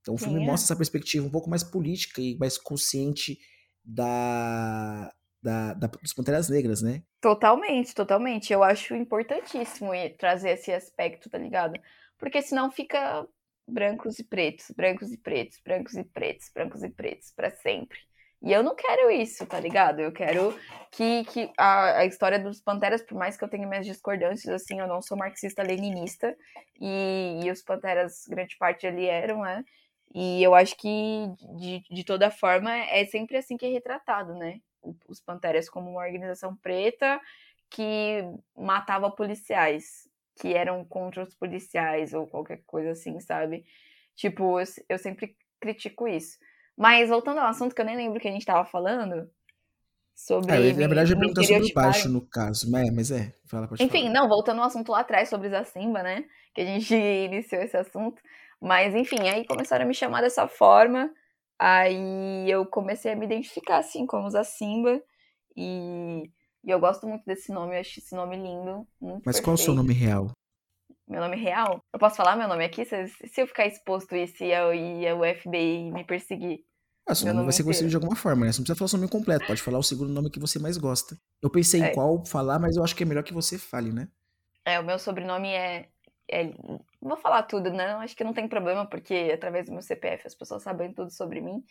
Então o filme mostra essa perspectiva um pouco mais política e mais consciente da, da, da, dos Panteras Negras, né? Totalmente, totalmente. Eu acho importantíssimo trazer esse aspecto, tá ligado? Porque senão fica brancos e pretos, brancos e pretos, brancos e pretos, brancos e pretos para sempre. E eu não quero isso, tá ligado? Eu quero que, que a, a, história dos Panteras, por mais que eu tenha minhas discordâncias, assim, eu não sou marxista-leninista, e, e, os Panteras, grande parte ali eram, né? E eu acho que, de, de toda forma, é sempre assim que é retratado, né? Os Panteras como uma organização preta que matava policiais, que eram contra os policiais ou qualquer coisa assim, sabe? Tipo, eu, sempre critico isso. Mas voltando ao assunto que eu nem lembro que a gente tava falando, sobre. É, na verdade, eu perguntou sobre baixo, no caso. Mas, mas é, fala, Enfim, falar. não, voltando ao assunto lá atrás sobre Zacimba, né? Que a gente iniciou esse assunto. Mas, enfim, aí começaram a me chamar dessa forma. Aí eu comecei a me identificar, assim, como Zacimba. E, e eu gosto muito desse nome, eu acho esse nome lindo. Mas perfeito. qual é o seu nome real? Meu nome real? Eu posso falar meu nome aqui? Se, se eu ficar exposto e se eu, e o FBI me perseguir? Ah, seu nome, nome vai ser conhecido de alguma forma, né? Você não precisa falar o seu nome completo, pode falar o segundo nome que você mais gosta. Eu pensei é. em qual falar, mas eu acho que é melhor que você fale, né? É, o meu sobrenome é é, vou falar tudo, né? Acho que não tem problema, porque através do meu CPF as pessoas sabem tudo sobre mim.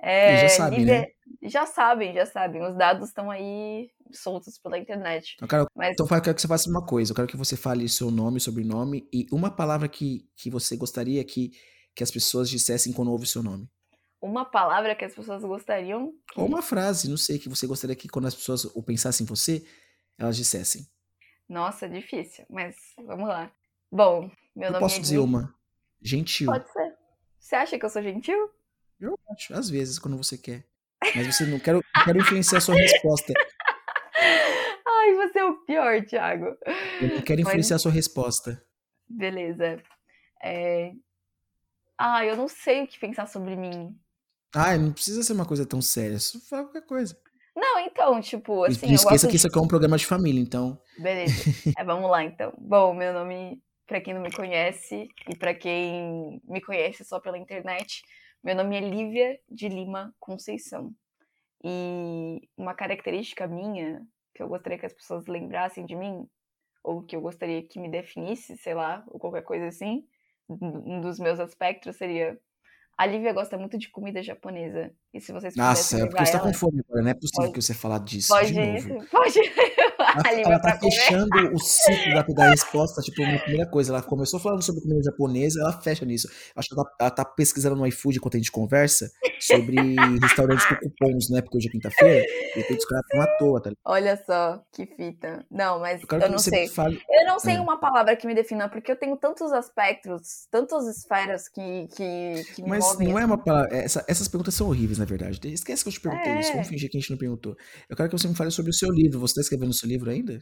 É, já sabem, né? Já sabem, já sabem. Os dados estão aí soltos pela internet. Eu quero, Mas... Então eu quero que você faça uma coisa. Eu quero que você fale seu nome, sobrenome e uma palavra que, que você gostaria que, que as pessoas dissessem quando ouvem seu nome. Uma palavra que as pessoas gostariam? Que... Ou uma frase, não sei, que você gostaria que quando as pessoas ou pensassem em você, elas dissessem. Nossa, difícil, mas vamos lá. Bom, meu eu nome posso é dizer uma. Gentil. Pode ser. Você acha que eu sou gentil? Eu acho, às vezes, quando você quer. Mas você não quero, quero influenciar a sua resposta. Ai, você é o pior, Thiago. Eu não quero influenciar Mas... a sua resposta. Beleza. É... Ah, eu não sei o que pensar sobre mim. Ah, não precisa ser uma coisa tão séria, só fala qualquer coisa. Não, então, tipo, assim. Não esqueça que de... isso aqui é um programa de família, então. Beleza. é, vamos lá, então. Bom, meu nome, para quem não me conhece, e para quem me conhece só pela internet, meu nome é Lívia de Lima Conceição. E uma característica minha, que eu gostaria que as pessoas lembrassem de mim, ou que eu gostaria que me definisse, sei lá, ou qualquer coisa assim, um dos meus aspectos seria a Lívia gosta muito de comida japonesa. E se vocês Nossa, é porque você tá com fome agora, não é possível pode, que você falar disso. Pode de isso, novo. pode. Ela, ela tá fechando o ciclo da, da resposta, tipo, uma primeira coisa. Ela começou falando sobre comida japonesa, ela fecha nisso. Acho que ela, ela tá pesquisando no iFood enquanto a gente conversa sobre restaurantes com cupons, né? Porque hoje é quinta-feira e tem que escolher à toa, tá Olha só, que fita. Não, mas eu, eu não sei. Fale... Eu não sei é. uma palavra que me defina, porque eu tenho tantos aspectos, tantas esferas que, que, que me Mas movem. não é uma palavra. Essa, essas perguntas são horríveis, na verdade. Esquece que eu te perguntei é. isso. Vamos fingir que a gente não perguntou. Eu quero que você me fale sobre o seu livro. Você tá escrevendo o seu livro ainda?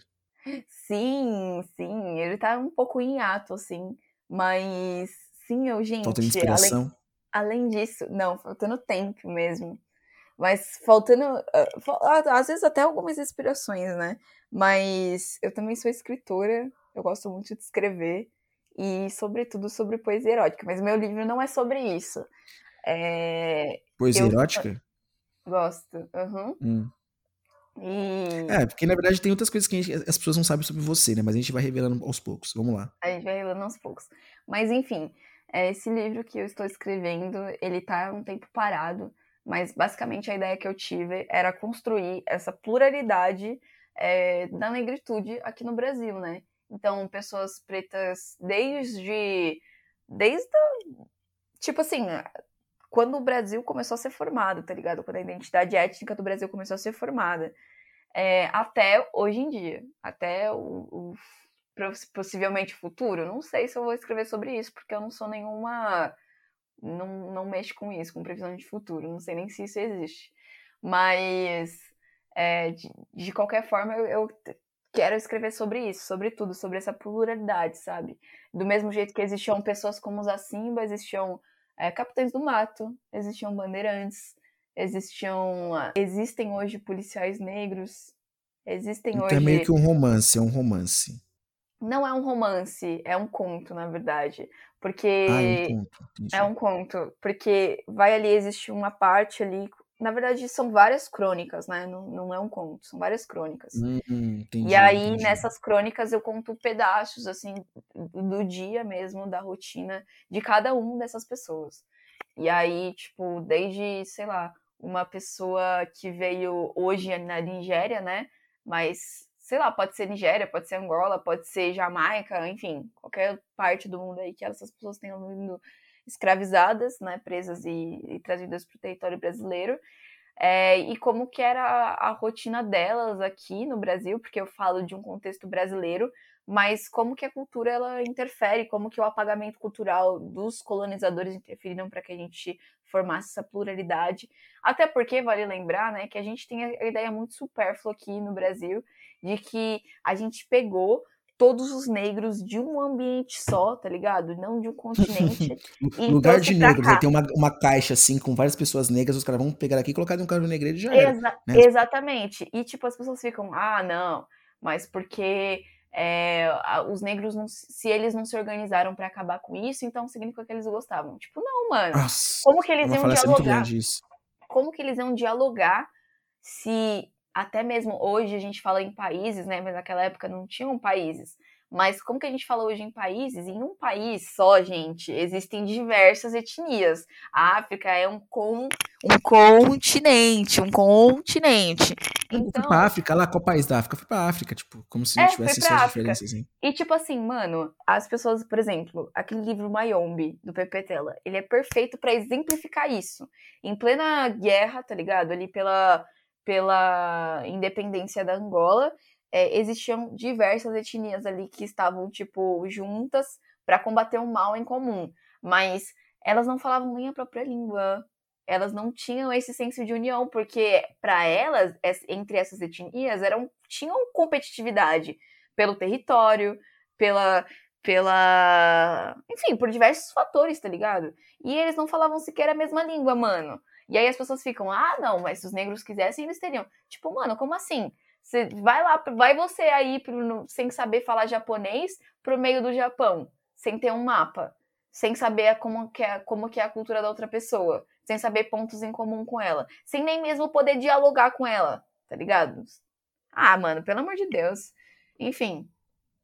Sim, sim. Ele tá um pouco em ato, assim. Mas, sim, eu, gente. Faltando inspiração? Além, além disso, não, faltando tempo mesmo. Mas faltando. Uh, às vezes até algumas inspirações, né? Mas eu também sou escritora. Eu gosto muito de escrever. E, sobretudo, sobre poesia erótica. Mas meu livro não é sobre isso. É, poesia eu, erótica? Gosto. Uhum. Hum. E... É, porque na verdade tem outras coisas que gente, as pessoas não sabem sobre você, né? Mas a gente vai revelando aos poucos. Vamos lá. A gente vai revelando aos poucos. Mas enfim, é, esse livro que eu estou escrevendo, ele tá um tempo parado, mas basicamente a ideia que eu tive era construir essa pluralidade é, da negritude aqui no Brasil, né? Então, pessoas pretas desde. Desde. Tipo assim, quando o Brasil começou a ser formado, tá ligado? Quando a identidade étnica do Brasil começou a ser formada. É, até hoje em dia, até o, o possivelmente futuro. Não sei se eu vou escrever sobre isso, porque eu não sou nenhuma. Não, não mexo com isso, com previsão de futuro. Não sei nem se isso existe. Mas, é, de, de, qualquer forma, eu, eu, quero escrever sobre isso, sobre tudo, sobre essa pluralidade, sabe? Do mesmo jeito que existiam pessoas como os Simba, existiam é, capitães do mato, existiam bandeirantes, existiam, existem hoje policiais negros, existem então hoje... é meio que um romance, é um romance. Não é um romance, é um conto, na verdade. Porque. Ah, é um conto. Entendi. É um conto. Porque vai ali, existe uma parte ali na verdade, são várias crônicas, né? Não, não é um conto, são várias crônicas. Hum, entendi, e aí, entendi. nessas crônicas, eu conto pedaços, assim, do dia mesmo, da rotina de cada um dessas pessoas. E aí, tipo, desde, sei lá, uma pessoa que veio hoje na Nigéria, né? Mas, sei lá, pode ser Nigéria, pode ser Angola, pode ser Jamaica, enfim, qualquer parte do mundo aí que essas pessoas tenham vindo escravizadas, né, presas e, e trazidas para o território brasileiro. É, e como que era a, a, rotina delas aqui no Brasil, porque eu falo de um contexto brasileiro, mas como que a cultura ela interfere, como que o apagamento cultural dos colonizadores interferiram para que a gente formasse essa pluralidade. Até porque vale lembrar, né, que a gente tem a ideia muito supérflua aqui no Brasil de que a gente pegou todos os negros de um ambiente só, tá ligado? Não de um continente. Lugar de negros, aí tem uma, uma caixa assim com várias pessoas negras, os caras vão pegar aqui e colocar um cara negreiro e já era. Exa né? Exatamente. E tipo, as pessoas ficam, ah, não, mas porque é, os negros, não, se eles não se organizaram para acabar com isso, então significa que eles gostavam. Tipo, não, mano. Nossa, como que eles iam dialogar? Como que eles iam dialogar se até mesmo hoje a gente fala em países, né? Mas naquela época não tinham países. Mas como que a gente fala hoje em países? Em um país só, gente, existem diversas etnias. A África é um, com, um continente, um continente. Então, pra África, lá, qual país da África? Fui pra África, tipo, como se não é, tivesse essas diferenças, hein? E tipo assim, mano, as pessoas, por exemplo, aquele livro Mayombe, do Pepe Tela, ele é perfeito para exemplificar isso. Em plena guerra, tá ligado? Ali pela pela independência da Angola, é, existiam diversas etnias ali que estavam, tipo, juntas para combater um mal em comum. mas elas não falavam nem a própria língua. Elas não tinham esse senso de união, porque para elas, entre essas etnias, eram, tinham competitividade pelo território, pela, pela. Enfim, por diversos fatores, tá ligado? E eles não falavam sequer a mesma língua, mano. E aí as pessoas ficam, ah, não, mas se os negros quisessem, eles teriam. Tipo, mano, como assim? Você vai lá, vai você aí pro, sem saber falar japonês pro meio do Japão, sem ter um mapa, sem saber como que, é, como que é a cultura da outra pessoa, sem saber pontos em comum com ela, sem nem mesmo poder dialogar com ela, tá ligado? Ah, mano, pelo amor de Deus. Enfim.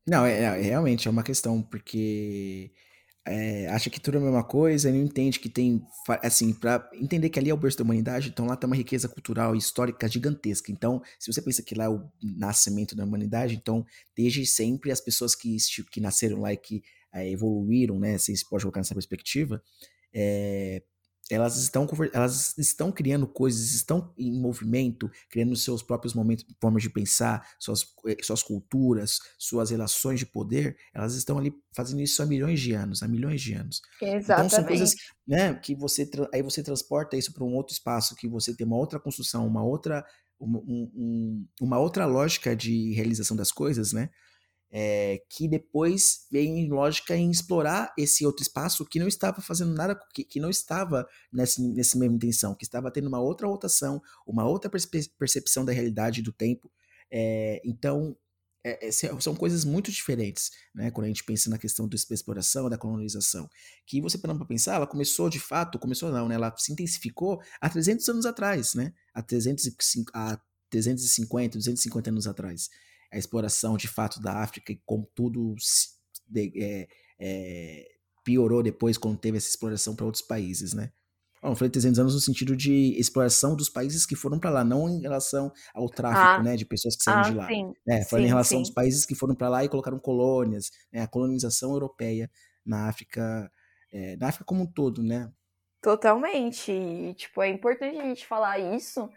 Não, é, é realmente é uma questão, porque é, acha que tudo é a mesma coisa não entende que tem, assim, para entender que ali é o berço da humanidade, então lá tem uma riqueza cultural e histórica gigantesca. Então, se você pensa que lá é o nascimento da humanidade, então, desde sempre, as pessoas que, que nasceram lá e que é, evoluíram, né, se pode colocar nessa perspectiva, é, elas estão, elas estão criando coisas, estão em movimento, criando seus próprios momentos, formas de pensar, suas, eh, suas culturas, suas relações de poder, elas estão ali fazendo isso há milhões de anos, há milhões de anos. Exatamente. Então são coisas, né, que você aí você transporta isso para um outro espaço, que você tem uma outra construção, uma outra uma, um, uma outra lógica de realização das coisas, né? É, que depois vem em lógica em explorar esse outro espaço que não estava fazendo nada, que, que não estava nessa, nessa mesma intenção, que estava tendo uma outra rotação, uma outra percepção da realidade do tempo. É, então, é, são coisas muito diferentes, né? Quando a gente pensa na questão da exploração, da colonização, que você para pensar, ela começou de fato, começou não, né? Ela se intensificou há 300 anos atrás, né? Há, 305, há 350, 250 anos atrás a exploração de fato da África e como tudo de, é, é, piorou depois quando teve essa exploração para outros países, né? Bom, falei 300 anos no sentido de exploração dos países que foram para lá, não em relação ao tráfico, ah, né, de pessoas que saíram ah, de lá. Sim, né, foi em relação sim. aos países que foram para lá e colocaram colônias, né, a colonização europeia na África, é, na África como um todo, né? Totalmente. E, tipo, é importante a gente falar isso,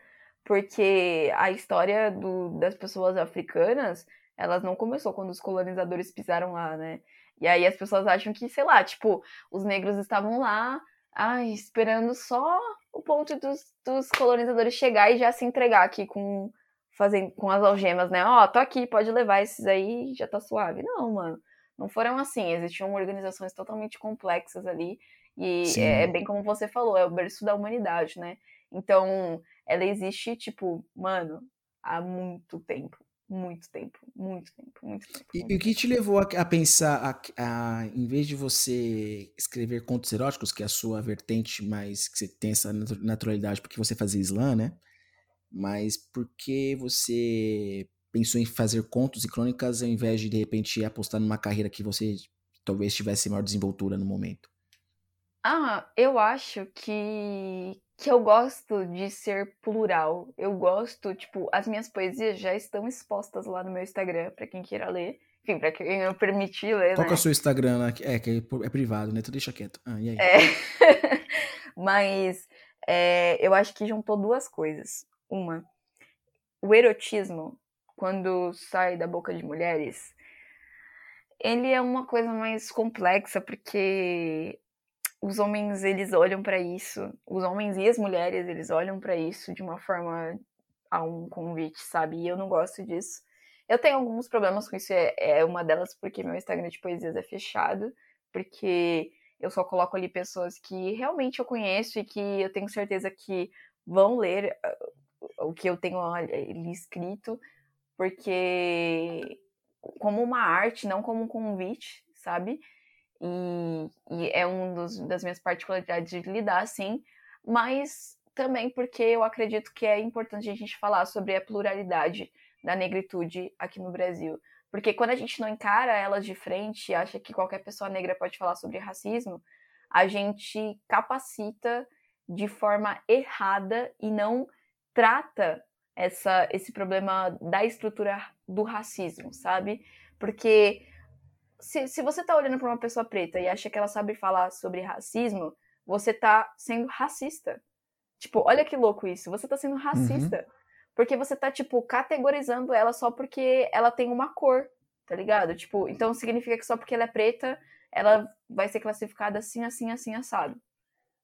porque a história do, das pessoas africanas, elas não começou quando os colonizadores pisaram lá, né? E aí as pessoas acham que, sei lá, tipo, os negros estavam lá, ai, esperando só o ponto dos, dos colonizadores chegar e já se entregar aqui com fazendo com as algemas, né? Ó, oh, tô aqui, pode levar esses aí, já tá suave. Não, mano. Não foram assim, existiam organizações totalmente complexas ali. E é, é bem como você falou, é o berço da humanidade, né? Então, ela existe, tipo, mano, há muito tempo. Muito tempo, muito tempo, muito tempo. Muito e o que te levou a, a pensar, a, a, em vez de você escrever contos eróticos, que é a sua vertente, mas que você tem essa naturalidade, porque você fazia slam, né? Mas por que você pensou em fazer contos e crônicas ao invés de, de repente, apostar numa carreira que você talvez tivesse maior desenvoltura no momento? Ah, eu acho que que eu gosto de ser plural. Eu gosto, tipo, as minhas poesias já estão expostas lá no meu Instagram, para quem queira ler. Enfim, pra quem eu permitir ler, Qual né? que é o seu Instagram lá? É, que é, é privado, né? Tu deixa quieto. Ah, e aí? É. Mas é, eu acho que juntou duas coisas. Uma, o erotismo, quando sai da boca de mulheres, ele é uma coisa mais complexa, porque os homens eles olham para isso, os homens e as mulheres eles olham para isso de uma forma a um convite, sabe? E eu não gosto disso. Eu tenho alguns problemas com isso, é, é uma delas porque meu Instagram de poesias é fechado, porque eu só coloco ali pessoas que realmente eu conheço e que eu tenho certeza que vão ler uh, o que eu tenho ali escrito, porque como uma arte, não como um convite, sabe? E, e é um dos, das minhas particularidades de lidar assim, mas também porque eu acredito que é importante a gente falar sobre a pluralidade da negritude aqui no Brasil. Porque quando a gente não encara elas de frente e acha que qualquer pessoa negra pode falar sobre racismo, a gente capacita de forma errada e não trata essa, esse problema da estrutura do racismo, sabe? Porque se, se você tá olhando para uma pessoa preta e acha que ela sabe falar sobre racismo, você tá sendo racista. Tipo, olha que louco isso. Você tá sendo racista. Uhum. Porque você tá, tipo, categorizando ela só porque ela tem uma cor, tá ligado? Tipo, então significa que só porque ela é preta, ela vai ser classificada assim, assim, assim, assado.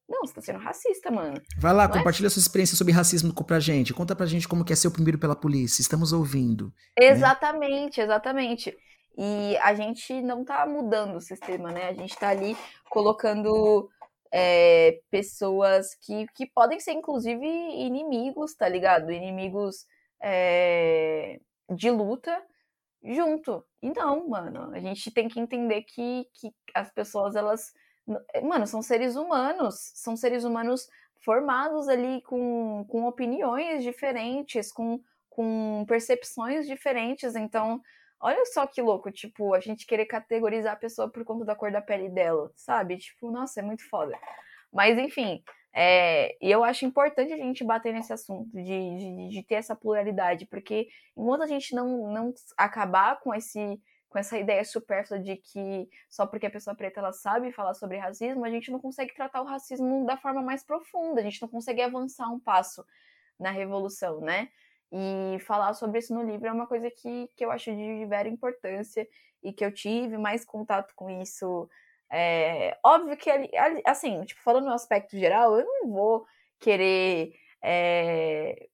Não, você tá sendo racista, mano. Vai lá, Não é compartilha é? sua experiência sobre racismo pra gente. Conta pra gente como que é ser oprimido pela polícia. Estamos ouvindo. Exatamente, né? exatamente. E a gente não tá mudando o sistema, né? A gente tá ali colocando é, pessoas que, que podem ser, inclusive, inimigos, tá ligado? Inimigos é, de luta junto. Então, mano, a gente tem que entender que, que as pessoas, elas. Mano, são seres humanos. São seres humanos formados ali com, com opiniões diferentes, com, com percepções diferentes. Então, olha só que louco, tipo, a gente querer categorizar a pessoa por conta da cor da pele dela, sabe? Tipo, nossa, é muito foda. Mas, enfim, é, eu acho importante a gente bater nesse assunto, de, de, de, ter essa pluralidade, porque enquanto a gente não, não acabar com, esse, com essa ideia supérflua de que só porque a pessoa preta ela sabe falar sobre racismo, a gente não consegue tratar o racismo da forma mais profunda, a gente não consegue avançar um passo na revolução, né? E falar sobre isso no livro é uma coisa que, que eu acho de vera importância e que eu tive mais contato com isso é, óbvio que, assim, tipo, falando no aspecto geral, eu não vou querer é,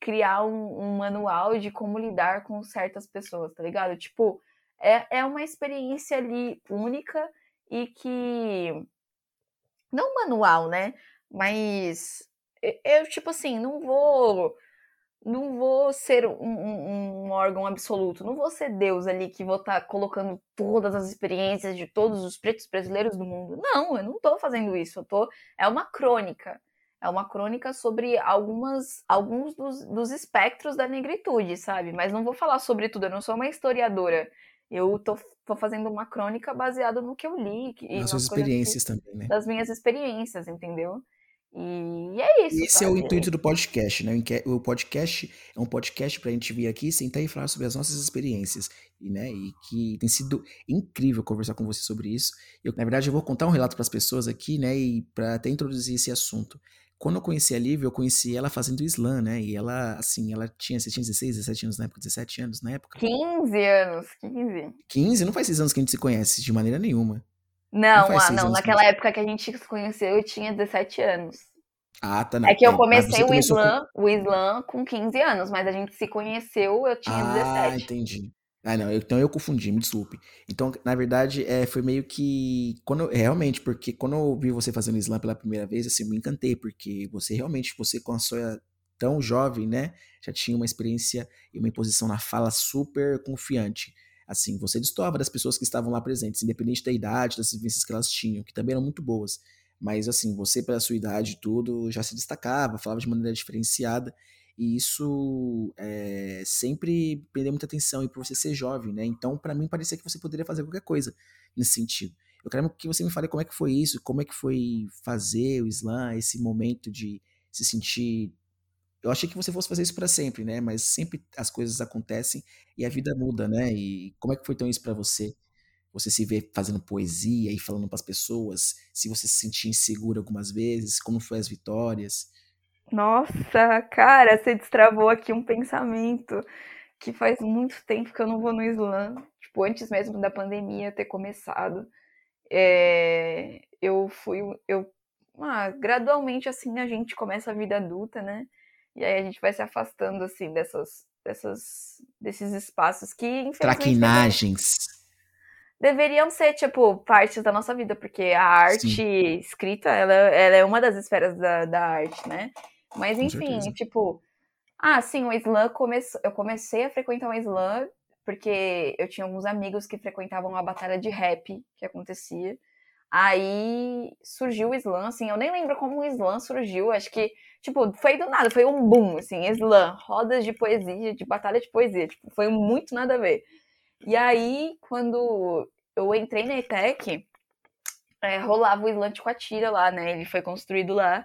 criar um, um, manual de como lidar com certas pessoas, tá ligado? Tipo, é, é uma experiência ali única e que. Não manual, né? Mas eu, tipo assim, não vou não vou ser um, um, um, órgão absoluto, não vou ser Deus ali que vou estar tá colocando todas as experiências de todos os pretos brasileiros do mundo. Não, eu não estou fazendo isso. Eu tô, é uma crônica. É uma crônica sobre algumas, alguns dos, dos espectros da negritude, sabe? Mas não vou falar sobre tudo, eu não sou uma historiadora. Eu tô, tô fazendo uma crônica baseada no que eu li. Nas suas experiências que, também, né? Das minhas experiências, entendeu? E é isso. Esse é o intuito do podcast, né? O podcast é um podcast para a gente vir aqui sentar e falar sobre as nossas experiências. E, né, e que tem sido incrível conversar com você sobre isso. Eu, na verdade, eu vou contar um relato para as pessoas aqui, né? E para até introduzir esse assunto. Quando eu conheci a Lívia, eu conheci ela fazendo Islã, né? E ela, assim, ela tinha, você tinha 16, 17 anos na época, 17 anos na época? 15 anos, 15. 15? Não faz esses anos que a gente se conhece, de maneira nenhuma. Não, não, ah, não. naquela época que a gente se conheceu, eu tinha 17 anos. Ah, tá. Não. É que eu comecei o Islã, com... o Islã com 15 anos, mas a gente se conheceu, eu tinha ah, 17. Ah, entendi. Ah, não, eu, então eu confundi, me desculpe. Então, na verdade, é, foi meio que. Quando, realmente, porque quando eu vi você fazendo Islã pela primeira vez, assim, me encantei, porque você realmente, você com a sua tão jovem, né, já tinha uma experiência e uma imposição na fala super confiante. Assim, você destoava das pessoas que estavam lá presentes, independente da idade, das vivências que elas tinham, que também eram muito boas. Mas, assim, você, pela sua idade e tudo, já se destacava, falava de maneira diferenciada. E isso é, sempre prendeu muita atenção, e por você ser jovem, né? Então, para mim, parecia que você poderia fazer qualquer coisa nesse sentido. Eu quero que você me fale como é que foi isso, como é que foi fazer o slam, esse momento de se sentir. Eu achei que você fosse fazer isso para sempre, né? Mas sempre as coisas acontecem e a vida muda, né? E como é que foi então isso para você? você se vê fazendo poesia e falando para as pessoas, se você se sentir insegura algumas vezes, como foi as vitórias. Nossa, cara, você destravou aqui um pensamento que faz muito tempo que eu não vou no slam, tipo, antes mesmo da pandemia ter começado. É, eu fui, eu, ah, gradualmente assim a gente começa a vida adulta, né? E aí a gente vai se afastando assim dessas, dessas, desses espaços que infelizmente traquinagens deveriam ser, tipo, partes da nossa vida, porque a arte Sim. escrita, ela, ela, é uma das esferas da, da arte, né? Mas, enfim, tipo... Ah, sim, o slam começou... Eu comecei a frequentar o slam porque eu tinha alguns amigos que frequentavam a batalha de rap que acontecia. Aí surgiu o slam, assim, eu nem lembro como o slam surgiu, acho que, tipo, foi do nada, foi um boom, assim, slam, rodas de poesia, de batalha de poesia, tipo, foi muito nada a ver. E aí, quando eu entrei na ETEC, é, rolava o slam com a tira lá, né? Ele foi construído lá,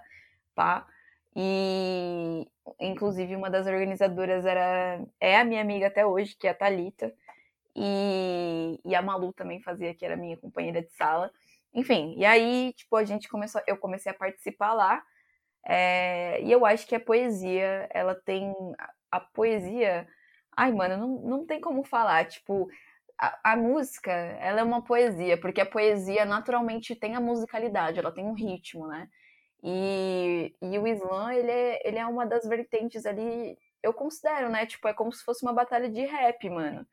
pá. E inclusive uma das organizadoras era é a minha amiga até hoje, que é a Talita. E, e a Malu também fazia, que era minha companheira de sala. Enfim, e aí, tipo, a gente começou, eu comecei a participar lá. É, e eu acho que a poesia, ela tem a poesia Ai, mano, não, não tem como falar. Tipo, a, a, música, ela é uma poesia, porque a poesia naturalmente tem a musicalidade, ela tem um ritmo, né? E, e o Islã, ele é, ele é uma das vertentes ali, eu considero, né? Tipo, é como se fosse uma batalha de rap, mano.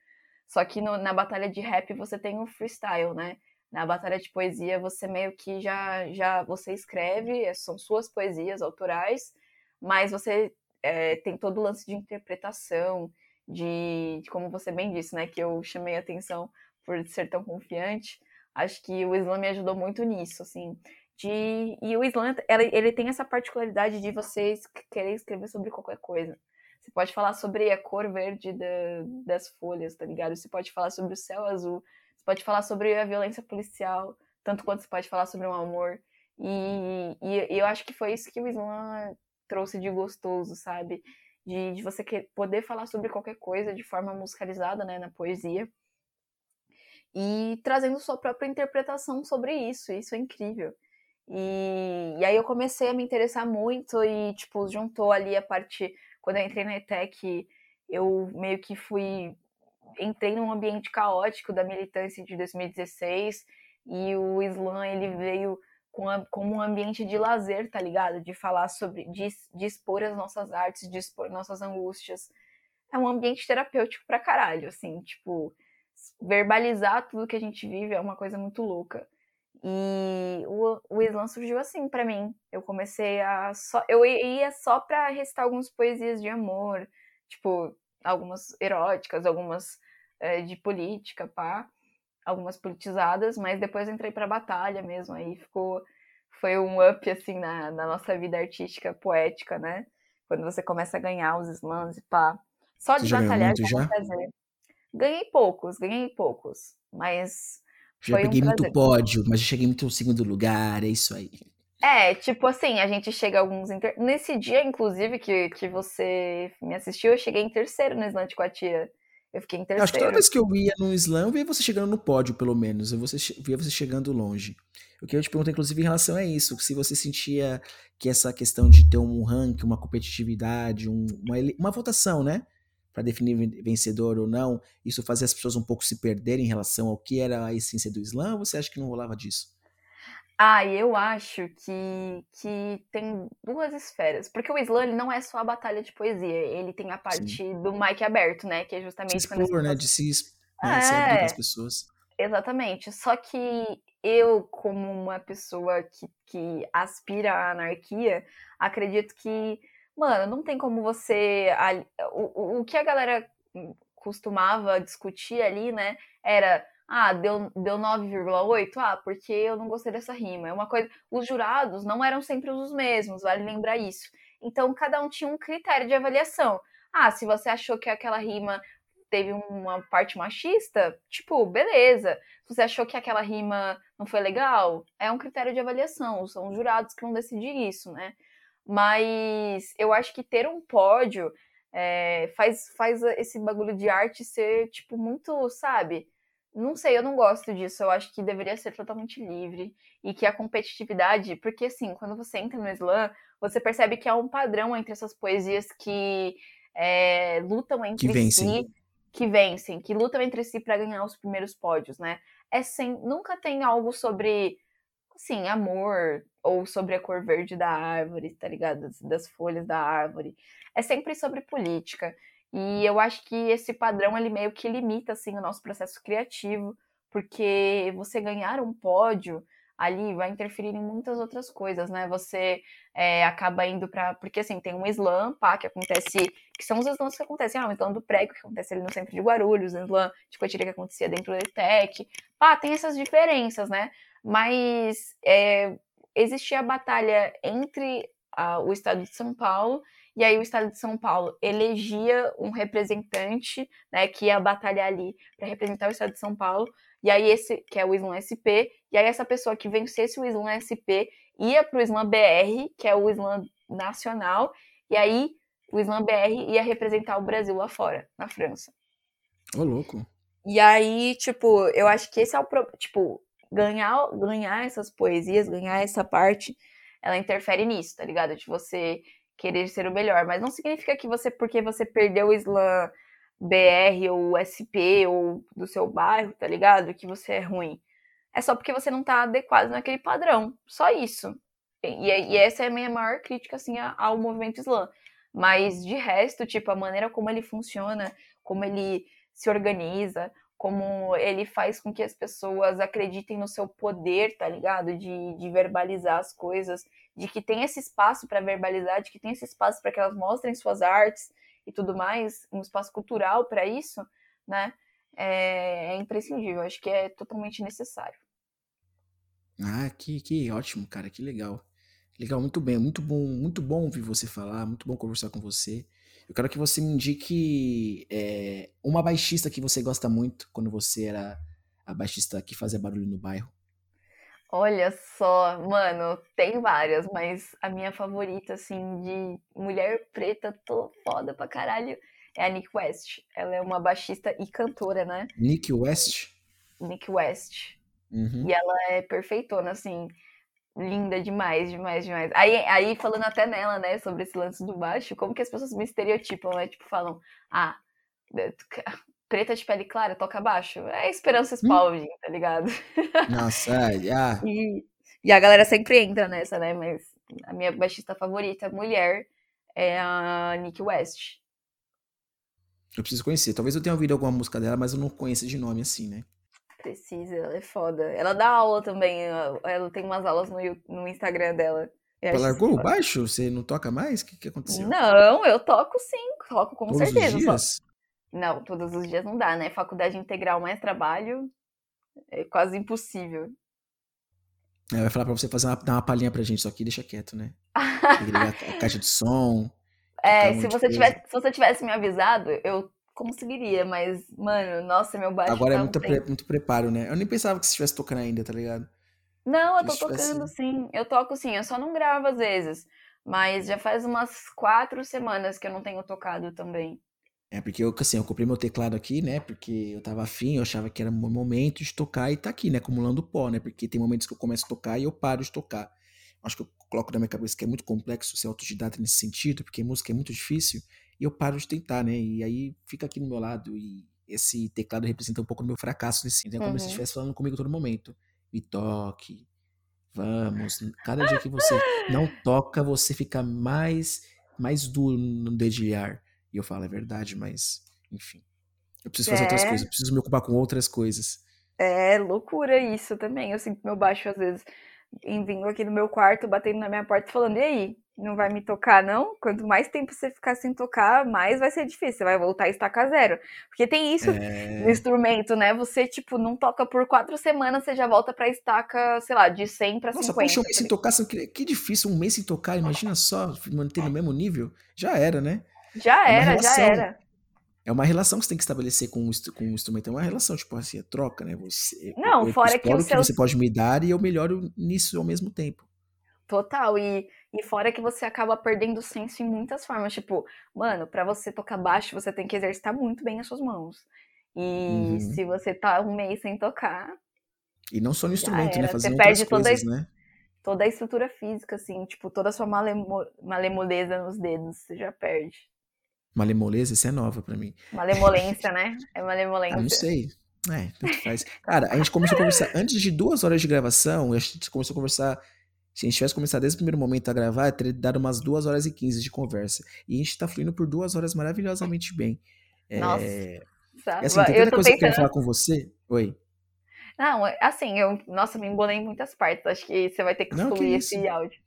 Só que no, na batalha de rap você tem o freestyle, né? Na batalha de poesia você meio que já, já você escreve, é, são suas poesias autorais, mas você é, tem todo o lance de interpretação, de, de, como você bem disse, né? Que eu chamei a atenção por ser tão confiante. Acho que o Islã me ajudou muito nisso, assim. De, e o Islã, ele, ele tem essa particularidade de você querer escrever sobre qualquer coisa. Você pode falar sobre a cor verde da, das folhas, tá ligado? Você pode falar sobre o céu azul. Pode falar sobre a violência policial, tanto quanto você pode falar sobre o amor. E, e, e eu acho que foi isso que o Islã trouxe de gostoso, sabe? De, de você poder falar sobre qualquer coisa de forma musicalizada, né, na poesia. E trazendo sua própria interpretação sobre isso. Isso é incrível. E, e aí eu comecei a me interessar muito e, tipo, juntou ali a parte. Quando eu entrei na ETEC, eu meio que fui. Entrei num ambiente caótico da militância de 2016 e o Islã ele veio com a, como um ambiente de lazer, tá ligado? De falar sobre, de, de expor as nossas artes, de expor nossas angústias. É um ambiente terapêutico pra caralho, assim, tipo, verbalizar tudo que a gente vive é uma coisa muito louca. E o, o Islã surgiu assim para mim. Eu comecei a só. Eu ia só pra recitar algumas poesias de amor, tipo, algumas eróticas, algumas é, de política, pá algumas politizadas, mas depois entrei pra batalha mesmo, aí ficou, foi um up, assim, na, na nossa vida artística, poética, né? Quando você começa a ganhar os slams e pá. Só de batalhar já é prazer. Ganhei poucos, ganhei poucos, mas já peguei um muito pódio, mas cheguei muito no segundo lugar, é isso aí. É, tipo assim, a gente chega a alguns. Inter... Nesse dia, inclusive, que, que você me assistiu, eu cheguei em terceiro no Slant com a tia. Eu fiquei em terceiro. Acho que toda vez que eu ia no slam, eu via você chegando no pódio, pelo menos. Eu via você chegando longe. O que eu te pergunto, inclusive, em relação a isso, se você sentia que essa questão de ter um ranking, uma competitividade, um, uma, uma votação, né? Para definir vencedor ou não, isso fazia as pessoas um pouco se perderem em relação ao que era a essência do slam, ou você acha que não rolava disso? Ah, eu acho que, que tem duas esferas. Porque o slam ele não é só a batalha de poesia, ele tem a parte Sim. do mic aberto, né? Que é justamente se expor, quando né? De se, né? é, se abrir as pessoas. Exatamente. Só que eu, como uma pessoa que, que aspira à anarquia, acredito que, mano, não tem como você. O, o, o que a galera costumava discutir ali, né? Era ah, deu, deu 9,8? Ah, porque eu não gostei dessa rima. É uma coisa. Os jurados não eram sempre os mesmos, vale lembrar isso. Então, cada um tinha um critério de avaliação. Ah, se você achou que aquela rima teve uma parte machista, tipo, beleza. Se você achou que aquela rima não foi legal, é um critério de avaliação. São os jurados que vão decidir isso, né? Mas eu acho que ter um pódio é, faz, faz esse bagulho de arte ser, tipo, muito, sabe? Não sei, eu não gosto disso. Eu acho que deveria ser totalmente livre e que a competitividade, porque assim, quando você entra no slam, você percebe que há um padrão entre essas poesias que é, lutam entre que si, que vencem, que lutam entre si para ganhar os primeiros pódios, né? É sem, nunca tem algo sobre, assim, amor ou sobre a cor verde da árvore, tá ligado? Das folhas da árvore. É sempre sobre política. E eu acho que esse padrão ele meio que limita assim o nosso processo criativo, porque você ganhar um pódio ali vai interferir em muitas outras coisas, né? Você é, acaba indo para porque assim tem um slam, pá, que acontece, que são os slams que acontecem, ah, o slam do prego que acontece ali no centro de Guarulhos, o slam de Coitirê que acontecia dentro do ETEC, pá, tem essas diferenças, né? Mas é, existia a batalha entre a, o estado de São Paulo e aí o estado de São Paulo elegia um representante, né, que ia batalhar ali para representar o estado de São Paulo. E aí esse, que é o Islam SP, e aí essa pessoa que vencesse o Islam SP ia para o Islam BR, que é o Islam nacional, e aí o Islam BR ia representar o Brasil lá fora, na França. Ô, louco. E aí, tipo, eu acho que esse é o tipo, ganhar ganhar essas poesias, ganhar essa parte, ela interfere nisso, tá ligado? De você querer ser o melhor, mas não significa que você, porque você perdeu o slam BR ou SP ou do seu bairro, tá ligado? Que você é ruim. É só porque você não tá adequado naquele padrão. Só isso. E, e essa é a minha maior crítica, assim, ao movimento Islã. Mas de resto, tipo, a maneira como ele funciona, como ele se organiza, como ele faz com que as pessoas acreditem no seu poder, tá ligado? De, de verbalizar as coisas, de que tem esse espaço para verbalizar, de que tem esse espaço para que elas mostrem suas artes e tudo mais, um espaço cultural para isso, né? É, é, imprescindível, acho que é totalmente necessário. Ah, que, que ótimo, cara, que legal. Legal, muito bem, muito bom, muito bom ouvir você falar, muito bom conversar com você. Eu quero que você me indique é, uma baixista que você gosta muito quando você era a baixista que fazia barulho no bairro. Olha só, mano, tem várias, mas a minha favorita, assim, de mulher preta, tô foda pra caralho, é a Nick West. Ela é uma baixista e cantora, né? Nick West? Nick West. Uhum. E ela é perfeitona, assim linda demais, demais, demais. Aí, aí falando até nela, né, sobre esse lance do baixo, como que as pessoas me estereotipam, né? Tipo, falam, ah, preta de pele clara toca baixo. É Esperança. Spalding, hum. tá ligado? Nossa, ah. e, e a galera sempre entra nessa, né? Mas a minha baixista favorita, mulher, é a Nick West. Eu preciso conhecer. Talvez eu tenha ouvido alguma música dela, mas eu não conheço de nome assim, né? Precisa, ela é foda. Ela dá aula também, ela tem umas aulas no, no Instagram dela. Ela largou o baixo? Você não toca mais? O que, que aconteceu? Não, eu toco sim, toco com todos certeza. Os dias? Não, todos os dias não dá, né? Faculdade integral mais trabalho é quase impossível. É, vai falar pra você fazer uma, dar uma palhinha pra gente, só que deixa quieto, né? a caixa de som. É, se você, tivesse, se você tivesse me avisado, eu conseguiria, mas, mano, nossa, meu baixo. Agora é muito, pre muito preparo, né? Eu nem pensava que você estivesse tocando ainda, tá ligado? Não, eu tô tocando sim. Eu toco sim, eu só não gravo às vezes. Mas já faz umas quatro semanas que eu não tenho tocado também. É, porque eu, assim, eu comprei meu teclado aqui, né? Porque eu tava afim, eu achava que era o momento de tocar e tá aqui, né? Acumulando pó, né? Porque tem momentos que eu começo a tocar e eu paro de tocar. Acho que eu coloco na minha cabeça que é muito complexo ser autodidata nesse sentido, porque música é muito difícil e eu paro de tentar, né? E aí fica aqui no meu lado e esse teclado representa um pouco do meu fracasso nesse sentido. É como uhum. se estivesse falando comigo todo momento. Me toque, vamos. Cada dia que você não toca, você fica mais mais duro no dedilhar. E eu falo, é verdade, mas enfim. Eu preciso fazer é. outras coisas, eu preciso me ocupar com outras coisas. É loucura isso também. Eu sinto meu baixo às vezes em vindo aqui no meu quarto, batendo na minha porta falando, e aí? Não vai me tocar, não. Quanto mais tempo você ficar sem tocar, mais vai ser difícil. Você vai voltar a estacar zero. Porque tem isso é... no instrumento, né? Você, tipo, não toca por quatro semanas, você já volta pra estaca, sei lá, de 100 pra Nossa, 50. Nossa, poxa, um mês sem tocar, que difícil, um mês sem tocar. Imagina só, manter no mesmo nível. Já era, né? Já é era, já era. É uma relação que você tem que estabelecer com o, com o instrumento. É uma relação, tipo assim, é troca, né? Você, não, eu, fora eu que o seu... que você pode me dar e eu melhoro nisso ao mesmo tempo. Total, e, e fora que você acaba perdendo o senso em muitas formas. Tipo, mano, para você tocar baixo, você tem que exercitar muito bem as suas mãos. E uhum. se você tá um mês sem tocar. E não só no instrumento, né? Fazer você perde coisas, toda a, né? Toda a estrutura física, assim, tipo, toda a sua malemo, malemoleza nos dedos, você já perde. Malemoleza, isso é nova para mim. Malemolência, né? É malemolência. Ah, não sei. É, tanto faz. Cara, a gente começou a conversar antes de duas horas de gravação, a gente começou a conversar se a gente tivesse começado desde o primeiro momento a gravar, teria dado umas 2 horas e 15 de conversa. E a gente tá fluindo por duas horas maravilhosamente bem. É, Nossa. É... assim, tem tanta coisa que eu quero falar com você. Oi. Não, assim, eu, nossa, me embolei em muitas partes. Acho que você vai ter que excluir que esse áudio.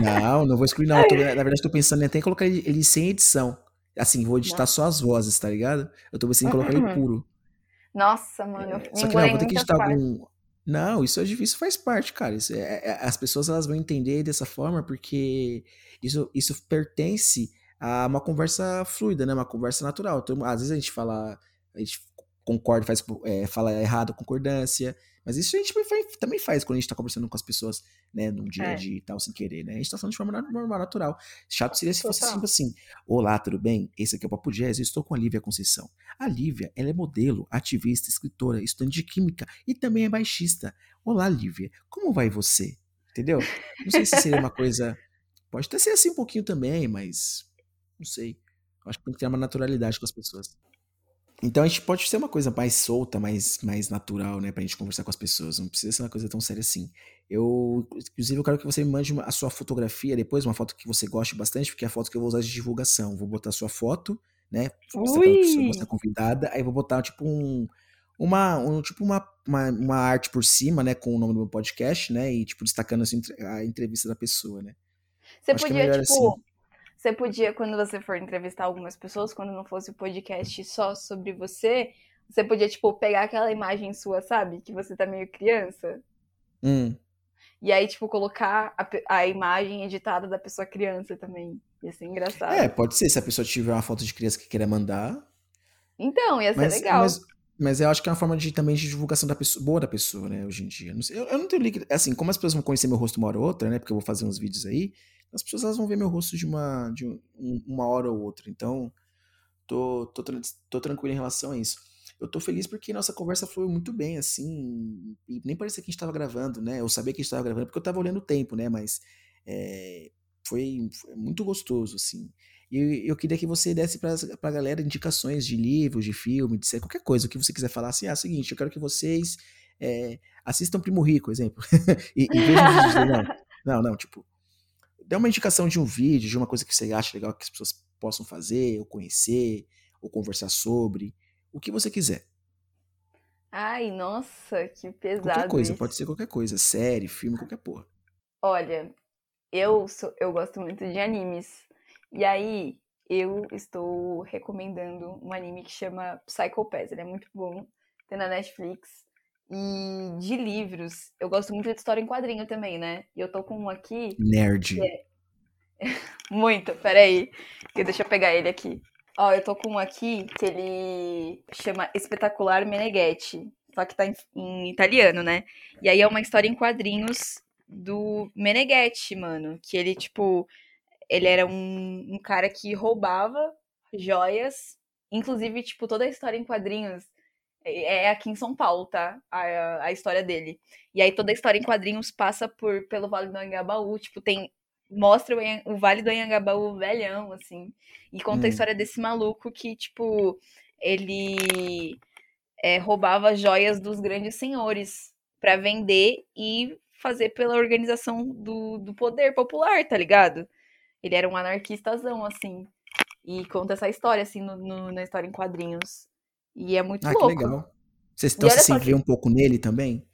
Não, não vou excluir, não. Tô, na verdade, tô pensando em até colocar ele, ele sem edição. Assim, vou editar nossa. só as vozes, tá ligado? Eu tô pensando em colocar ele puro. Nossa, mano. É, só que não, vou ter que editar algum, não, isso é difícil, faz parte, cara. Isso é, é, as pessoas elas vão entender dessa forma porque isso, isso pertence a uma conversa fluida, né? Uma conversa natural. Então, às vezes a gente fala, a gente concorda, faz, é, fala errado, concordância. Mas isso a gente também faz quando a gente tá conversando com as pessoas, né, num dia a é. dia e tal, sem querer, né? A gente tá falando de forma normal, natural. Chato seria se fosse tipo assim: Olá, tudo bem? Esse aqui é o Papo Jazz, eu estou com a Lívia Conceição. A Lívia, ela é modelo, ativista, escritora, estudante de química e também é baixista. Olá, Lívia, como vai você? Entendeu? Não sei se seria uma coisa. Pode até ser assim um pouquinho também, mas. Não sei. Acho que tem que ter uma naturalidade com as pessoas. Então a gente pode ser uma coisa mais solta, mais, mais natural, né? Pra gente conversar com as pessoas. Não precisa ser uma coisa tão séria assim. Eu, inclusive, eu quero que você me mande uma, a sua fotografia depois, uma foto que você goste bastante, porque é a foto que eu vou usar de divulgação. Vou botar a sua foto, né? Você tá, você tá convidada, aí vou botar, tipo, um. Uma, um, tipo uma, uma, uma, arte por cima, né, com o nome do meu podcast, né, e, tipo, destacando assim, a entrevista da pessoa, né. Você Acho é podia, é tipo, assim. Você podia, quando você for entrevistar algumas pessoas, quando não fosse o podcast só sobre você, você podia, tipo, pegar aquela imagem sua, sabe? Que você tá meio criança. Hum. E aí, tipo, colocar a, a imagem editada da pessoa criança também. Ia ser engraçado. É, pode ser. Se a pessoa tiver uma foto de criança que queira mandar. Então, ia ser mas, legal. Mas, mas eu acho que é uma forma de, também de divulgação da pessoa, boa da pessoa, né, hoje em dia. Não sei, eu, eu, não tenho link. Assim, como as pessoas vão conhecer meu rosto uma hora ou outra, né? Porque eu vou fazer uns vídeos aí as pessoas elas vão ver meu rosto de uma, de um, uma hora ou outra. Então, tô, tô, tô tranquilo em relação a isso. Eu tô feliz porque nossa conversa foi muito bem, assim, e nem parecia que a gente tava gravando, né? Eu sabia que a gente tava gravando porque eu tava olhando o tempo, né? Mas é, foi, foi, muito gostoso, assim. E eu queria que você desse pra, pra galera indicações de livros, de filme, de série, qualquer coisa, o que você quiser falar, assim, ah, é o seguinte, eu quero que vocês é, assistam Primo Rico, exemplo, e, e vejam vídeos não. Não, não, tipo, dê uma indicação de um vídeo, de uma coisa que você acha legal que as pessoas possam fazer, ou conhecer, ou conversar sobre, o que você quiser. Ai, nossa, que pesado. Qualquer coisa, isso. pode ser qualquer coisa, série, filme, qualquer porra. Olha, eu sou, eu gosto muito de animes. E aí, eu estou recomendando um anime que chama Psycho Pass. Ele é muito bom. Tem na Netflix. E de livros, eu gosto muito de história em quadrinho também, né? E eu tô com um aqui. Nerd. É... muito, peraí. Deixa eu pegar ele aqui. Ó, eu tô com um aqui que ele chama Espetacular Meneghetti. Só que tá em, em italiano, né? E aí é uma história em quadrinhos do Meneghetti, mano. Que ele, tipo, ele era um, um cara que roubava joias. Inclusive, tipo, toda a história em quadrinhos é, é aqui em São Paulo, tá? A, a história dele. E aí toda a história em quadrinhos passa por pelo Vale do Anhangabaú, tipo, tem mostra o, o Vale do Anhangabaú velhão, assim, e conta hum. a história desse maluco que, tipo, ele é, roubava joias dos grandes senhores para vender e fazer pela organização do, do poder popular, tá ligado? Ele era um anarquistazão, assim. E conta essa história, assim, no, no, na história em quadrinhos. E é muito ah, louco. que legal. Vocês estão se que... um pouco nele também?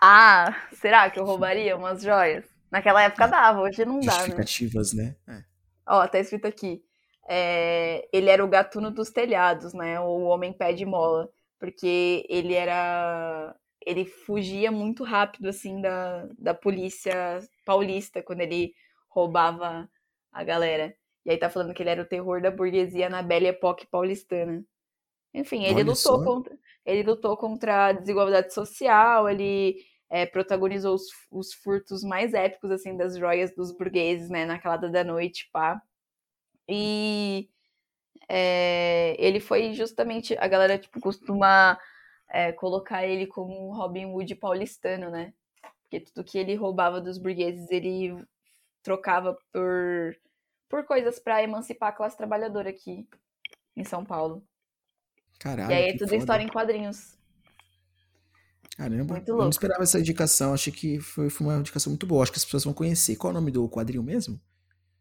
Ah, será que eu roubaria umas joias? Naquela época é. dava, hoje não dá? Justificativas, né? né? Ó, tá escrito aqui. É, ele era o gatuno dos telhados, né? O homem pé de mola. Porque ele era. Ele fugia muito rápido, assim, da, da polícia paulista, quando ele roubava a galera. E aí tá falando que ele era o terror da burguesia na bela época paulistana. Enfim, ele Olha lutou só. contra ele lutou contra a desigualdade social, ele é, protagonizou os, os, furtos mais épicos assim das joias dos burgueses, né, na calada da noite, pá. E é, ele foi justamente a galera tipo costuma é, colocar ele como um Robin Hood paulistano, né? Porque tudo que ele roubava dos burgueses ele trocava por por coisas para emancipar a classe trabalhadora aqui em São Paulo. Caralho. E aí é tudo foda. história em quadrinhos. Caramba, muito louco. eu não esperava essa indicação. Achei que foi, foi, uma indicação muito boa. Acho que as pessoas vão conhecer. Qual é o nome do quadrinho mesmo?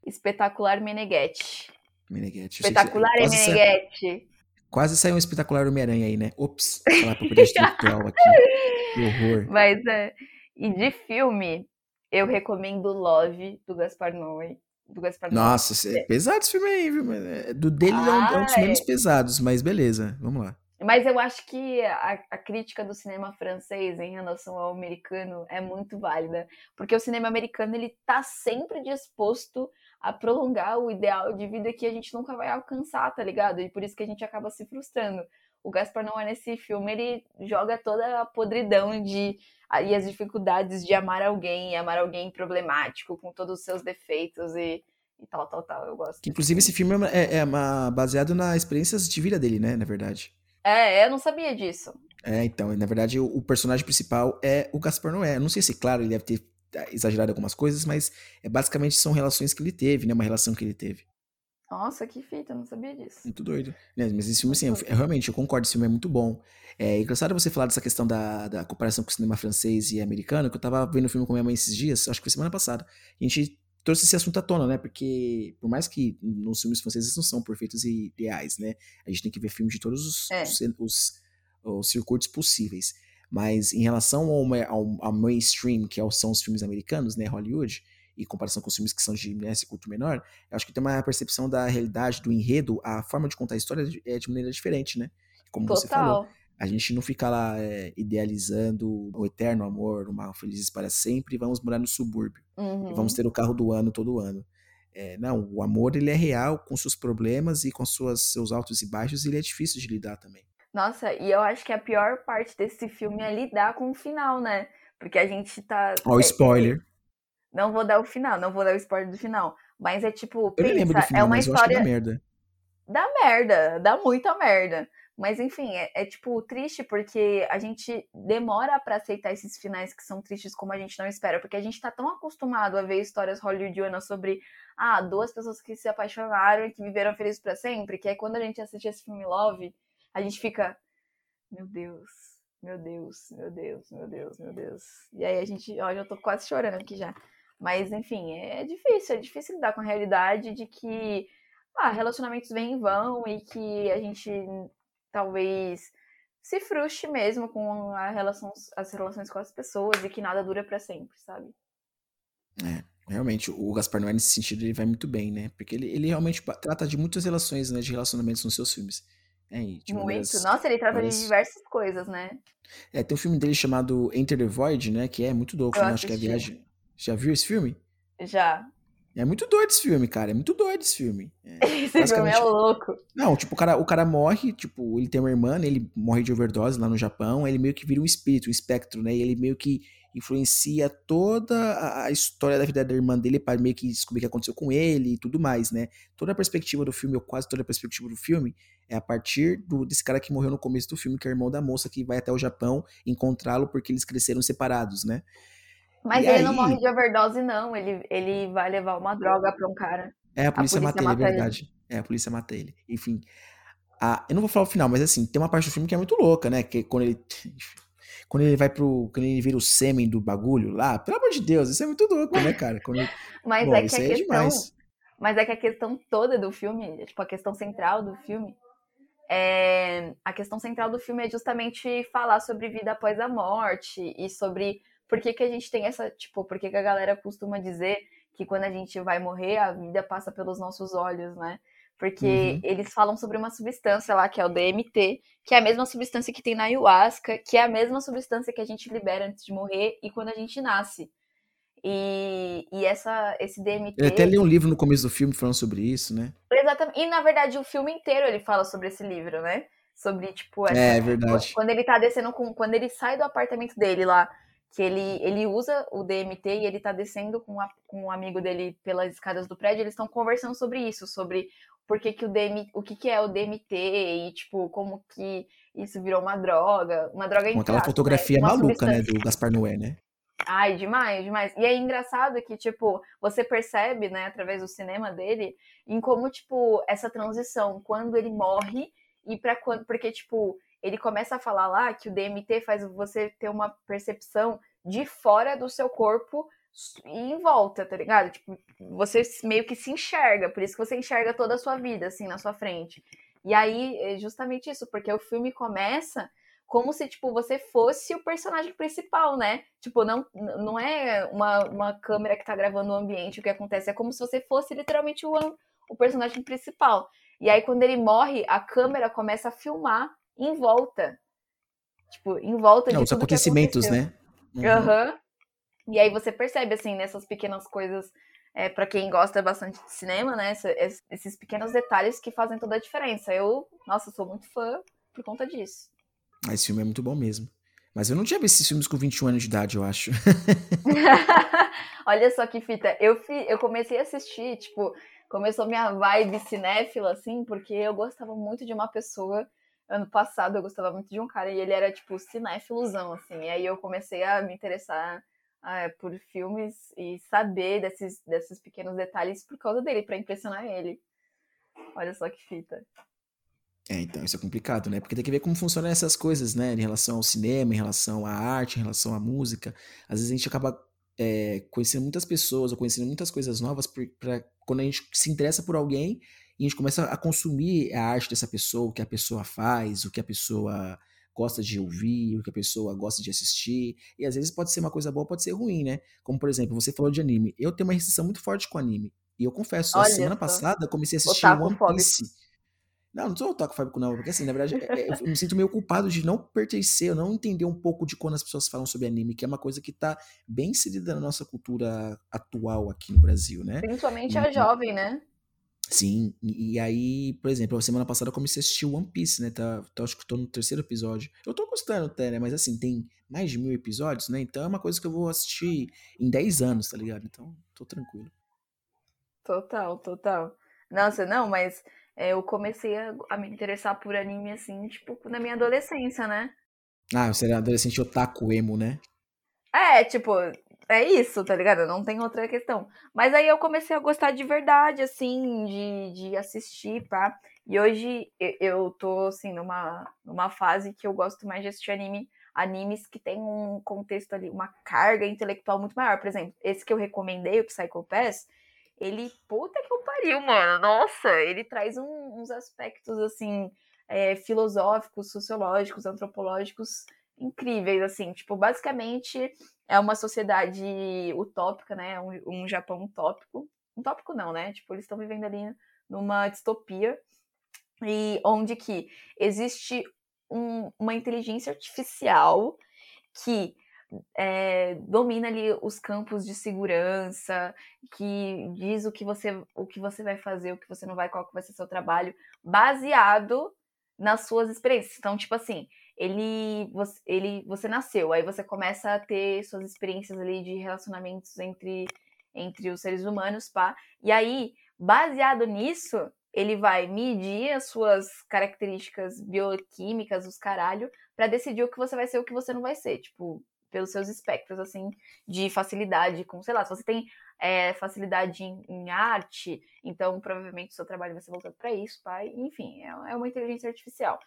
Espetacular Meneghetti. Meneghetti. Espetacular é Meneghetti. Quase saiu um espetacular Homem-Aranha aí, né? Ops, falar propriedade intelectual aqui. Que horror. Mas é. E de filme, eu recomendo Love, do Gaspar Noé do Nossa, é pesado esse filme aí, viu? É, do dele ah, é, um, é dos menos pesados, mas beleza, vamos lá. Mas eu acho que a, a, crítica do cinema francês em relação ao americano é muito válida, porque o cinema americano ele tá sempre disposto a prolongar o ideal de vida que a gente nunca vai alcançar, tá ligado? E por isso que a gente acaba se frustrando. O Gaspar não é nesse filme, ele joga toda a podridão de e as dificuldades de amar alguém, e amar alguém problemático, com todos os seus defeitos e, e tal, tal, tal. Eu gosto. Inclusive, esse filme é, é uma, baseado nas experiências de vida dele, né? Na verdade. É, eu não sabia disso. É, então, na verdade, o, o personagem principal é o Gaspar Noé. Não sei se, claro, ele deve ter é, exagerado algumas coisas, mas é, basicamente são relações que ele teve, né? Uma relação que ele teve. Nossa, que fita, não sabia disso. Muito doido. Mas esse filme, assim, eu, realmente, eu concordo, esse filme é muito bom. É engraçado você falar dessa questão da, da comparação com o cinema francês e americano, que eu tava vendo o filme com minha mãe esses dias, acho que foi semana passada. A gente trouxe esse assunto à tona, né? Porque, por mais que nos filmes franceses não são perfeitos e ideais, né? A gente tem que ver filmes de todos os, é. os, os, os, circuitos possíveis. Mas em relação ao, ao, ao mainstream, que é são os filmes americanos, né? Hollywood, em comparação com os filmes que são de esse curto menor, eu acho que tem uma percepção da realidade, do enredo, a forma de contar a história é de maneira diferente, né? Como Total. você falou. A gente não fica lá é, idealizando o eterno amor, uma felizes para sempre, e vamos morar no subúrbio. Uhum. E vamos ter o carro do ano todo ano. É, não, o amor ele é real com seus problemas e com suas, seus altos e baixos, e ele é difícil de lidar também. Nossa, e eu acho que a pior parte desse filme é lidar com o final, né? Porque a gente tá. Ó, o é, spoiler. Não vou dar o final, não vou dar o spoiler do final. Mas é tipo, pensa, final, é uma história. dá merda. Dá merda, dá muita merda. Mas enfim, é, é, tipo triste porque a gente demora para aceitar esses finais que são tristes como a gente não espera, porque a gente tá tão acostumado a ver histórias hollywoodianas sobre ah, duas pessoas que se apaixonaram e que viveram felizes para sempre, que é quando a gente assiste esse filme Love, a gente fica, meu Deus, meu Deus, meu Deus, meu Deus, meu Deus. E aí a gente, ó, já tô quase chorando aqui já. Mas, enfim, é difícil, é difícil lidar com a realidade de que ah, relacionamentos vêm e vão e que a gente talvez se frustre mesmo com a relação, as relações com as pessoas e que nada dura para sempre, sabe? É, realmente, o Gaspar Noé, nesse sentido, ele vai muito bem, né? Porque ele, ele realmente trata de muitas relações, né? De relacionamentos nos seus filmes. É, muito. Nossa, ele trata de diversas coisas, né? É, tem um filme dele chamado Enter the Void, né? Que é muito louco, né? acho que é a viagem. Já viu esse filme? Já. É muito doido esse filme, cara. É muito doido esse filme. É, esse filme é louco. Não, tipo, o cara, o cara morre, tipo, ele tem uma irmã, né, ele morre de overdose lá no Japão, ele meio que vira um espírito, um espectro, né? E ele meio que influencia toda a história da vida da irmã dele para meio que descobrir o que aconteceu com ele e tudo mais, né? Toda a perspectiva do filme, ou quase toda a perspectiva do filme, é a partir do, desse cara que morreu no começo do filme, que é o irmão da moça que vai até o Japão encontrá-lo porque eles cresceram separados, né? Mas e ele aí... não morre de overdose, não. Ele, ele vai levar uma droga pra um cara. É, a polícia, a polícia mata, ele, é verdade. Ele. É, a polícia mata ele. Enfim. A, eu não vou falar o final, mas assim, tem uma parte do filme que é muito louca, né? Que quando ele. Quando ele vai pro. Quando ele vira o sêmen do bagulho lá, pelo amor de Deus, isso é muito louco, né, cara? Ele, mas bom, é que a é questão. mas é que a questão toda do filme, tipo, a questão central do filme, é, a questão central do filme é justamente falar sobre vida após a morte e sobre por que, que a gente tem essa, tipo, por que, que a galera costuma dizer que quando a gente vai morrer, a vida passa pelos nossos olhos, né? Porque uhum. eles falam sobre uma substância lá, que é o DMT, que é a mesma substância que tem na ayahuasca, que é a mesma substância que a gente libera antes de morrer e quando a gente nasce. E, e essa, esse DMT. Ele até leu um livro no começo do filme falando sobre isso, né? Exatamente. E na verdade o filme inteiro ele fala sobre esse livro, né? Sobre, tipo, essa, é, é verdade. Quando ele tá descendo com. Quando ele sai do apartamento dele lá que ele, ele usa o DMT e ele tá descendo com, a, com um amigo dele pelas escadas do prédio, eles estão conversando sobre isso, sobre por que, que o DMT, o que, que é o DMT e, tipo, como que isso virou uma droga, uma droga Com aquela né? fotografia né? maluca, né, do Gaspar Noé, né? Ai, demais, demais. E é engraçado que, tipo, você percebe, né, através do cinema dele, em como, tipo, essa transição, quando ele morre e para quando, porque, tipo, ele começa a falar lá que o DMT faz você ter uma percepção de fora do seu corpo e em volta, tá ligado? Tipo, você meio que se enxerga, por isso que você enxerga toda a sua vida, assim, na sua frente. E aí, é justamente isso, porque o filme começa como se, tipo, você fosse o personagem principal, né? Tipo, não, não é uma, uma câmera que tá gravando o ambiente, o que acontece, é como se você fosse literalmente o, o personagem principal. E aí, quando ele morre, a câmera começa a filmar em volta. Tipo, em volta de. Não, os acontecimentos, né? Aham. Uhum. E aí você percebe, assim, nessas pequenas coisas, é, para quem gosta bastante de cinema, né? Esses pequenos detalhes que fazem toda a diferença. Eu, nossa, sou muito fã por conta disso. Ah, esse filme é muito bom mesmo. Mas eu não tinha visto esses filmes com 21 anos de idade, eu acho. Olha só que fita. Eu, fi, eu comecei a assistir, tipo, começou minha vibe cinéfila, assim, porque eu gostava muito de uma pessoa ano passado eu gostava muito de um cara e ele era, tipo, cinéfilozão, assim. E aí eu comecei a me interessar ah, por filmes e saber desses, desses pequenos detalhes por causa dele, para impressionar ele. Olha só que fita. É, então, isso é complicado, né? Porque tem que ver como funcionam essas coisas, né? Em relação ao cinema, em relação à arte, em relação à música. Às vezes a gente acaba é, conhecendo muitas pessoas ou conhecendo muitas coisas novas para quando a gente se interessa por alguém e a gente começa a consumir a arte dessa pessoa, o que a pessoa faz, o que a pessoa gosta de ouvir, o que a pessoa gosta de assistir. E às vezes pode ser uma coisa boa, pode ser ruim, né? Como por exemplo, você falou de anime. Eu tenho uma restrição muito forte com anime. E eu confesso, Olha a semana passada eu comecei a assistir One Piece. Não, não sou otaku fóbico não, porque assim, na verdade, é, é, eu me sinto meio culpado de não pertencer, eu não entender um pouco de quando as pessoas falam sobre anime, que é uma coisa que tá bem inserida na nossa cultura atual aqui no Brasil, né? Principalmente a jovem, né? Sim, e, aí, por exemplo, a semana passada eu comecei a assistir One Piece, né? Tá, tá, acho que tô no terceiro episódio. Eu tô gostando até, né? Mas assim, tem mais de mil episódios, né? Então é uma coisa que eu vou assistir em 10 anos, tá ligado? Então, tô tranquilo. Total, total. Nossa, não, mas eu comecei a, a, me interessar por anime, assim, tipo, na minha adolescência, né? Ah, você era adolescente otaku emo, né? É, tipo, é isso, tá ligado? Não tem outra questão. Mas aí eu comecei a gostar de verdade, assim, de, de assistir, pá. E hoje eu tô, assim, numa, numa fase que eu gosto mais de assistir anime, animes que tem um contexto ali, uma carga intelectual muito maior. Por exemplo, esse que eu recomendei, o Psycho Pass, ele, puta que eu pariu, mano. Nossa, ele traz um, uns aspectos, assim, é, filosóficos, sociológicos, antropológicos incríveis, assim. Tipo, basicamente é uma sociedade utópica, né? Um, um Japão utópico. Utópico não, né? Tipo, eles estão vivendo ali numa distopia e onde que existe um, uma inteligência artificial que é, domina ali os campos de segurança, que diz o que você o que você vai fazer, o que você não vai, qual que vai ser seu trabalho, baseado nas suas experiências. Então, tipo assim, ele você, ele você nasceu, aí você começa a ter suas experiências ali de relacionamentos entre entre os seres humanos, pá. E aí, baseado nisso, ele vai medir as suas características bioquímicas, os caralho, para decidir o que você vai ser e o que você não vai ser. Tipo, pelos seus espectros, assim, de facilidade com, sei lá, se você tem é, facilidade em, em, arte, então provavelmente o seu trabalho vai ser voltado para isso, pai. Enfim, é, é, uma inteligência artificial.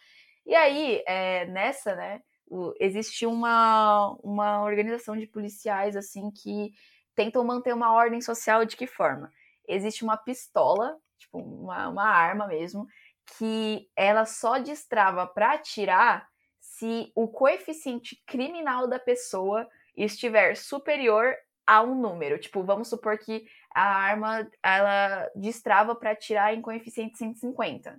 E aí, é, nessa, né, o, existe uma, uma organização de policiais, assim, que tentam manter uma ordem social de que forma? Existe uma pistola, tipo, uma, uma arma mesmo, que ela só destrava para atirar se o coeficiente criminal da pessoa estiver superior a um número. Tipo, vamos supor que a arma ela destrava para atirar em coeficiente 150.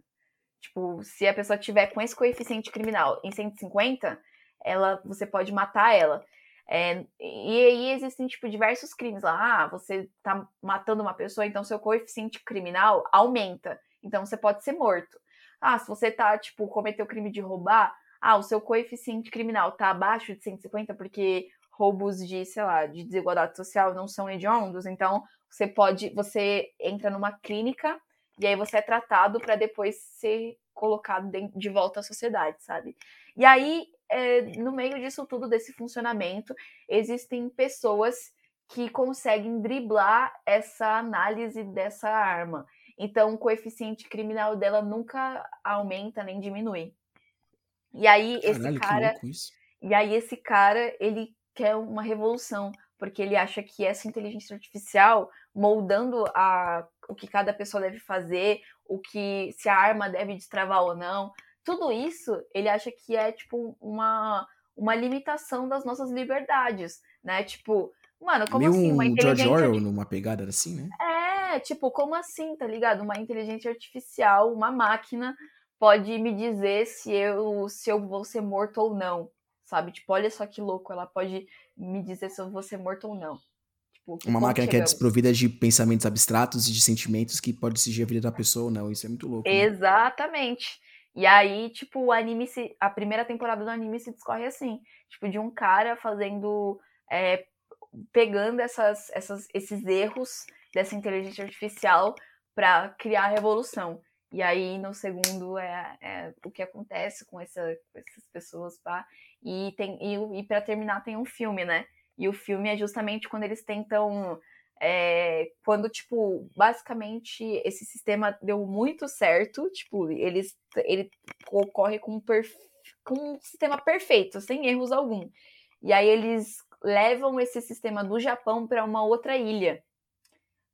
Tipo, se a pessoa tiver com esse coeficiente criminal em 150, ela você pode matar ela. É, e aí existem tipo diversos crimes lá. Ah, você tá matando uma pessoa, então seu coeficiente criminal aumenta. Então você pode ser morto. Ah, se você tá tipo cometeu o crime de roubar, ah, o seu coeficiente criminal está abaixo de 150 porque roubos de, sei lá, de desigualdade social não são hediondos, então você pode, você entra numa clínica e aí você é tratado para depois ser colocado de volta à sociedade, sabe? E aí, é, no meio disso tudo, desse funcionamento, existem pessoas que conseguem driblar essa análise dessa arma. Então, o coeficiente criminal dela nunca aumenta nem diminui. E aí Caralho, esse cara, e aí esse cara, ele quer uma revolução, porque ele acha que essa inteligência artificial moldando a o que cada pessoa deve fazer, o que se a arma deve destravar ou não, tudo isso ele acha que é tipo uma uma limitação das nossas liberdades, né? Tipo, mano, como Meio assim? Uma inteligência... George Orwell numa pegada assim, né? É, tipo, como assim, tá ligado? Uma inteligência artificial, uma máquina pode me dizer se eu, se eu vou ser morto ou não, sabe? Tipo, olha só que louco, ela pode me dizer se eu vou ser morto ou não. Tipo, Uma máquina chegamos? que é desprovida de pensamentos abstratos e de sentimentos que pode decidir a vida da pessoa ou não. Isso é muito louco. Né? Exatamente. E aí, tipo, o anime se. A primeira temporada do anime se discorre assim. Tipo, de um cara fazendo. É, pegando essas, essas, esses erros dessa inteligência artificial para criar a revolução. E aí, no segundo, é, é o que acontece com, essa, com essas pessoas, pá. E, tem, e, e para terminar, tem um filme, né? E o filme é justamente quando eles tentam é, quando, tipo, basicamente esse sistema deu muito certo, tipo, eles, ele ocorre com, com um sistema perfeito, sem erros algum. E aí eles levam esse sistema do Japão para uma outra ilha,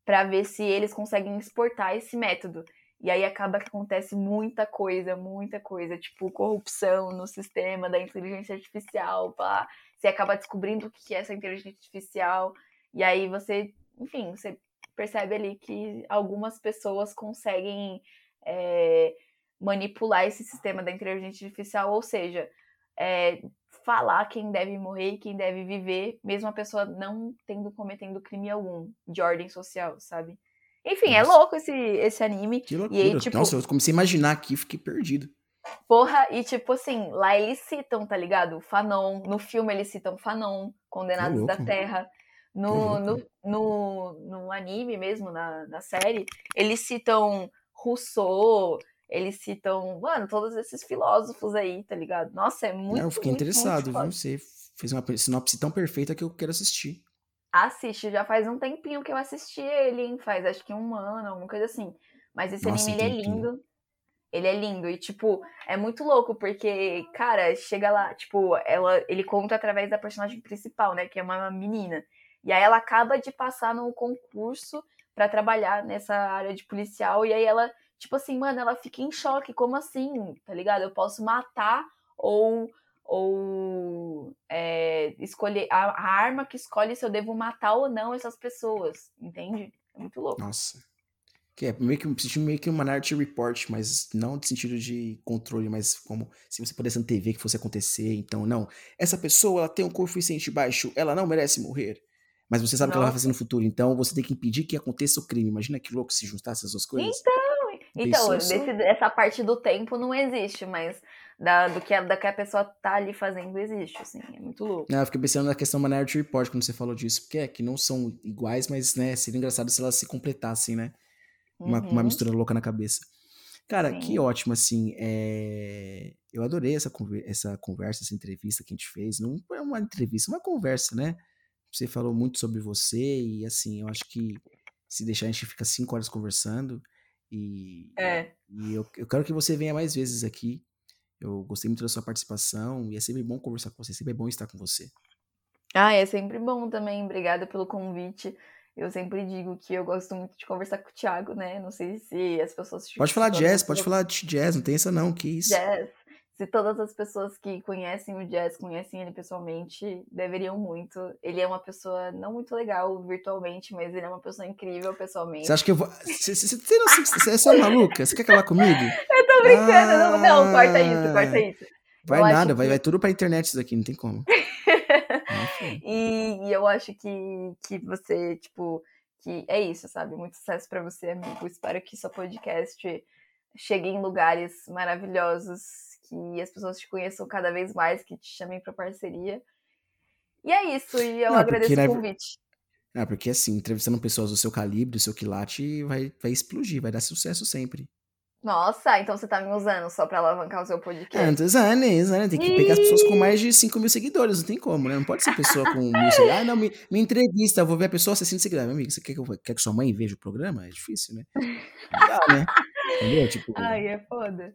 para ver se eles conseguem exportar esse método. E aí acaba que acontece muita coisa, muita coisa, tipo corrupção no sistema da inteligência artificial, pá. Você acaba descobrindo o que é essa inteligência artificial, e aí você enfim, você percebe ali que algumas pessoas conseguem é, manipular esse sistema da inteligência artificial, ou seja, é, falar quem deve morrer e quem deve viver, mesmo a pessoa não tendo cometendo crime algum de ordem social, sabe? Enfim, é Nossa. é louco esse, esse anime. Que loucura. E aí, tipo, Nossa, eu comecei a imaginar aqui fiquei perdido. Porra, e tipo assim, lá eles citam, tá ligado? Fanon. No filme eles citam Fanon, Condenados da Terra. No, no, no, no, anime mesmo, na, na série, eles citam Rousseau, eles citam, mano, todos esses filósofos aí, tá ligado? Nossa, é muito. eu fiquei muito, interessado, muito viu? Você fez uma sinopse tão perfeita que eu quero assistir. Assiste, já faz um tempinho que eu assisti ele, hein? Faz acho que um ano, alguma coisa assim. Mas esse Nossa, anime, ele é lindo. Ele é lindo e, tipo, é muito louco, porque, cara, chega lá, tipo, ela, ele conta através da personagem principal, né? Que é uma menina. E aí ela acaba de passar num concurso para trabalhar nessa área de policial. E aí ela, tipo assim, mano, ela fica em choque. Como assim? Tá ligado? Eu posso matar ou ou é, escolher a, a, arma que escolhe se eu devo matar ou não essas pessoas, entende? É muito louco. Nossa. Que é meio que, meio que uma narrative report, mas não no sentido de controle, mas como se você pudesse antever que fosse acontecer. Então, não, essa pessoa ela tem um coeficiente baixo, ela não merece morrer mas você sabe o que ela vai fazer no futuro, então você tem que impedir que aconteça o crime. Imagina que louco se juntasse essas duas coisas. Então, então desse, essa parte do tempo não existe, mas da, do que a, da que a pessoa tá ali fazendo existe, assim, é muito louco. Não, eu fiquei pensando na questão Minority Report quando você falou disso, porque é que não são iguais, mas, né, seria engraçado se elas se completassem, né? Uma, uhum. uma mistura louca na cabeça. Cara, Sim. que ótimo, assim, é... eu adorei essa, essa conversa, essa entrevista que a gente fez, não é uma entrevista, é uma conversa, né? Você falou muito sobre você e assim, eu acho que se deixar a gente fica cinco horas conversando e, é. e eu, eu quero que você venha mais vezes aqui. Eu gostei muito da sua participação e é sempre bom conversar com você, sempre é bom estar com você. Ah, é sempre bom também. Obrigada pelo convite. Eu sempre digo que eu gosto muito de conversar com o Thiago, né? Não sei se as pessoas. Pode falar jazz, pode falar de jazz, não tem essa não, que isso. Jazz se todas as pessoas que conhecem o Jazz conhecem ele pessoalmente, deveriam muito. Ele é uma pessoa não muito legal virtualmente, mas ele é uma pessoa incrível pessoalmente. Você acha que eu vou. Você, você, você, você é maluca? Você quer acabar comigo? tô brincando, ah, não, não, corta isso, corta isso. Vai eu nada, vai, que... vai tudo pra internet isso daqui, não tem como. e, e eu acho que, que você, tipo, que é isso, sabe? Muito sucesso para você, amigo. Espero que seu podcast chegue em lugares maravilhosos que as pessoas te conheçam cada vez mais, que te chamem para parceria. E é isso, e eu Não, agradeço o convite. Ah, porque assim, entrevistando pessoas do seu calibre, do seu quilate, vai, vai explodir, vai dar sucesso sempre. Nossa, então você tá me usando só pra alavancar o seu podcast. É, tô usando, usando. Tem que pegar as pessoas com mais de 5 mil seguidores, não tem como, né? Não pode ser pessoa com mil seguidores. Ah, não, me, me entrevista, vou ver a pessoa 60 seguidores. Meu amigo, você quer que, eu, quer que sua mãe veja o programa? É difícil, né? Não dá, né? Entendeu? Tipo, Ai, é foda.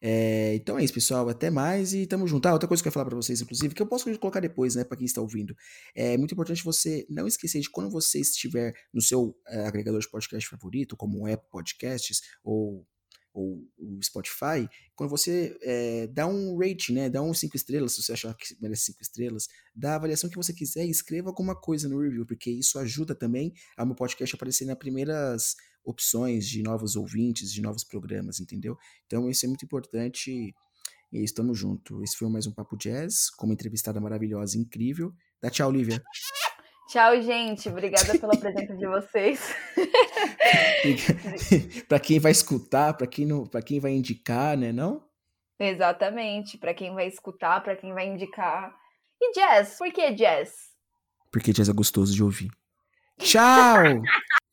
É, então é isso, pessoal. Até mais e tamo junto. Ah, outra coisa que eu ia falar para vocês, inclusive, que eu posso colocar depois, né, para quem está ouvindo. É muito importante você não esquecer de quando você estiver no seu é, agregador de podcast favorito, como o Apple Podcasts ou ou o Spotify, quando você é, dá um rating, né, dá um 5 estrelas, se você achar que merece 5 estrelas, dá a avaliação que você quiser e escreva alguma coisa no review, porque isso ajuda também ao meu podcast aparecer nas primeiras opções de novos ouvintes, de novos programas, entendeu? Então isso é muito importante e estamos juntos. Esse foi mais um Papo Jazz, com uma entrevistada maravilhosa, incrível. Dá tchau, Lívia. Tchau, gente. Obrigada pela presença de vocês. para quem vai escutar, para quem não, para quem vai indicar, né, não? Exatamente, para quem vai escutar, para quem vai indicar. E jazz, por que jazz? Porque jazz é gostoso de ouvir. Tchau.